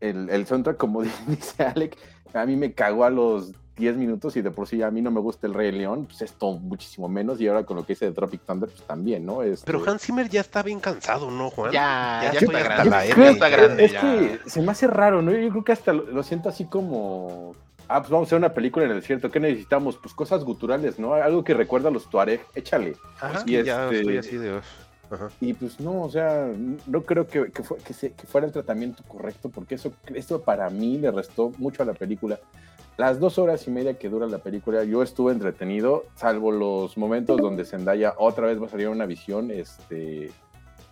el, el soundtrack, como dice Alec, a mí me cagó a los 10 minutos y de por sí a mí no me gusta el Rey León, pues esto muchísimo menos y ahora con lo que dice de Tropic Thunder, pues también, ¿no? Este Pero Hans Zimmer ya está bien cansado, ¿no, Juan? Ya, ya, está grande. está grande. Es que se me hace raro, ¿no? Yo creo que hasta lo siento así como ah, pues vamos a hacer una película en el desierto, ¿qué necesitamos? Pues cosas guturales, ¿no? Algo que recuerda a los Tuareg, échale. y ya este, estoy así de... Y pues no, o sea, no creo que, que, fuera el tratamiento correcto, porque eso, esto para mí le restó mucho a la película. Las dos horas y media que dura la película, yo estuve entretenido, salvo los momentos donde Zendaya otra vez va a salir una visión, este,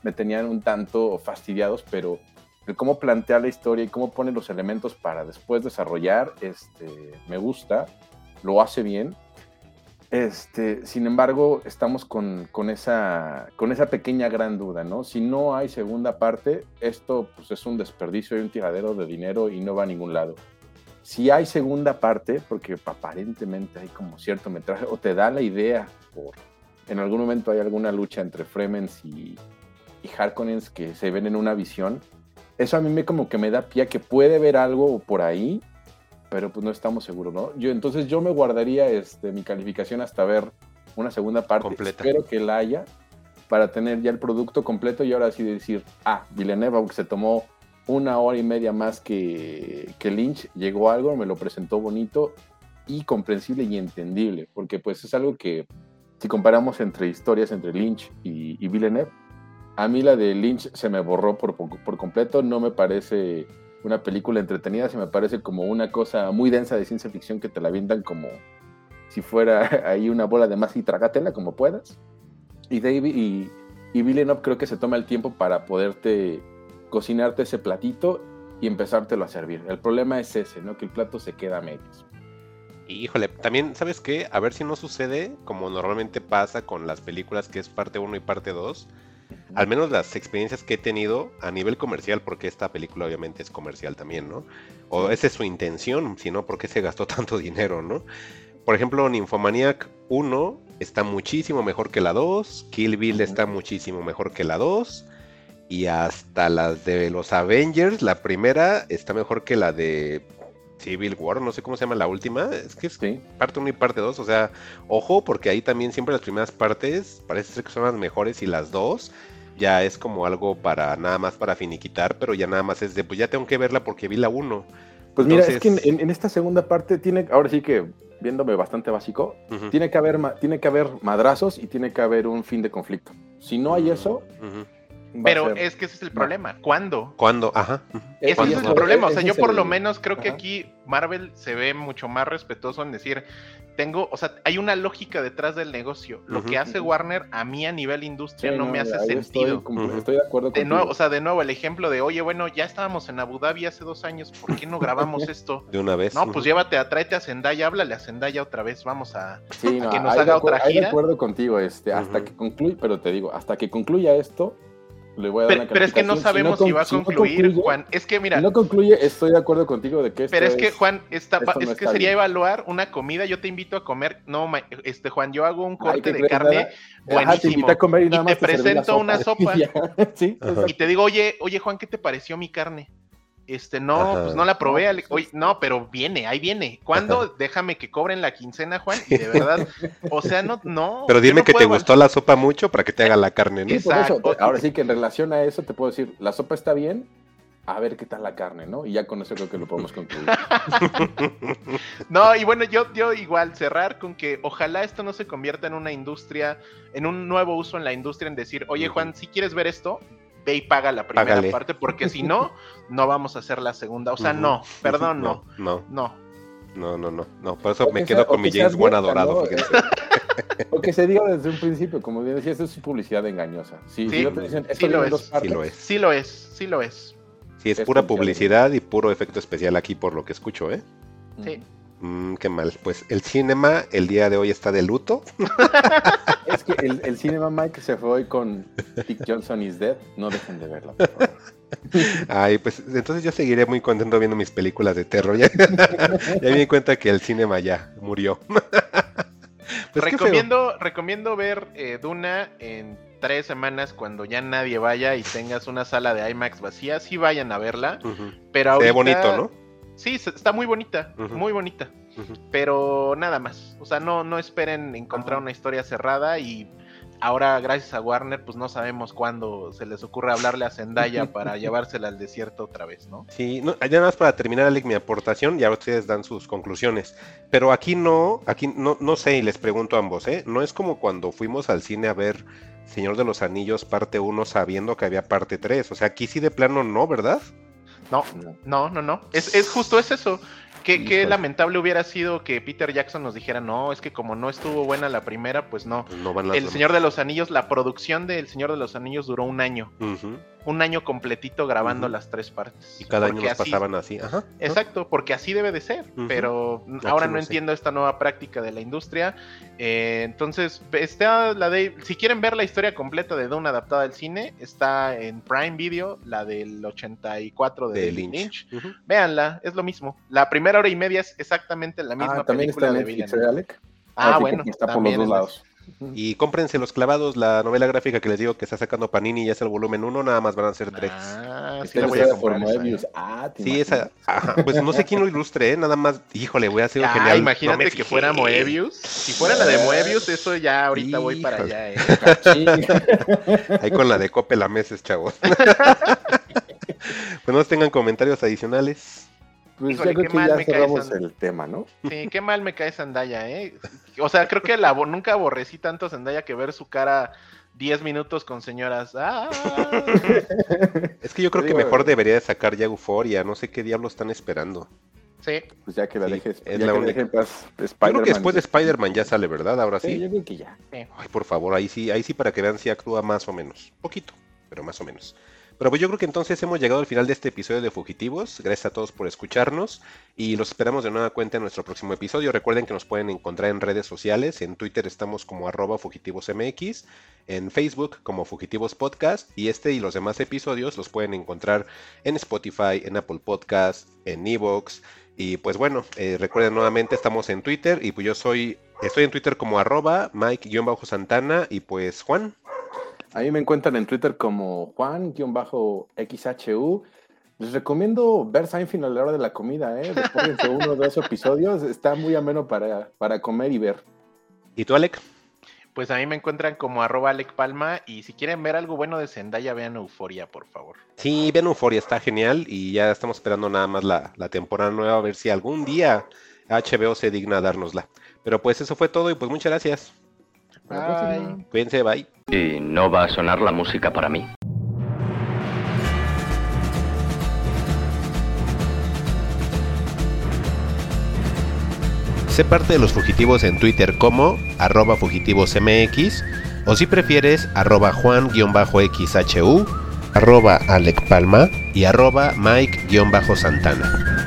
me tenían un tanto fastidiados, pero el cómo plantea la historia y cómo pone los elementos para después desarrollar, este, me gusta, lo hace bien. Este, sin embargo, estamos con, esa, con esa pequeña gran duda, ¿no? Si no hay segunda parte, esto pues, es un desperdicio y un tiradero de dinero y no va a ningún lado. Si hay segunda parte, porque aparentemente hay como cierto metraje, o te da la idea, por en algún momento hay alguna lucha entre Fremens y, y Harkonnens que se ven en una visión, eso a mí me como que me da pie que puede ver algo por ahí, pero pues no estamos seguros, ¿no? Yo entonces yo me guardaría este, mi calificación hasta ver una segunda parte. Completa. Espero que la haya para tener ya el producto completo y ahora sí decir, ah, Villeneuve, aunque se tomó una hora y media más que, que Lynch, llegó algo, me lo presentó bonito y comprensible y entendible, porque pues es algo que si comparamos entre historias entre Lynch y, y Villeneuve, a mí la de Lynch se me borró por, por completo, no me parece una película entretenida, se me parece como una cosa muy densa de ciencia ficción que te la vendan como si fuera ahí una bola de masa y tragatela como puedas. Y David y, y Villeneuve creo que se toma el tiempo para poderte cocinarte ese platito y empezártelo a servir. El problema es ese, ¿no? Que el plato se queda a medias. Híjole, también, ¿sabes qué? A ver si no sucede como normalmente pasa con las películas que es parte 1 y parte 2 al menos las experiencias que he tenido a nivel comercial, porque esta película obviamente es comercial también, ¿no? O esa es su intención, si no, ¿por qué se gastó tanto dinero, no? Por ejemplo, Nymphomaniac 1 está muchísimo mejor que la 2, Kill Bill está muchísimo mejor que la 2, y hasta las de los Avengers, la primera está mejor que la de Civil War, no sé cómo se llama la última, es que es parte 1 y parte 2, o sea, ojo, porque ahí también siempre las primeras partes parece ser que son las mejores y las dos ya es como algo para nada más para finiquitar, pero ya nada más es de, pues ya tengo que verla porque vi la 1. Pues mira, es que en, esta segunda parte tiene, ahora sí que viéndome bastante básico, tiene, que haber, tiene que haber madrazos y tiene que haber un fin de conflicto. Si no hay eso, pero es que ese es el problema. ¿Cuándo? ¿Cuándo? Ajá. Ese es el problema. O sea, yo por lo menos creo que aquí Marvel se ve mucho más respetuoso en decir, tengo, o sea, hay una lógica detrás del negocio. Lo que hace Warner a mí a nivel industria no, me hace sentido. Estoy, de acuerdo de nuevo, O sea, de nuevo, el ejemplo de, oye, bueno, ya estábamos en Abu Dhabi hace dos años, ¿por qué no grabamos esto? De una vez. No, pues llévate, tráete a Zendaya, háblale a Zendaya otra vez, vamos a, que nos haga otra gira. Estoy de acuerdo contigo, este, hasta que concluya, pero te digo, hasta que concluya esto, le voy a dar pero, es que no sabemos si, va a concluir, Juan. Es que mira. Si no concluye, estoy de acuerdo contigo de que esto Pero es que, Juan, está, es que sería evaluar una comida. Yo te invito a comer. No, este, Juan, yo hago un corte de carne buenísimo. te comer y, nada más te, presento una sopa. y te digo, oye, oye, Juan, ¿qué te pareció mi carne? Este, no, pues no la probé. Oye, no, pero viene, ahí viene. ¿Cuándo? Déjame que cobren la quincena, Juan. Y de verdad, o sea, no, no. Pero dime que te gustó la sopa mucho para que te haga la carne, ¿no? ahora sí que en relación a eso te puedo decir, la sopa está bien, a ver qué tal la carne, ¿no? Y ya con eso creo que lo podemos concluir. no, y bueno, yo, yo igual cerrar con que ojalá esto no se convierta en una industria, en un nuevo uso en la industria, en decir, oye Juan, si quieres ver esto, ve y paga la primera parte, porque si no, no vamos a hacer la segunda. O sea, no, perdón, no. No. No. No, no, no, no. Por eso me quedo con mi James Wan adorado, fíjense. o que se diga desde un principio, como decía, esto es publicidad engañosa. Sí, sí, sí, lo es, sí lo es. Sí lo es, sí lo es. Sí, es, pura publicidad y puro efecto especial aquí por lo que escucho, ¿eh? Sí. Mm, qué mal. Pues el cinema el día de hoy está de luto. es que el, el cinema Mike se fue hoy con Dick Johnson is Dead. No dejen de verlo. Ay, pues entonces yo seguiré muy contento viendo mis películas de terror. Ya, me di cuenta que el cinema ya murió. Pues recomiendo, recomiendo ver eh, Duna en tres semanas cuando ya nadie vaya y tengas una sala de IMAX vacía. Sí vayan a verla. Pero ahorita... bonito, ¿no? Sí, está muy bonita, muy bonita. Pero nada más. O sea, no, no esperen encontrar una historia cerrada y ahora gracias a Warner pues no sabemos cuándo se les ocurre hablarle a Zendaya para llevársela al desierto otra vez, ¿no? Sí, no, ya nada más para terminar Alec mi aportación, ya ustedes dan sus conclusiones, pero aquí no, aquí no, no sé y les pregunto a ambos, ¿eh? No es como cuando fuimos al cine a ver Señor de los Anillos parte 1 sabiendo que había parte 3, o sea, aquí sí de plano no, ¿verdad? No, no, no, no. Es, es justo es eso. Qué, lamentable hubiera sido que Peter Jackson nos dijera, no, es que como no estuvo buena la primera, pues no. el Señor de los Anillos, la producción de El Señor de los Anillos duró un año. Un año completito grabando las tres partes. Y cada año nos pasaban así. Exacto, porque así debe de ser. Pero ahora no entiendo esta nueva práctica de la industria. Eh, entonces, está la de. Si quieren ver la historia completa de Dune adaptada al cine, está en Prime Video, la del 84 de, Lynch. Véanla, es lo mismo. La primera hora y media es exactamente la misma ah, ¿también está en Netflix, ¿eh, Alec? Ah, bueno. Está por los dos lados. Y cómprense los clavados, la novela gráfica que les digo que está sacando Panini y es el volumen 1, nada más van a ser tres. Ah, sí, la voy a comprar. Esa. Ah, sí, esa. pues no sé quién lo ilustre, ¿eh? nada más. Híjole, voy a hacer un genial. Imagínate que fuera Moebius. Si fuera la de Moebius, eso ya ahorita voy para allá, ¿eh? Ahí con la de Cope la meses, chavos. pues no tengan comentarios adicionales. Pues Híjole, qué mal me cae el tema, ¿no? Sí, qué mal me cae Zendaya, ¿eh? O sea, creo que la, nunca aborrecí tanto a Zendaya que ver su cara 10 minutos con señoras. ¡Ah! es que yo creo que mejor debería de sacar ya Euforia, no sé qué diablos están esperando. Sí. Pues ya que la dejes, es la única. creo que después de Spider-Man ya sale, ¿verdad? Ahora sí. Sí, yo creo que ya. Ay, por favor, ahí sí, ahí sí para que vean si actúa más o menos. Poquito, pero más o menos. Pero pues yo creo que entonces hemos llegado al final de este episodio de Fugitivos. Gracias a todos por escucharnos y los esperamos de nueva cuenta en nuestro próximo episodio. Recuerden que nos pueden encontrar en redes sociales. En Twitter estamos como arroba fugitivosmx, en Facebook como Fugitivos Podcast y este y los demás episodios los pueden encontrar en Spotify, en Apple Podcast, en Evox. Y pues bueno, eh, recuerden nuevamente estamos en Twitter y pues yo soy, estoy en Twitter como arroba Mike-Santana y pues Juan. A mí me encuentran en Twitter como Juan-XHU. Les recomiendo ver Seinfeld a la hora de la comida, ¿eh? Después de uno o dos episodios, está muy ameno para, para comer y ver. ¿Y tú, Alec? Pues a mí me encuentran como arroba Alec Palma y si quieren ver algo bueno de Zendaya, vean Euforia, por favor. Sí, vean Euforia, está genial y ya estamos esperando nada más la, la temporada nueva a ver si algún día HBO se digna dárnosla. Pero pues eso fue todo y pues muchas gracias. Bye. Cuídense, bye. Y no va a sonar la música para mí. Sé parte de los fugitivos en Twitter como arroba fugitivosmx o si prefieres arroba juan-xhu, arroba Alec Palma y arroba Mike-santana.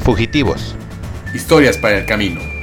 Fugitivos. Historias para el camino.